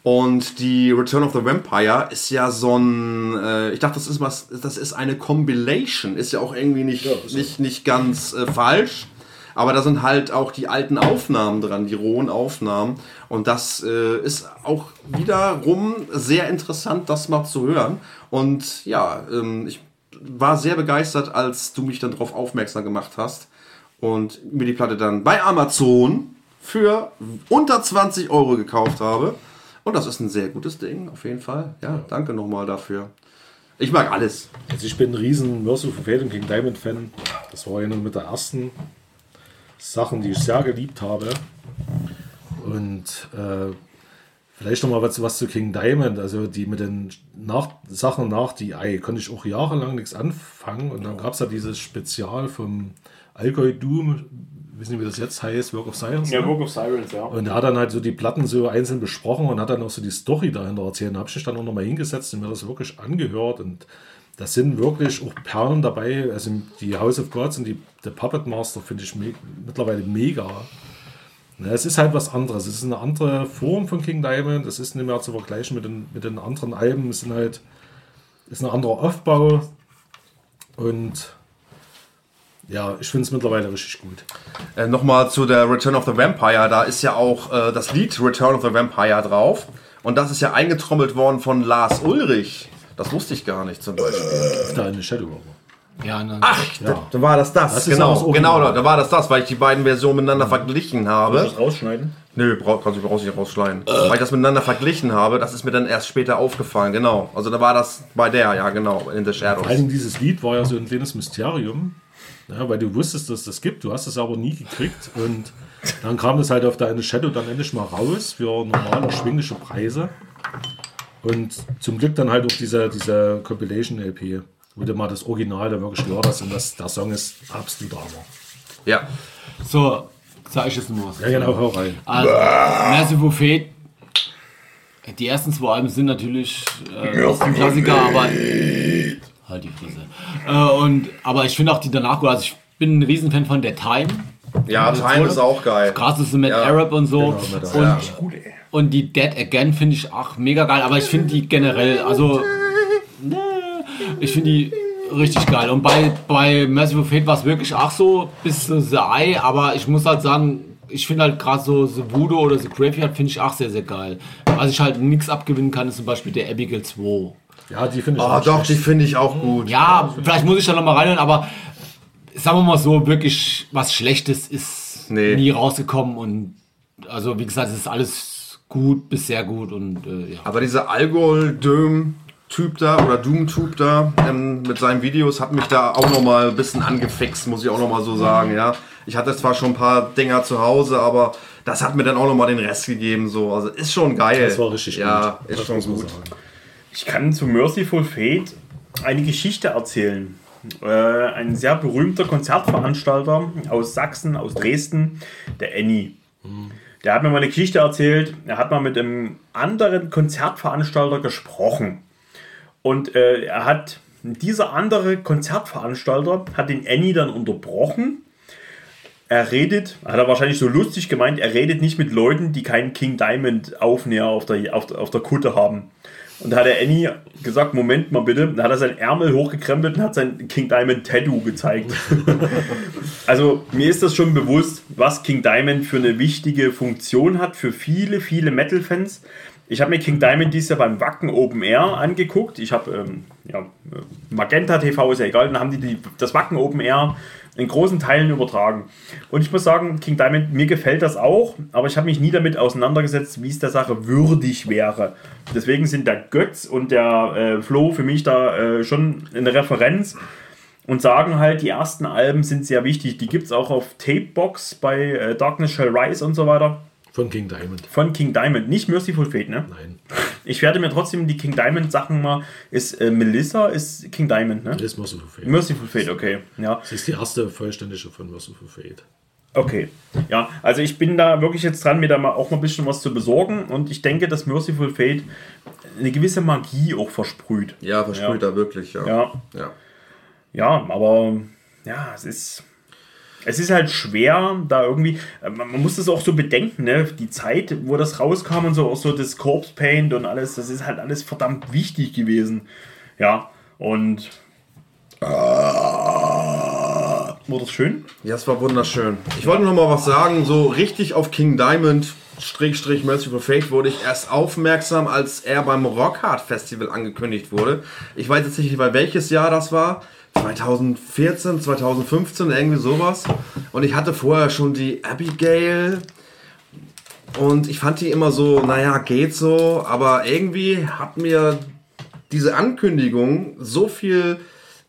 Und die Return of the Vampire ist ja so ein, äh, ich dachte, das ist was, das ist eine Compilation, ist ja auch irgendwie nicht, nicht, nicht ganz äh, falsch. Aber da sind halt auch die alten Aufnahmen dran, die rohen Aufnahmen. Und das äh, ist auch wiederum sehr interessant, das mal zu hören. Und ja, ähm, ich war sehr begeistert, als du mich dann darauf aufmerksam gemacht hast und mir die Platte dann bei Amazon für unter 20 Euro gekauft habe. Und das ist ein sehr gutes Ding, auf jeden Fall. Ja, danke nochmal dafür. Ich mag alles. Also ich bin ein riesen Merciful Fate und King Diamond Fan. Das war eine mit der ersten Sachen, die ich sehr geliebt habe. Und äh, vielleicht noch mal was, was zu King Diamond. Also die mit den nach, Sachen nach DI konnte ich auch jahrelang nichts anfangen. Und dann gab es ja dieses Spezial vom Alkoy Doom, wissen Sie, wie das jetzt heißt, Work of Science. ne? of Sirens, ja. Und er hat dann halt so die Platten so einzeln besprochen und hat dann auch so die Story dahinter erzählt. Da habe ich mich dann auch nochmal hingesetzt und mir das wirklich angehört. Und das sind wirklich auch Perlen dabei. Also die House of Gods und die The Puppet Master finde ich me mittlerweile mega. Na, es ist halt was anderes. Es ist eine andere Form von King Diamond. Es ist nicht mehr zu vergleichen mit den, mit den anderen Alben. Es sind halt, ist ein anderer Aufbau. Und ja, ich finde es mittlerweile richtig gut. Äh, Nochmal zu der Return of the Vampire. Da ist ja auch äh, das Lied Return of the Vampire drauf. Und das ist ja eingetrommelt worden von Lars Ulrich. Das wusste ich gar nicht zum Beispiel. Da eine Shadow aber. Ja, ne, Ach, da, da war das das. Das auch das genau, genau, da war das das, weil ich die beiden Versionen miteinander verglichen habe. das rausschneiden? Nö, brauch, kannst du brauchst nicht rausschneiden. Weil ich das miteinander verglichen habe, das ist mir dann erst später aufgefallen, genau. Also da war das bei der, ja genau, in The Shadows. Vor allem dieses Lied war ja so ein kleines Mysterium, ja, weil du wusstest, dass es das gibt, du hast es aber nie gekriegt und dann kam das halt auf deine Shadow dann endlich mal raus für normal erschwingliche Preise und zum Glück dann halt auch diese, diese Compilation-LP, wo du mal das Original da wirklich gehört hast und das, der Song ist absolut Hammer. Ja. so, sag ich jetzt nur was. Ja genau, hau rein. Also, Merciful Fate. Die ersten zwei Alben sind natürlich äh, Klassiker, aber. Halt die Fresse. Äh, und, aber ich finde auch die danach gut. Also, ich bin ein Riesenfan von der Time. Ja, Time ist auch geil. Krass ist mit Ja. Arab und so. Genau, und, Ja. und die Dead Again finde ich auch mega geil. Aber ich finde die generell, also. Ich finde die richtig geil. Und bei, bei Merciful Fate war es wirklich auch so bis zu The Eye, aber ich muss halt sagen, ich finde halt gerade so The Voodoo oder The Graveyard finde ich auch sehr, sehr geil. Was ich halt nichts abgewinnen kann, ist zum Beispiel der Abigail 2. Ja, die finde ich Oh, auch doch, die schlecht. finde ich auch gut. Ja, vielleicht muss ich da nochmal reinhören, aber sagen wir mal so, wirklich was Schlechtes ist Nee. nie rausgekommen und also wie gesagt, es ist alles gut bis sehr gut und äh, ja. Aber dieser Alkohol-Döm-Typ da oder Doom-Typ da ähm, mit seinen Videos hat mich da auch nochmal ein bisschen angefixt, muss ich auch nochmal so sagen, ja. Ich hatte zwar schon ein paar Dinger zu Hause, aber das hat mir dann auch nochmal den Rest gegeben, so. Also ist schon geil. Das war richtig ja, gut. ist Das schon gut. sagen. Ich kann zu Merciful Fate eine Geschichte erzählen. Äh, ein sehr berühmter Konzertveranstalter aus Sachsen, aus Dresden, der Annie. Der hat mir mal eine Geschichte erzählt. Er hat mal mit einem anderen Konzertveranstalter gesprochen. Und äh, er hat, dieser andere Konzertveranstalter hat den Annie dann unterbrochen. Er redet, hat er wahrscheinlich so lustig gemeint, er redet nicht mit Leuten, die keinen King Diamond Aufnäher auf der, auf, auf der Kutte haben. Und da hat der Annie gesagt, Moment mal bitte, da hat er seinen Ärmel hochgekrempelt und hat sein King Diamond Tattoo gezeigt. also mir ist das schon bewusst, was King Diamond für eine wichtige Funktion hat für viele, viele Metal-Fans. Ich habe mir King Diamond dieses Jahr beim Wacken Open Air angeguckt. Ich habe, ähm, ja, äh, Magenta TV ist ja egal, dann haben die, die das Wacken Open Air in großen Teilen übertragen. Und ich muss sagen, King Diamond, mir gefällt das auch, aber ich habe mich nie damit auseinandergesetzt, wie es der Sache würdig wäre. Deswegen sind der Götz und der äh, Flo für mich da äh, schon eine Referenz und sagen halt, die ersten Alben sind sehr wichtig. Die gibt es auch auf Tapebox bei äh, Darkness Shall Rise und so weiter. Von King Diamond. Von King Diamond, nicht Merciful Fate, ne? Nein, Ich werde mir trotzdem die King Diamond Sachen mal. Ist äh, Melissa ist King Diamond, ne? das ist Merciful Fate. Merciful Fate, okay. Ja, Das ist die erste vollständige von Merciful Fate. okay. Ja, also ich bin da wirklich jetzt dran, mir da mal auch mal ein bisschen was zu besorgen und ich denke, dass Merciful Fate eine gewisse Magie auch versprüht. Ja, versprüht Ja. er wirklich, ja. Ja, ja. ja, aber ja, es ist. Es ist halt schwer, da irgendwie. äh, Man, muss das auch so bedenken, ne? Die Zeit, wo das rauskam und so, auch so das Corpse Paint und alles, das ist halt alles verdammt wichtig gewesen. Ja, und. Wurde das schön? Ja, es war wunderschön. Ich wollte noch mal was sagen. So richtig auf King Diamond, Strich, Merciful Fate, wurde ich erst aufmerksam, als er beim Rockhard Festival angekündigt wurde. Ich weiß jetzt nicht, bei welches Jahr das war. 2014, 2015, irgendwie sowas. Und ich hatte vorher schon die Abigail. Und ich fand die immer so, naja, geht so. Aber irgendwie hat mir diese Ankündigung so viel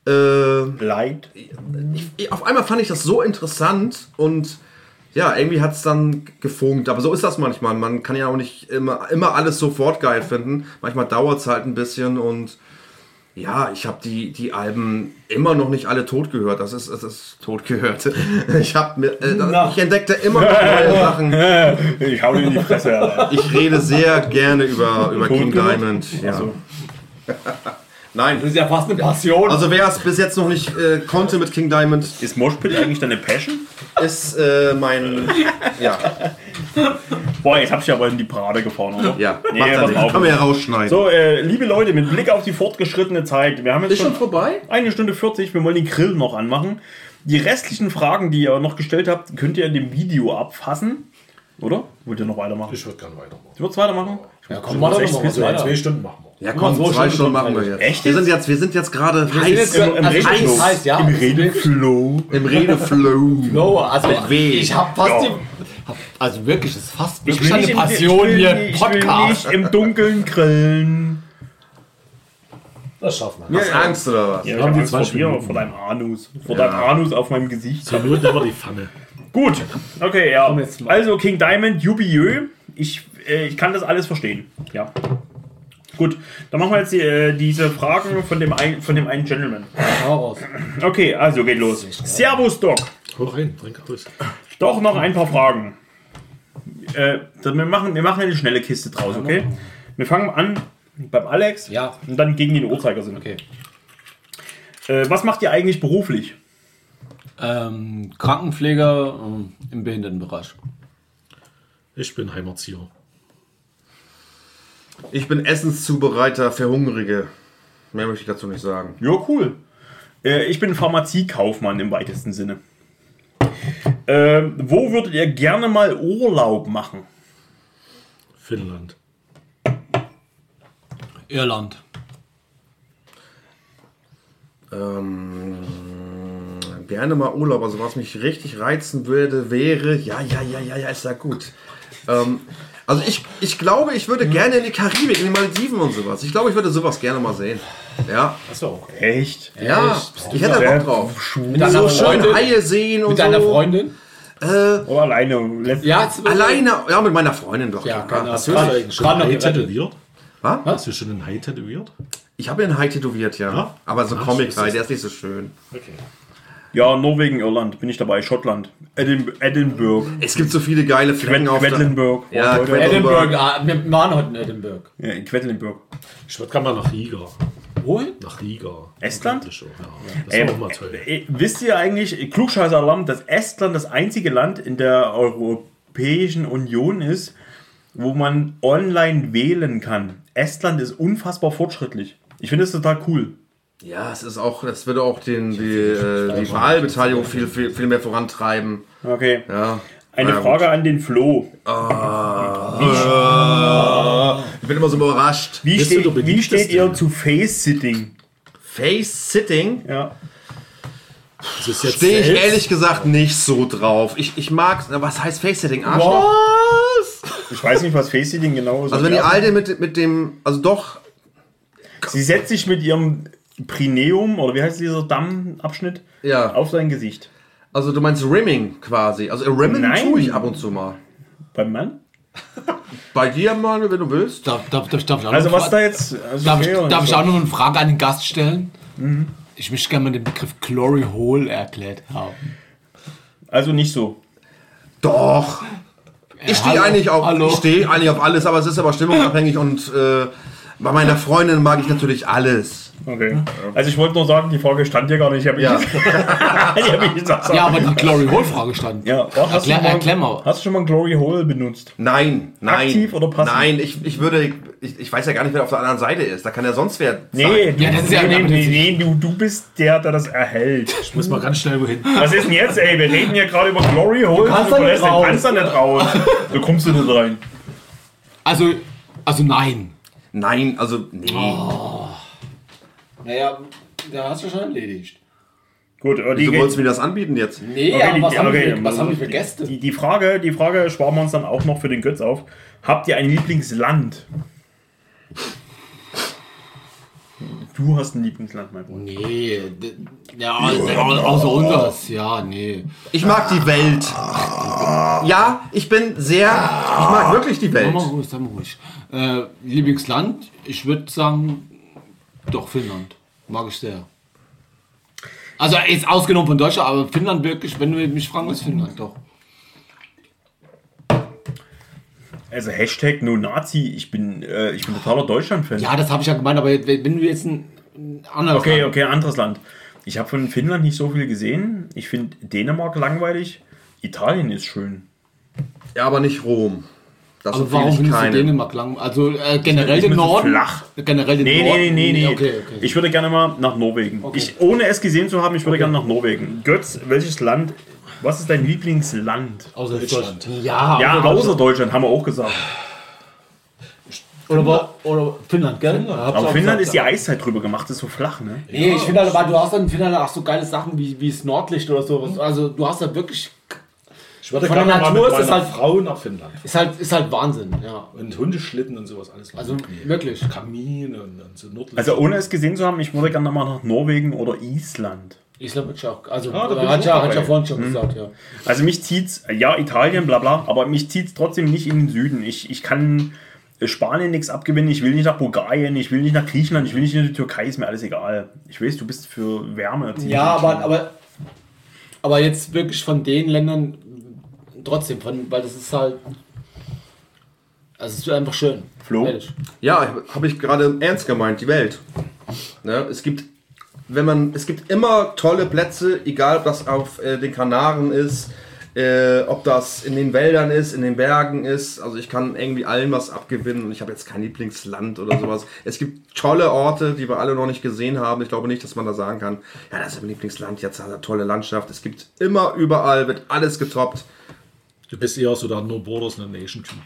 äh, Leid. ich, auf einmal fand ich das so interessant und ja, irgendwie hat es dann gefunkt. Aber so ist das manchmal. Man kann ja auch nicht immer, immer alles sofort geil finden. Manchmal dauert es halt ein bisschen und ja, ich habe die, die Alben immer noch nicht alle tot gehört. Das ist, das ist tot gehört. Ich, hab mir, äh, Na. ich entdeckte immer noch neue Sachen. Ich hau dir in die Fresse, Alter. Ich rede sehr gerne über, über King? Diamond. Ja. Also, Nein. Das ist ja fast eine Passion. Also wer es bis jetzt noch nicht äh, konnte mit King Diamond, ist Moshpit eigentlich deine Passion? ist äh, mein... Ja, Boah, jetzt hab ich aber in die Parade gefahren, oder? ja. Nee, macht ja nichts. auf. Kann man ja rausschneiden. So, äh, liebe Leute, mit Blick auf die fortgeschrittene Zeit, wir haben jetzt Ist schon schon vorbei? eine Stunde 40, wir wollen den Grill noch anmachen. Die restlichen Fragen, die ihr noch gestellt habt, könnt ihr in dem Video abfassen. Oder? Wollt ihr noch weitermachen? Ich würde gerne weitermachen. Du würdest weitermachen? ja, komm, mal zu Ja, weiter. zwei Stunden machen wir. Ja, komm, so zwei Stunden Stunden machen wir jetzt. Echt Wir sind jetzt, wir sind jetzt gerade heiß jetzt- Im, im Also Redeflow. heiß, heiß, ja. Im Redeflow. im Redeflow. No, also weh. ich habe fast Ja. die, hab, also wirklich, es ist fast Ich wirklich will, eine nicht im, Passion ich, hier, ich will Podcast. nicht im Dunkeln grillen. Das schaffen wir. Hast Angst oder was? Ja, haben ich hab die Angst vor 20 dir, Minuten. vor deinem Anus. Vor Ja. deinem Anus auf meinem Gesicht. Zur Not wir die Pfanne. Gut, okay, ja. Also King Diamond, Jubiläu. Ich, äh, ich kann das alles verstehen. Ja. Gut, dann machen wir jetzt die, äh, diese Fragen von dem, ein, von dem einen Gentleman. Okay, also geht los. Servus, Doc. Hau rein, trink aus. Doch noch ein paar Fragen. Äh, dann wir, machen, wir machen eine schnelle Kiste draus, okay? Wir fangen an beim Alex Ja. und dann gegen den Uhrzeigersinn. Okay. Äh, was macht ihr eigentlich beruflich? Ähm, Krankenpfleger ähm, im Behindertenbereich. Ich bin Heimerzieher. Ich bin Essenszubereiter für Hungrige. Mehr möchte ich dazu nicht sagen. Ja, cool. Äh, ich bin Pharmaziekaufmann im weitesten Sinne. Äh, wo würdet ihr gerne mal Urlaub machen? Finnland. Irland. Ähm, gerne mal Urlaub. Also was mich richtig reizen würde, wäre, ja, ja, ja, ja, ja, ist ja gut. Ähm, also ich, ich glaube, ich würde gerne in die Karibik, in die Malediven und sowas. Ich glaube, ich würde sowas gerne mal sehen. Ja, Achso, Echt? ja, ich hätte Bock drauf. Mit deiner So schön Freundin? Haie sehen und Mit so. deiner Freundin? Äh, Oder alleine? Letzt- Ja, jetzt- alleine, ja, mit meiner Freundin doch. Ja, klar. keine hast du Gerade- eigentlich schon gerade noch ein Hai gerettet. tätowiert? Was? Hast du schon ein Hai tätowiert? Ich habe mir ein Hai tätowiert, ja. Ja? Aber so Ach, Comic so Hai, ist der ist nicht so schön. Okay. Ja, Norwegen, Irland, bin ich dabei. Schottland. Edin Edinburgh. Es gibt so viele geile Flecken auf der... Quedlinburg. Ja. Quedlinburg. Edinburgh. Ah, wir waren heute in Edinburgh. Ja, in Quedlinburg. Ich würde gerne mal nach Riga. Wohin? Nach Riga. Estland? Ja, das auch mal toll. äh, wisst ihr eigentlich, Klugscheißer-Alarm, dass Estland das einzige Land in der Europäischen Union ist, wo man online wählen kann? Estland ist unfassbar fortschrittlich. Ich finde das total cool. Ja, es ist auch, das würde auch den, die, äh, die Wahlbeteiligung viel, viel, viel mehr vorantreiben. Okay. Ja. Eine Ja, Frage an den Flo. Ich bin immer so überrascht. Wie, steht, wie steht ihr zu Face-Sitting? Face-Sitting Ja. Das ist jetzt stehe ich ehrlich gesagt nicht so drauf. Ich, ich mag, was heißt Face-Sitting? Arschloch? Was? Ich weiß nicht, was Face-Sitting genau ist. Also wenn die Alte mit, mit dem, also doch, Sie setzt sich mit ihrem Prineum, oder wie heißt dieser Dammabschnitt, ja, auf sein Gesicht. also du meinst Rimming quasi. Also Rimming Nein. tue ich ab und zu mal. Beim Mann? Bei dir, Manuel, wenn du willst. Darf, darf, darf, darf ich auch Also noch was fra- da jetzt... Also Darf, okay, ich, darf ich so? auch noch eine Frage an den Gast stellen? Ich möchte gerne mal den Begriff Glory Hole erklärt haben. Also nicht so. Doch. Ich stehe eigentlich auf, ich stehe eigentlich auf alles, aber es ist aber stimmungsabhängig und äh, bei meiner Freundin mag ich natürlich alles. Okay. Also ich wollte nur sagen, die Frage stand hier gar nicht. Ich habe Ja. ich hab mich gesagt. Ja, aber die Glory Hole Frage stand. Ja, hast, Erklär- du mal, hast du schon mal ein Glory Hole benutzt? Nein, nein. Aktiv oder passiv? Nein, ich, ich würde, ich, ich weiß ja gar nicht, wer auf der anderen Seite ist. Da kann ja sonst wer Nee, sein. du, Ja, das ist ja- nee, nee, nee, du, du bist der, der das erhält. Ich muss mal ganz schnell wohin. Was ist denn jetzt, ey? Wir reden hier gerade über Glory Hole. kannst da nicht verlässt den raus. kannst da nicht raus. Du kommst du nicht rein. Also, also nein. Nein, also, nee. Naja, da hast du schon erledigt. Gut, aber die, Wieso wolltest du mir das anbieten jetzt? Nee, Okay, aber die- was, haben okay, wir, was haben wir für die- Gäste? Die, die, Frage, die Frage sparen wir uns dann auch noch für den Götz auf. Habt ihr ein Lieblingsland? Du hast ein Lieblingsland, mein Freund. Nee, ja, außer unseres, ja, nee. Ich mag die Welt. Ja, ich bin sehr, ich mag wirklich die Welt. Sag mal ruhig, sag mal ruhig. Äh, Lieblingsland, ich würde sagen, doch Finnland. Mag ich sehr. Also jetzt ausgenommen von Deutschland, aber Finnland wirklich, wenn du mich fragen willst, Finnland doch. Also Hashtag No Nazi, ich bin, äh, ich bin totaler Deutschland-Fan. Ja, das habe ich ja gemeint, aber wenn du jetzt ein, ein anderes Okay, Land- okay, anderes Land. Ich habe von Finnland nicht so viel gesehen. Ich finde Dänemark langweilig. Italien ist schön. Ja, aber nicht Rom. Das Aber warum ich findest du keinem. Dänemark lang? Also äh, generell den Norden? flach. Generell den Nee, Norden? nee, nee, nee. Okay, okay. Ich würde gerne mal nach Norwegen. Okay. Ich, ohne es gesehen zu haben, ich würde gerne nach Norwegen. Götz, welches Land, was ist dein Lieblingsland? Außer Deutschland. Ja, Ja, außer außer Deutschland, haben wir auch gesagt. Oder, wo- oder Finnland, gell? Hab's Aber auch Finnland gesagt, ist die ja. Eiszeit drüber gemacht, ist so flach, ne? Nee, ich finde aber du hast dann in Finnland auch so geile Sachen wie, wie das Nordlicht oder sowas. Also du hast da wirklich. Ich würde Von der Natur mit ist es halt- Frau nach Finnland. Ist halt, ist halt Wahnsinn, ja. Und Hundeschlitten und sowas alles. Also wirklich. Kamin und, und so Nordlicht. Also ohne es gesehen zu haben, ich würde gerne mal nach Norwegen oder Island. Island wirklich auch. Also Ah, da hat, ja, hat ja vorhin schon gesagt, ja. Also mich zieht's, ja, Italien, bla bla, aber mich zieht's trotzdem nicht in den Süden. Ich, ich kann Spanien nichts abgewinnen, ich will nicht nach Bulgarien, ich will nicht nach Griechenland, ich will nicht in die Türkei, ist mir alles egal. Ich weiß, du bist für Wärme. Ja, aber, aber, aber jetzt wirklich von den Ländern trotzdem, von, weil das ist halt. Also es ist einfach schön. Flo? Ehrlich. Ja, habe ich gerade ernst gemeint, die Welt. Ne, es gibt, wenn man, es gibt immer tolle Plätze, egal ob das auf äh, den Kanaren ist, äh, ob das in den Wäldern ist, in den Bergen ist. Also ich kann irgendwie allen was abgewinnen und ich habe jetzt kein Lieblingsland oder sowas. Es gibt tolle Orte, die wir alle noch nicht gesehen haben. Ich glaube nicht, dass man da sagen kann, ja, das ist ein Lieblingsland, jetzt hat er eine tolle Landschaft. Es gibt immer überall, wird alles getoppt. Du bist eher so der No Borders, No Nation Typ.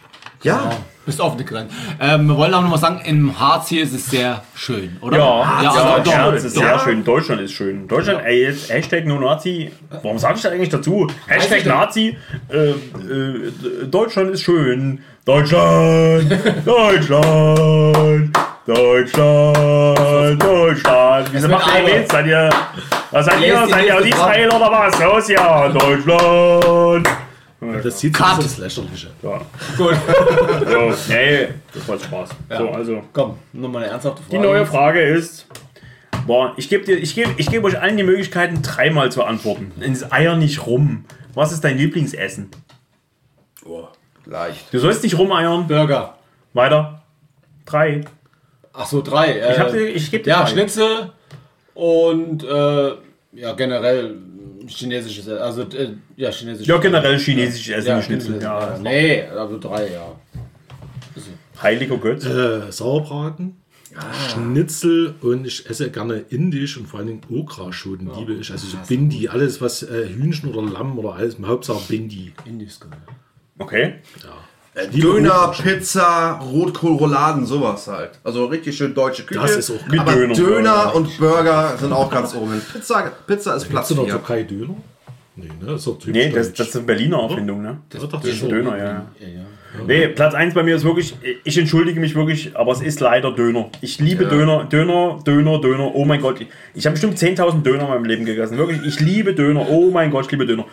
Ja, Bist offen gerannt. Ähm, wir wollen auch noch mal sagen, im Harz hier ist es sehr schön, oder? Ja, ja, ja, also doch, ist doch. sehr schön. Deutschland ist schön. Deutschland, ey, jetzt Hashtag No Nazi. Warum sage ich das eigentlich dazu? Hashtag Nazi. Äh, äh, Deutschland ist schön. Deutschland, Deutschland, Deutschland, Deutschland. Wieso macht ihr mit? Seid ihr, was seid ihr? die Seid ihr aus Israel oder was? Los, ja, Deutschland. Das zieht Cut. das Lächerliche. Ja, Gut. so, nee, das war Spaß. So, also. Komm, nochmal eine ernsthafte Frage. Die neue Frage ist, boah, ich gebe dir, ich gebe, ich gebe euch allen die Möglichkeiten, dreimal zu antworten. Ins Eier nicht rum. Was ist dein Lieblingsessen? leicht. Du sollst nicht rumeiern. Burger. Weiter. Drei. Ach so, drei. Äh, Ich, dir- ich gebe dir ja, drei. Schnitzel und äh, ja, generell chinesisches Essen. Also, äh, ja, chinesisches Ja, generell chinesisches Essen, Ja, ja, Schnitzel. Ja. Nee, also drei, ja. Heiliger Götz. Äh, Sauerbraten, Schnitzel und ich esse gerne indisch und vor allen Dingen Okraschoten liebe ich. Also so Bindi, alles was äh, Hühnchen oder Lamm oder alles, Hauptsache Bindi. Indisch, genau. Okay. Liebe Döner, Okraschoten. Pizza, Rotkohl, Rouladen, sowas halt. Also richtig schön deutsche Küche. Das ist auch Mit Aber Döner. Döner, und Burger sind auch ganz oben. Pizza, Pizza ist Platz Hast du noch 4. Türkei Döner? Nee, ne? Das ist doch typisch Nee, das, das ist eine Berliner Erfindung, ne? das Das ich ist schon. Döner, ja. Ja, ja. Nee, Platz 1 bei mir ist wirklich, ich entschuldige mich wirklich, aber es ist leider Döner. Ich liebe Ja. Döner, Döner, Döner, Döner. Oh mein Gott, ich, ich habe bestimmt 10.000 Döner in meinem Leben gegessen. Wirklich, ich liebe Döner. Oh mein Gott, ich liebe Döner.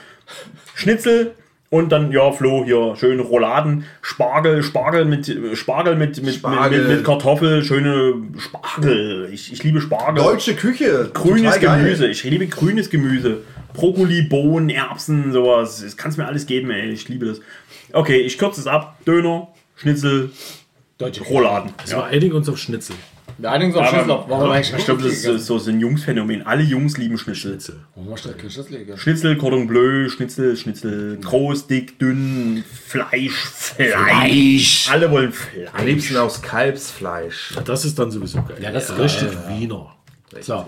Schnitzel Und dann, ja, Flo, hier schöne Rouladen, Spargel, Spargel mit Spargel mit, mit, Spargel. mit, mit Kartoffel, schöne Spargel. Ich, ich liebe Spargel. Deutsche Küche. Grünes. Gemüse. Ich liebe grünes Gemüse. Brokkoli, Bohnen, Erbsen, sowas. Das kannst mir alles geben, ey. Ich liebe das. Okay, ich kürze es ab. Döner, Schnitzel, Deutsche Rouladen. Also wir einigen uns auf Schnitzel. Wir einigen uns auf Schnitzel. Warum eigentlich Ich glaube, das ist so- so so ein Jungsphänomen. Alle Jungs lieben Schnitzel. Schnitzel. Warum hast du kein Schnitzel gegessen? Schnitzel, Cordon Bleu, Schnitzel, Schnitzel, groß, dick, dünn, Fleisch, Fleisch. Alle wollen Am Fleisch. liebsten aus Kalbsfleisch. Das ist dann sowieso geil. Ja, das ist richtig ja. Wiener. So.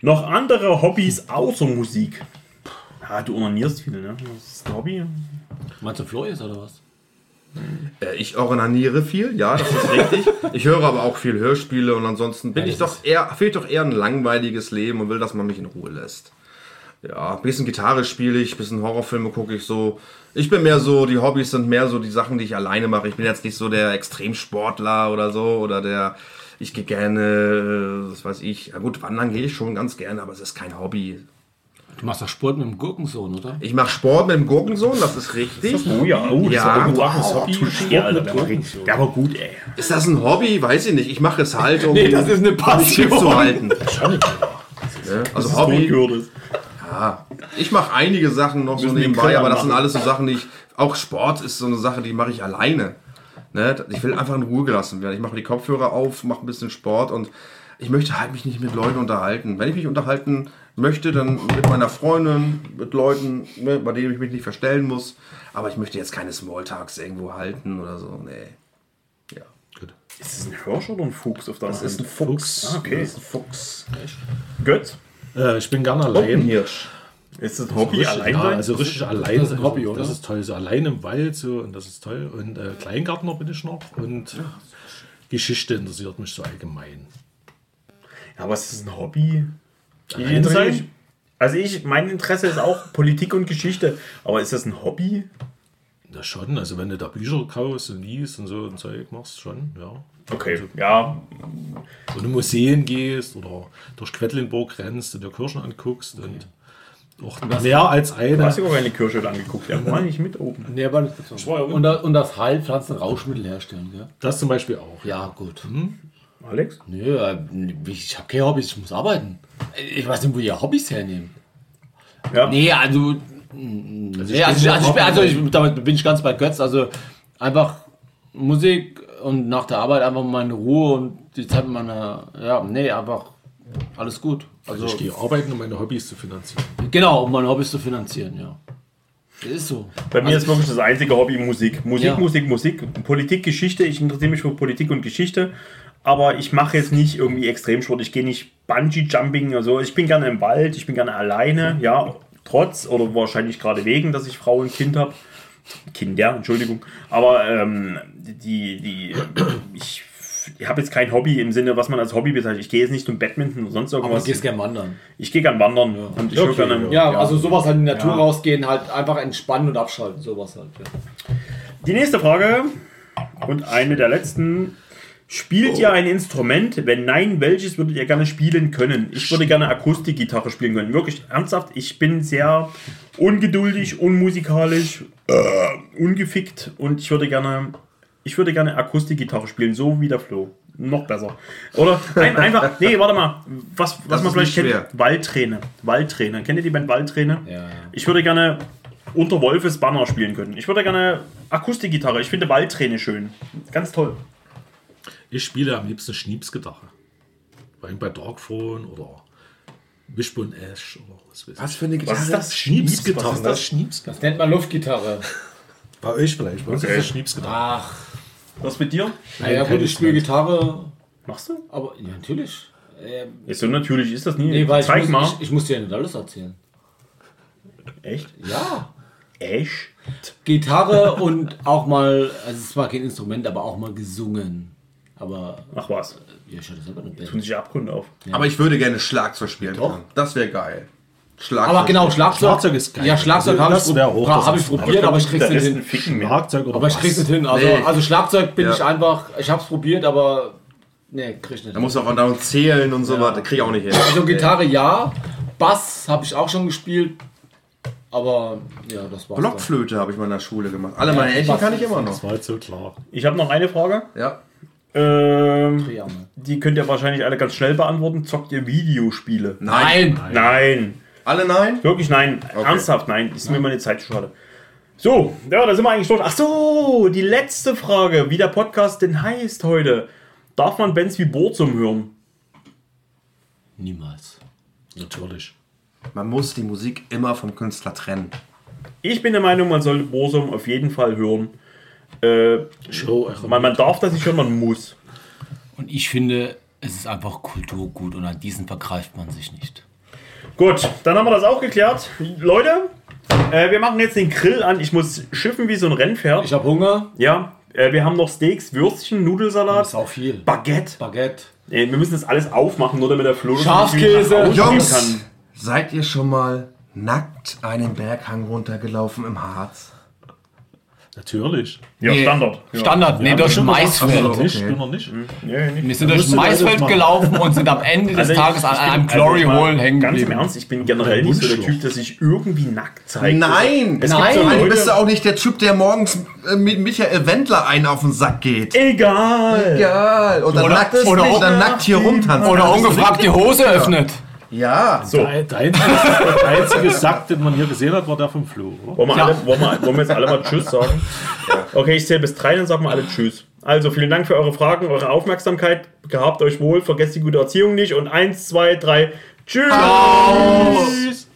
Noch andere Hobbys außer Musik. Ja, du onanierst viel, ne? Das ist ein Hobby. Meinst du Flo ist oder was? Äh, Ich ornaniere viel, ja, das ist richtig. Ich höre aber auch viel Hörspiele und ansonsten bin Ja, ich doch eher, fehlt doch eher ein langweiliges Leben und will, dass man mich in Ruhe lässt. Ja, ein bisschen Gitarre spiele ich, ein bisschen Horrorfilme gucke ich so. Ich bin mehr so, die Hobbys sind mehr so die Sachen, die ich alleine mache. Ich bin jetzt nicht so der Extremsportler oder so oder der, ich gehe gerne, äh, was weiß ich. Ja gut, wandern gehe ich schon ganz gerne, aber es ist kein Hobby. Du machst doch Sport mit dem Gurkensohn, oder? Ich mache Sport mit dem Gurkensohn, das ist richtig. Oh ja, oh, das Ja, ist aber wow, gut. Touché, Alter. Der war, der war gut, ey. Ist das ein Hobby? Weiß ich nicht. Ich mache es halt, um Nee, das ist eine Passion. zu halten. Ja, also Hobby. Hobby. Ich mache einige Sachen noch so nebenbei, aber das sind alles so Sachen, die ich. Auch Sport ist so eine Sache, die mache ich alleine. Ne? Ich will einfach in Ruhe gelassen werden. Ich mache die Kopfhörer auf, mache ein bisschen Sport und ich möchte halt mich nicht mit Leuten unterhalten. Wenn ich mich unterhalten möchte, dann mit meiner Freundin, mit Leuten, ne, bei denen ich mich nicht verstellen muss. Aber ich möchte jetzt keine Smalltalks irgendwo halten oder so. Nee. Ja. Gut. Ist das ein Hirsch oder ein Fuchs auf deiner Das ist ein Hand? Fuchs. Ah, okay. Das ist ein Fuchs. Götz? Äh, ich bin gerne Ein allein. Hirsch. Ist das ein Hobby Richtig, allein ja, sein? also richtig allein. Das ist ein Hobby, oder? Das ist toll. So allein im Wald so und das ist toll. Und äh, Kleingärtner bin ich noch und Geschichte interessiert mich so allgemein. Ja, aber es ist ein Hobby. Allein sein? Also ich, mein Interesse ist auch Politik und Geschichte. Aber ist das ein Hobby? Das schon, also wenn du da Bücher kaufst und liest und so ein Zeug machst, schon, ja. Okay, ja. Und in Museen gehst oder durch Quedlinburg rennst und dir Kirchen anguckst und auch mehr als Du eine. hast dir auch eine Kirche angeguckt. Ja, war nicht mit oben. Nee, aber und, das, und das Heilpflanzen Rauschmittel herstellen, gell? Das zum Beispiel auch. Ja, gut. Alex? Nö, äh, ich habe keine Hobbys, ich muss arbeiten. Ich weiß nicht, wo ihr Hobbys hernehmen. Ja. Nee, also. Also Nee, also, also, ich, bin, auch- also ich, damit bin ich ganz bei Götz. Also einfach Musik und nach der Arbeit einfach meine Ruhe und die Zeit mit meiner. Ja, nee, einfach alles gut. Also, Also ich gehe arbeiten, um meine Hobbys zu finanzieren. genau, um meine Hobbys zu finanzieren, ja. Das ist so. Bei mir ist wirklich das einzige Hobby Musik. Musik, Ja. Musik, Musik. Politik, Geschichte. Ich interessiere mich für Politik und Geschichte. Aber ich mache jetzt nicht irgendwie Extremsport. Ich gehe nicht Bungee-Jumping oder so. Ich bin gerne im Wald. Ich bin gerne alleine. Ja, trotz oder wahrscheinlich gerade wegen, dass ich Frau und Kind habe. Kinder, Entschuldigung. Aber ähm, die, die, ich, ich habe jetzt kein Hobby im Sinne, was man als Hobby bezeichnet. Ich gehe jetzt nicht zum Badminton oder sonst Aber irgendwas. du gehst gerne wandern. Ich gehe gern wandern. Und ich Okay, gerne, Ja, also sowas halt in die Natur Ja. rausgehen, halt einfach entspannen und abschalten, sowas halt. Ja. Die nächste Frage und eine der letzten. Spielt ihr ein Instrument? Wenn nein, welches würdet ihr gerne spielen können? Ich würde gerne Akustikgitarre spielen können. Wirklich ernsthaft, ich bin sehr ungeduldig, unmusikalisch, äh, ungefickt und ich würde gerne, ich würde gerne Akustikgitarre spielen, so wie der Flo. Noch besser. Oder ein, einfach, nee, warte mal, was, was Das man vielleicht kennt. Waldträne. Waldträne. Kennt ihr die Band Waldträne? Ja. Ich würde gerne unter Wolfes Banner spielen können. Ich würde gerne Akustikgitarre. Ich finde Waldträne schön. Ganz toll. Ich spiele am liebsten Schniepsgitarre. Vor allem bei Darkthrone oder Wishbone Ash oder was weiß ich. Was für eine Gitarre? Was ist das? Schniepsgitarre. Was ist das? Schniepsgitarre. Das nennt man Luftgitarre. Bei euch vielleicht. Bei uns Okay. ist das Schniepsgitarre. Ach, Was mit dir? naja, gut, ich spiele Gitarre, Machst du? aber ja, natürlich. Ähm, Ist so natürlich ist das nie. nee, weil ich Zeig muss, mal. Ich, ich muss dir ja nicht alles erzählen. Echt? Ja. Echt? Gitarre und auch mal, also es war kein Instrument, aber auch mal gesungen. Aber Ach was. ja, ich hatte selber eine Tun Band. sich Abgründe auf. Aber ich würde gerne Schlagzeug spielen Doch. können. Das wäre geil. Schlagzeug. Aber genau, Schlagzeug. Schlagzeug ist geil. Ja, Schlagzeug Also habe das ich, prob- das hab ich probiert, aber ich krieg's nicht hin. ficken. Schlagzeug oder Aber ich krieg's nicht hin. Also, Nee. also Schlagzeug bin Ja. ich einfach, ich hab's probiert, aber nee, krieg ich nicht. Da hin. muss auch da und zählen und so weiter. Krieg ich auch nicht hin. Also Gitarre ja, Bass habe ich auch schon gespielt. Aber ja, das war's. Blockflöte habe ich mal in der Schule gemacht. Alle meine Entchen kann ich immer noch. Das war jetzt so klar. Ich habe noch eine Frage. Ja. Ähm, die könnt ihr wahrscheinlich alle ganz schnell beantworten. Zockt ihr Videospiele? Nein! Nein. Alle nein? Wirklich nein. Ernsthaft nein. Ist mir meine Zeit zu schade. So, ja, da sind wir eigentlich durch. Ach so, die letzte Frage, wie der Podcast denn heißt heute. Darf man Bands wie Burzum hören? Niemals. Natürlich. Man muss die Musik immer vom Künstler trennen. Ich bin der Meinung, man sollte Burzum auf jeden Fall hören. Äh, Show, man, man darf das nicht hören, man muss. Und ich finde, es ist einfach Kulturgut und an diesen vergreift man sich nicht. Gut, dann haben wir das auch geklärt. Leute, äh, wir machen jetzt den Grill an. Ich muss schiffen wie so ein Rennpferd. Ich habe Hunger. Ja, äh, wir haben noch Steaks, Würstchen, Nudelsalat, Das ist auch viel. Baguette. Baguette. Äh, wir müssen das alles aufmachen, nur damit der Flo Schafskäse. Jungs, seid ihr schon mal nackt einen Berghang runtergelaufen im Harz? Natürlich. Ja, Standard. Ja. Standard. Nee, durch Maisfeld. Nicht, okay. bin noch nicht. Nee, nicht. Wir sind durch Maisfeld gelaufen und sind am Ende des Also Tages an einem also Glory mal Hole hängen Ganz im. Ernst, ich bin generell nicht so der. Typ, der sich irgendwie nackt zeigt. Nein! Es Nein. gibt so Nein, du Leute, bist ja auch nicht der Typ, der morgens äh, mit Michael Wendler einen auf den Sack geht. Egal. Egal. Dann Oder- nackt, oder- dann nackt hier rumtanzen. Oder ungefragt die Hose öffnet. Ja. So, Der, der, einzige, der einzige Sack, den man hier gesehen hat, war der vom Flo. wollen wir, Ja. alle, wollen, wir, wollen wir jetzt alle mal Tschüss sagen? Okay, ich zähle bis drei, dann sagen wir alle Tschüss. Also, vielen Dank für eure Fragen, eure Aufmerksamkeit. Gehabt euch wohl, vergesst die gute Erziehung nicht. Und eins, zwei, drei. Tschüss. Tschüss.